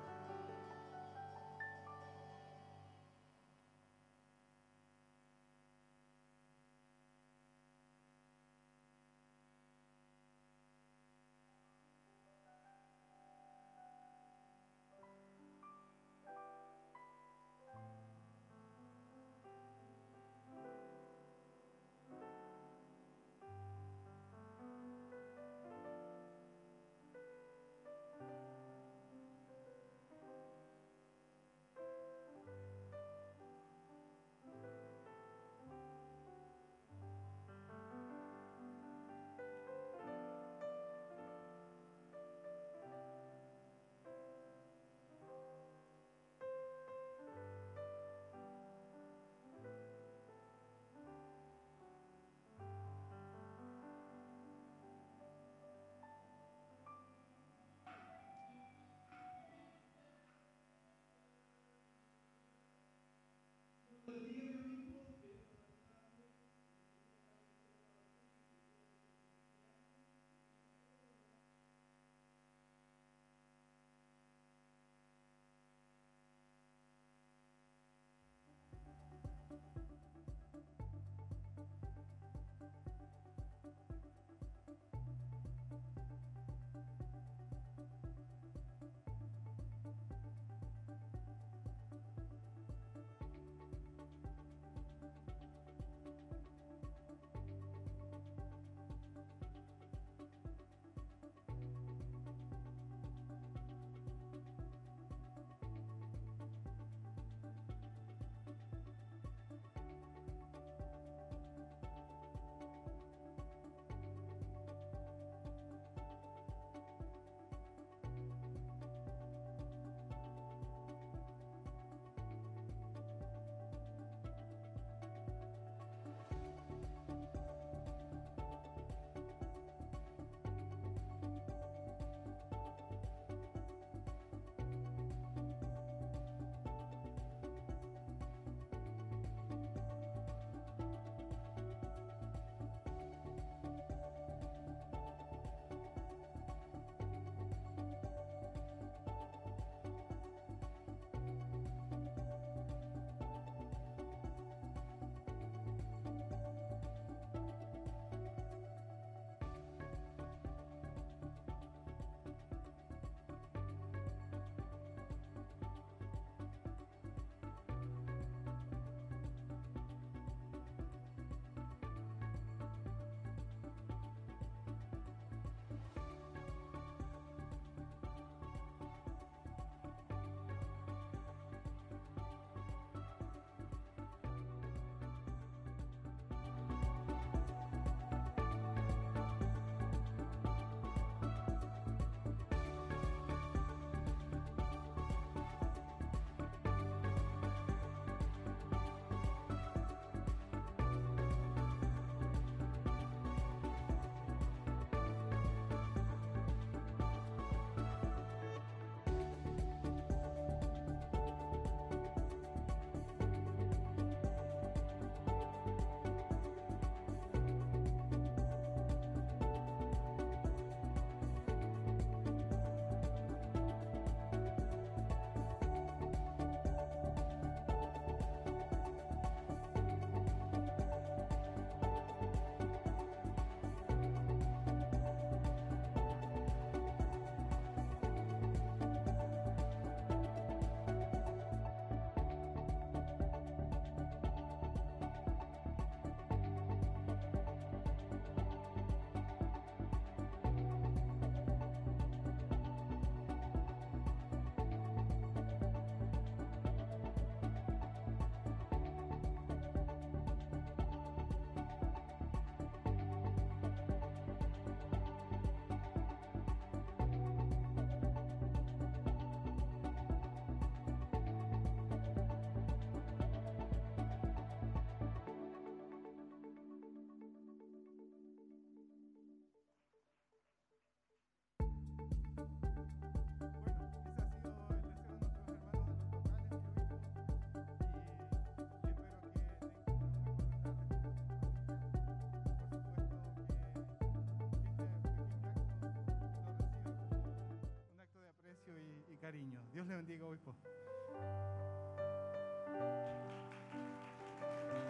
Bendiga, obispo.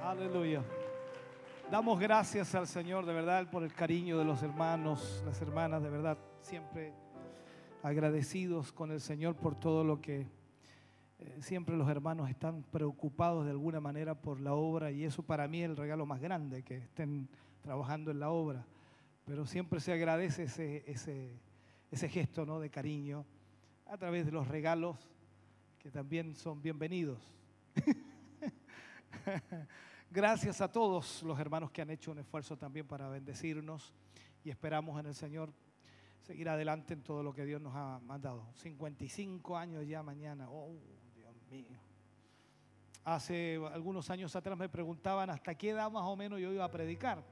Aleluya. Damos gracias al Señor de verdad por el cariño de los hermanos, las hermanas, de verdad, siempre agradecidos con el Señor por todo lo que eh, siempre los hermanos están preocupados de alguna manera por la obra y eso para mí es el regalo más grande, que estén trabajando en la obra. Pero siempre se agradece ese, ese, ese gesto ¿no? de cariño a través de los regalos que también son bienvenidos. Gracias a todos los hermanos que han hecho un esfuerzo también para bendecirnos y esperamos en el Señor seguir adelante en todo lo que Dios nos ha mandado. 55 años ya mañana. Oh, Dios mío. Hace algunos años atrás me preguntaban hasta qué edad más o menos yo iba a predicar.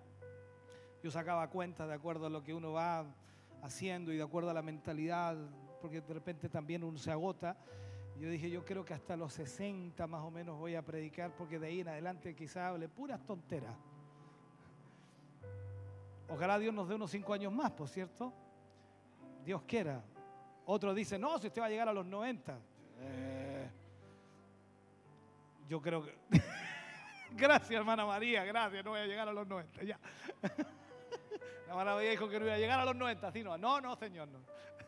Yo sacaba cuenta de acuerdo a lo que uno va haciendo y de acuerdo a la mentalidad, porque de repente también uno se agota. Yo dije, yo creo que hasta los 60 más o menos voy a predicar, porque de ahí en adelante quizás hable puras tonteras. Ojalá Dios nos dé unos 5 años más, por cierto. Dios quiera. Otro dice, no, si usted va a llegar a los 90. Eh, yo creo que... gracias, hermana María, gracias, no voy a llegar a los 90, ya. La hermana María dijo que no iba a llegar a los 90, así no, no, no, señor, no.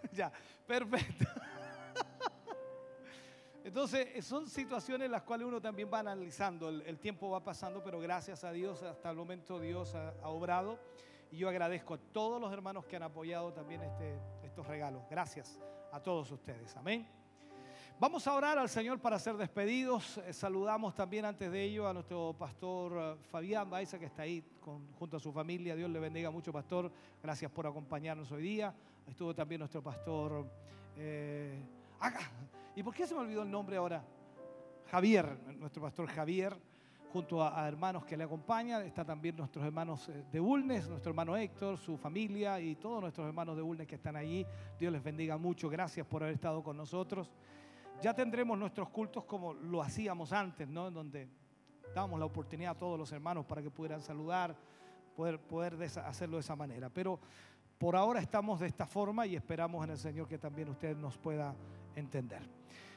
ya, perfecto. Entonces, son situaciones en las cuales uno también va analizando, el, tiempo va pasando, pero gracias a Dios, hasta el momento Dios ha, obrado. Y yo agradezco a todos los hermanos que han apoyado también este, estos regalos. Gracias a todos ustedes. Amén. Vamos a orar al Señor para ser despedidos. Eh, saludamos también antes de ello a nuestro pastor eh, Fabián Baiza, que está ahí junto a su familia. Dios le bendiga mucho, pastor. Gracias por acompañarnos hoy día. Estuvo también nuestro pastor. eh. ¿Y por qué se me olvidó el nombre ahora? Javier, nuestro pastor Javier, junto a, a hermanos que le acompañan. Está también nuestros hermanos eh, de Bulnes, nuestro hermano Héctor, su familia y todos nuestros hermanos de Bulnes que están allí. Dios les bendiga mucho. Gracias por haber estado con nosotros. Ya tendremos nuestros cultos como lo hacíamos antes, ¿no? En donde dábamos la oportunidad a todos los hermanos para que pudieran saludar, poder, poder hacerlo de esa manera. Pero por ahora estamos de esta forma y esperamos en el Señor que también usted nos pueda entender.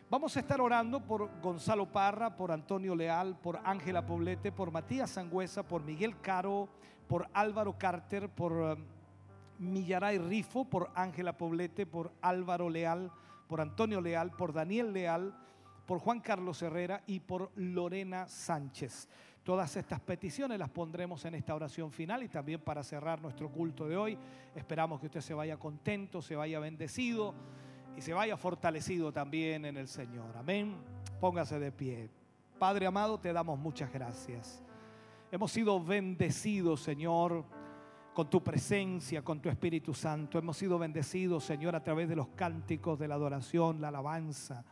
Vamos a estar orando por Gonzalo Parra, por Antonio Leal, por Ángela Poblete, por Matías Sangüesa, por Miguel Caro, por Álvaro Carter, por um, Millaray Rifo, por Ángela Poblete, por Álvaro Leal, por Antonio Leal, por Daniel Leal, por Juan Carlos Herrera y por Lorena Sánchez. Todas estas peticiones las pondremos en esta oración final y también para cerrar nuestro culto de hoy. Esperamos que usted se vaya contento, se vaya bendecido y se vaya fortalecido también en el Señor. Amén. Póngase de pie. Padre amado, te damos muchas gracias. Hemos sido bendecidos, Señor, con tu presencia, con tu Espíritu Santo. Hemos sido bendecidos, Señor, a través de los cánticos, de la adoración, la alabanza.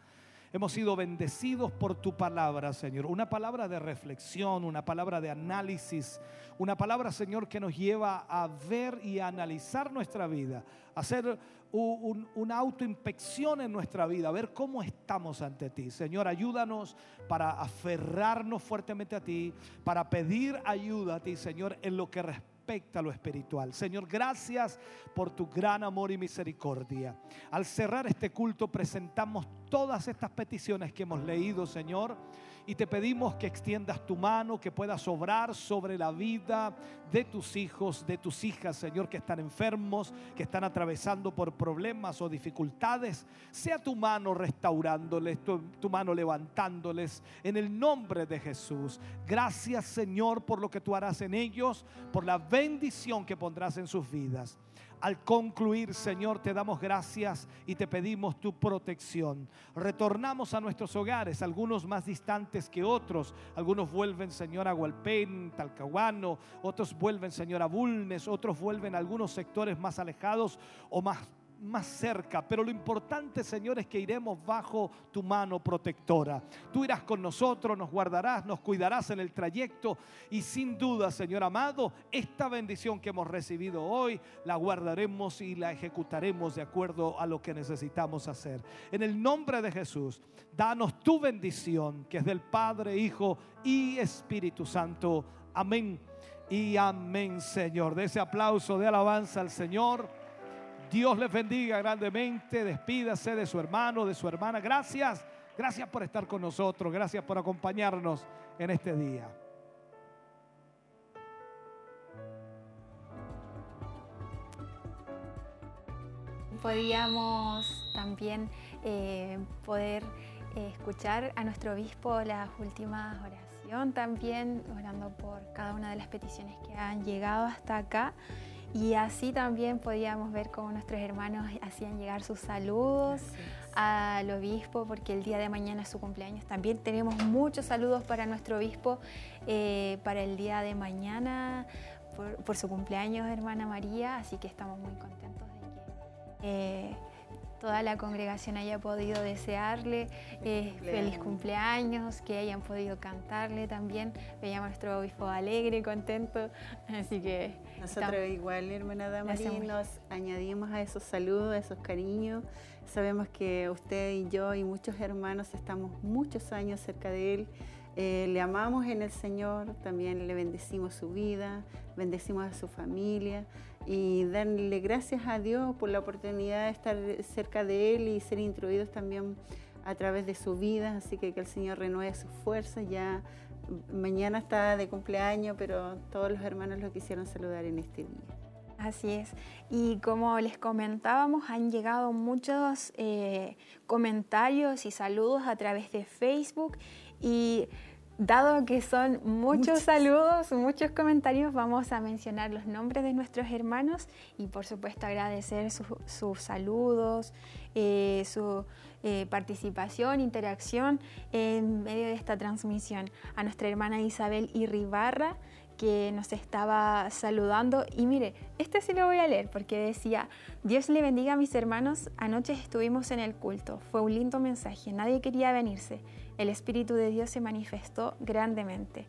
Hemos sido bendecidos por tu palabra, Señor. Una palabra de reflexión, una palabra de análisis, una palabra, Señor, que nos lleva a ver y a analizar nuestra vida, hacer una autoinspección en nuestra vida, a ver cómo estamos ante ti. Señor, ayúdanos para aferrarnos fuertemente a ti, para pedir ayuda a ti, Señor, en lo que respecta lo espiritual. Señor, gracias por tu gran amor y misericordia. Al cerrar este culto presentamos todas estas peticiones que hemos leído, Señor, y te pedimos que extiendas tu mano, que puedas obrar sobre la vida de tus hijos, de tus hijas, Señor, que están enfermos, que están atravesando por problemas o dificultades. Sea tu mano restaurándoles, tu, tu mano levantándoles en el nombre de Jesús. Gracias, Señor, por lo que tú harás en ellos, por la bendición que pondrás en sus vidas. Al concluir, Señor, te damos gracias y te pedimos tu protección. Retornamos a nuestros hogares, algunos más distantes que otros. Algunos vuelven, Señor, a Hualpén, Talcahuano, otros vuelven, Señor, a Bulnes, otros vuelven a algunos sectores más alejados o más más cerca, pero lo importante, Señor, es que iremos bajo tu mano protectora. Tú irás con nosotros, nos guardarás, nos cuidarás en el trayecto y sin duda, Señor amado, esta bendición que hemos recibido hoy la guardaremos y la ejecutaremos de acuerdo a lo que necesitamos hacer. En el nombre de Jesús, danos tu bendición, que es del Padre, Hijo y Espíritu Santo. Amén y amén, Señor. De ese aplauso de alabanza al Señor. Dios les bendiga grandemente. Despídase de su hermano, de su hermana. Gracias. Gracias por estar con nosotros. Gracias por acompañarnos en este día. Podíamos también eh, poder eh, escuchar a nuestro obispo las últimas oración también, orando por cada una de las peticiones que han llegado hasta acá. Y así también podíamos ver cómo nuestros hermanos hacían llegar sus saludos al obispo, porque el día de mañana es su cumpleaños. También tenemos muchos saludos para nuestro obispo eh, para el día de mañana, por, por, su cumpleaños, hermana María, así que estamos muy contentos de que eh, toda la congregación haya podido desearle eh, feliz cumpleaños, que hayan podido cantarle también. Veíamos a nuestro obispo alegre, contento, así que... Nosotros estamos, igual, hermana Damarí, nos añadimos a esos saludos, a esos cariños. Sabemos que usted y yo y muchos hermanos estamos muchos años cerca de él. Eh, le amamos en el Señor, también le bendecimos su vida, bendecimos a su familia y darle gracias a Dios por la oportunidad de estar cerca de Él y ser instruidos también a través de su vida. Así que que el Señor renueve sus fuerzas. Ya mañana está de cumpleaños, pero todos los hermanos lo quisieron saludar en este día. Así es. Y como les comentábamos, han llegado muchos eh, comentarios y saludos a través de Facebook y Dado que son muchos, muchos, saludos, muchos comentarios, vamos a mencionar los nombres de nuestros hermanos y por supuesto agradecer sus su saludos, eh, su eh, participación, interacción en medio de esta transmisión. A nuestra hermana Isabel Irribarra, que nos estaba saludando. Y mire, este sí lo voy a leer porque decía, Dios le bendiga a mis hermanos, anoche estuvimos en el culto, fue un lindo mensaje, nadie quería venirse el Espíritu de Dios se manifestó grandemente.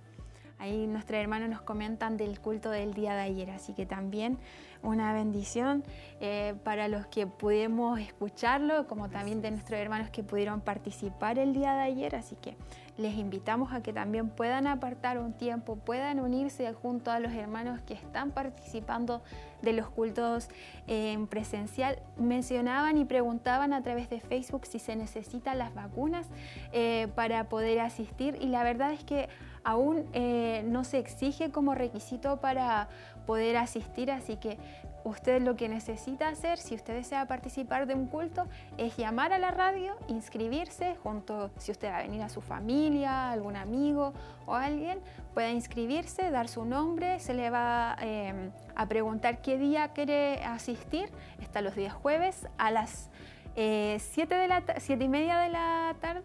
Ahí nuestros hermanos nos comentan del culto del día de ayer, así que también una bendición eh, para los que pudimos escucharlo, como también de nuestros hermanos que pudieron participar el día de ayer, así que les invitamos a que también puedan apartar un tiempo, puedan unirse junto a los hermanos que están participando de los cultos en presencial. Mencionaban y preguntaban a través de Facebook si se necesitan las vacunas eh, para poder asistir y la verdad es que aún eh, no se exige como requisito para poder asistir, así que usted lo que necesita hacer, si usted desea participar de un culto, es llamar a la radio, inscribirse junto, si usted va a venir a su familia, algún amigo o alguien, puede inscribirse, dar su nombre, se le va eh, a preguntar qué día quiere asistir, está los días jueves a las 7 eh, y media de la tarde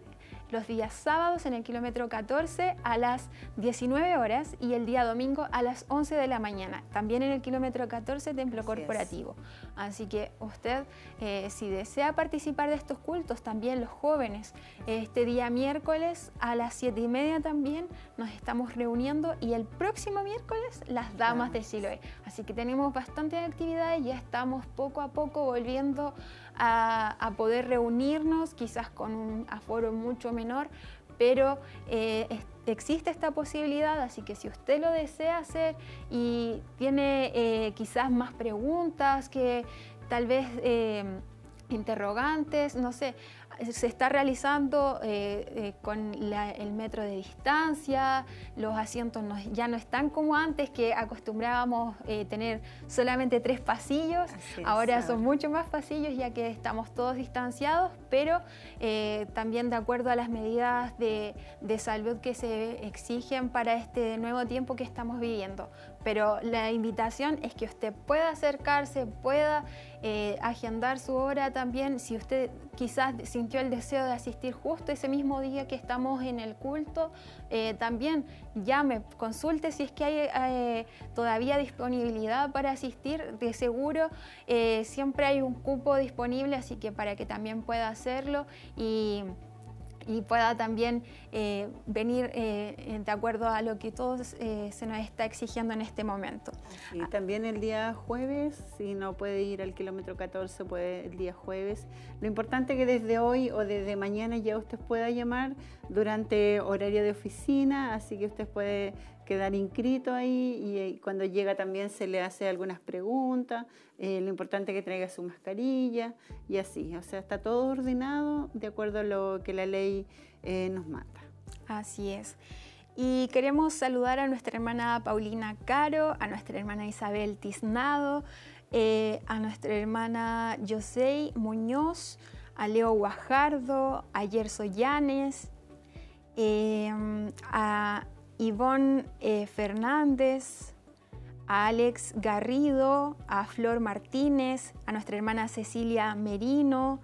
los días sábados en el kilómetro 14 a las 19 horas y el día domingo a las 11 de la mañana. También en el kilómetro 14 templo corporativo. Así que usted, eh, si desea participar de estos cultos, también los jóvenes, este día miércoles a las 7 y media también nos estamos reuniendo y el próximo miércoles las damas de Siloé. Así que tenemos bastante actividades, ya estamos poco a poco volviendo a, poder reunirnos, quizás con un aforo mucho menor, pero eh, existe esta posibilidad, así que si usted lo desea hacer y tiene eh, quizás más preguntas que tal vez eh, interrogantes, no sé, se está realizando eh, eh, con el metro de distancia, los asientos ya no están como antes, que acostumbrábamos eh, tener solamente tres pasillos, ahora son mucho más pasillos ya que estamos todos distanciados, pero también de acuerdo a las medidas de, de salud que se exigen para este nuevo tiempo que estamos viviendo. Pero la invitación es que usted pueda acercarse, pueda eh, agendar su hora también. Si usted quizás sintió el deseo de asistir justo ese mismo día que estamos en el culto, eh, también llame, consulte si es que hay eh, todavía disponibilidad para asistir. De seguro siempre hay un cupo disponible, así que para que también pueda hacerlo y y pueda también eh, venir eh, de acuerdo a lo que todos eh, se nos está exigiendo en este momento. Y también el día jueves, si no puede ir al kilómetro 14, puede el día jueves. Lo importante es que desde hoy o desde mañana ya usted pueda llamar durante horario de oficina, así que usted puede quedar inscrito ahí y, eh, cuando llega también se le hace algunas preguntas, eh, lo importante es que traiga su mascarilla y así, o sea, está todo ordenado de acuerdo a lo que la ley eh, nos manda. Así es. Y queremos saludar a nuestra hermana Paulina Caro, a nuestra hermana Isabel Tiznado, a nuestra hermana José Muñoz, a Leo Guajardo, a Yerso Llanes, a Ivonne eh, Fernández, a Alex Garrido, a Flor Martínez, a nuestra hermana Cecilia Merino,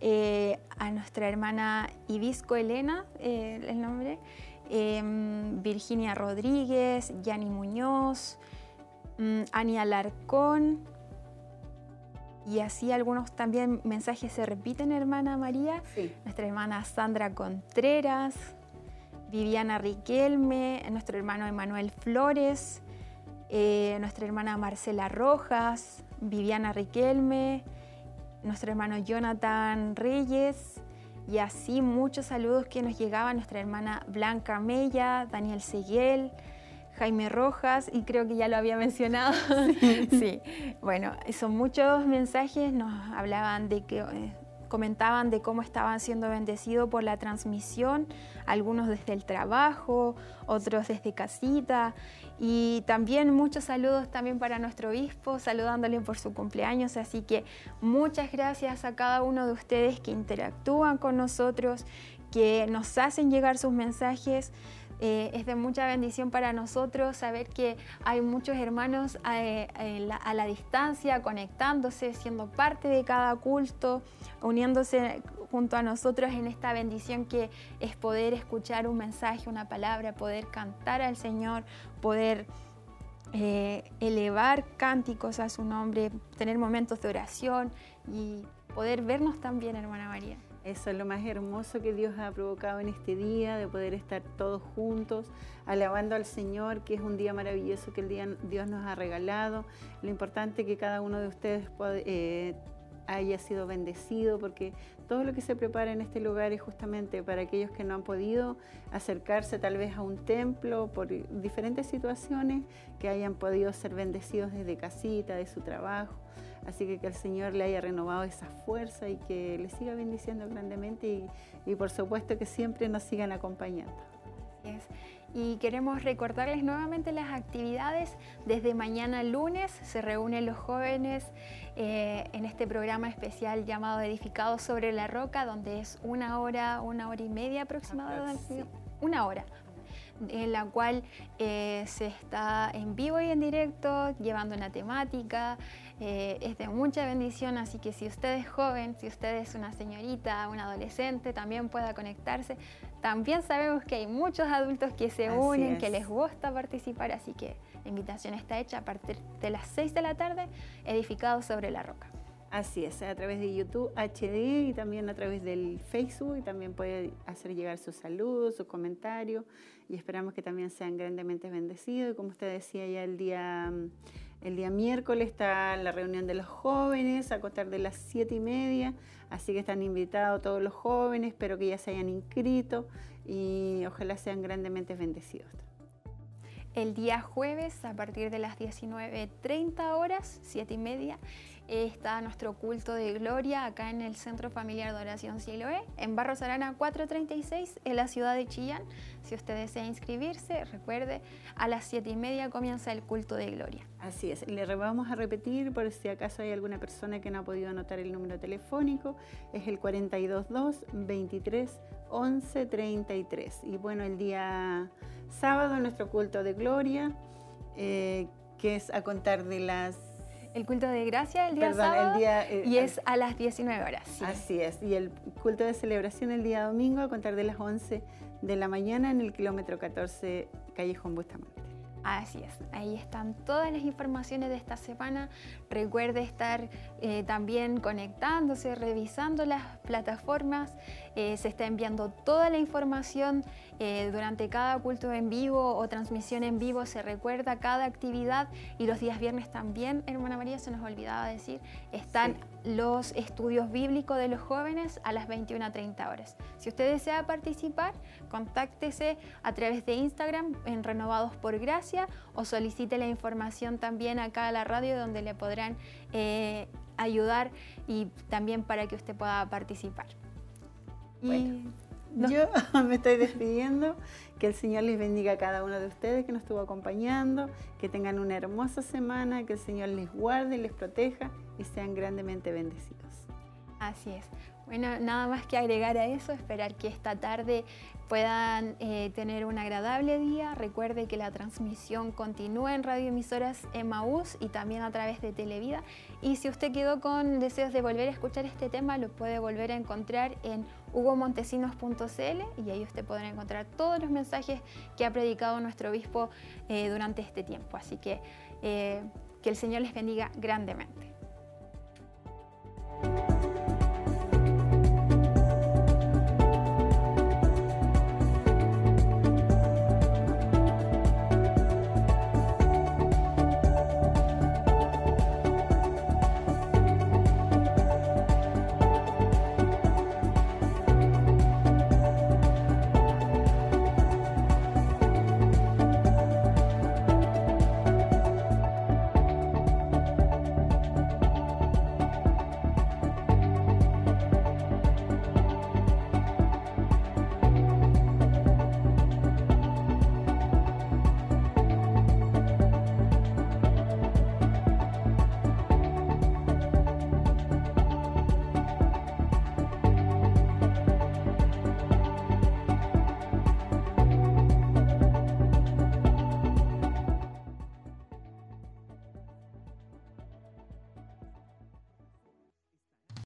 eh, a nuestra hermana Ibisco Elena, eh, el nombre, em, Virginia Rodríguez, Yani Muñoz, mm, Ani Alarcón, y así algunos también mensajes se repiten, hermana María. Sí. Nuestra hermana Sandra Contreras, Viviana Riquelme, nuestro hermano Emanuel Flores, eh, nuestra hermana Marcela Rojas, Viviana Riquelme, nuestro hermano Jonathan Reyes, y así muchos saludos que nos llegaban, nuestra hermana Blanca Mella, Daniel Seguel, Jaime Rojas, y creo que ya lo había mencionado. sí, bueno, son muchos mensajes, nos hablaban de que... comentaban de cómo estaban siendo bendecidos por la transmisión, algunos desde el trabajo, otros desde casita y también muchos saludos también para nuestro obispo, saludándole por su cumpleaños, así que muchas gracias a cada uno de ustedes que interactúan con nosotros, que nos hacen llegar sus mensajes. Eh, es de mucha bendición para nosotros saber que hay muchos hermanos eh, a la distancia, conectándose, siendo parte de cada culto, uniéndose junto a nosotros en esta bendición que es poder escuchar un mensaje, una palabra, poder cantar al Señor, poder eh, elevar cánticos a su nombre, tener momentos de oración y poder vernos también, hermana María. Eso es lo más hermoso que Dios ha provocado en este día, de poder estar todos juntos, alabando al Señor, que es un día maravilloso que el día Dios nos ha regalado. Lo importante es que cada uno de ustedes eh, haya sido bendecido, porque todo lo que se prepara en este lugar es justamente para aquellos que no han podido acercarse tal vez a un templo por diferentes situaciones, que hayan podido ser bendecidos desde casita, de su trabajo. Así que que el Señor le haya renovado esa fuerza y que le siga bendiciendo grandemente y, y por supuesto que siempre nos sigan acompañando. Y queremos recordarles nuevamente las actividades. Desde mañana lunes se reúnen los jóvenes eh, en este programa especial llamado Edificados sobre la Roca, donde es una hora, una hora y media aproximadamente. Sí. Una hora en la cual eh, se está en vivo y en directo llevando una temática. Eh, es de mucha bendición, así que si usted es joven, si usted es una señorita, un adolescente, también pueda conectarse. También sabemos que hay muchos adultos que se Así unen, que es. les gusta participar, así que la invitación está hecha a partir de las 6 de la tarde, edificados sobre la roca. Así es, a través de YouTube HD y también a través del Facebook y también puede hacer llegar sus saludos, sus comentarios y esperamos que también sean grandemente bendecidos. Y como usted decía ya el día, mm, el día miércoles está la reunión de los jóvenes a contar de las siete y media, así que están invitados todos los jóvenes, espero que ya se hayan inscrito y ojalá sean grandemente bendecidos. El día jueves, a partir de las 19.30 horas, 7 y media, está nuestro culto de gloria acá en el Centro Familiar de Oración Siloé, en Barros Arana 436, en la ciudad de Chillán. Si usted desea inscribirse, recuerde, a las 7 y media comienza el culto de gloria. Así es, le vamos a repetir por si acaso hay alguna persona que no ha podido anotar el número telefónico, es el 422 23 11 33. Y bueno, el día sábado nuestro culto de gloria, eh, que es a contar de las... El culto de gracia el día Perdón, sábado el día... eh, y es a las 19 horas. sí. Así es, y el culto de celebración el día domingo a contar de las 11 de la mañana en el kilómetro 14 Callejón Bustamante. Así es, ahí están todas las informaciones de esta semana. Recuerde estar eh, también conectándose, revisando las plataformas. Eh, se está enviando toda la información eh, durante cada culto en vivo o transmisión en vivo. Se recuerda cada actividad y los días viernes también, hermana María, se nos olvidaba decir, están los estudios bíblicos de los jóvenes a las 21 a 30 horas. Si usted desea participar, contáctese a través de Instagram en Renovados por Gracia o solicite la información también acá a la radio donde le podrán eh, ayudar y también para que usted pueda participar. Y Bueno. No- Yo me estoy despidiendo. Que el Señor les bendiga a cada uno de ustedes que nos estuvo acompañando. Que tengan una hermosa semana. Que el Señor les guarde, les proteja y sean grandemente bendecidos. Así es. Bueno, nada más que agregar a eso, esperar que esta tarde puedan eh, tener un agradable día. Recuerde que la transmisión continúa en radioemisoras Emaús y también a través de Televida. Y si usted quedó con deseos de volver a escuchar este tema, lo puede volver a encontrar en hugomontesinos.cl y ahí usted podrá encontrar todos los mensajes que ha predicado nuestro obispo eh, durante este tiempo. Así que eh, que el Señor les bendiga grandemente.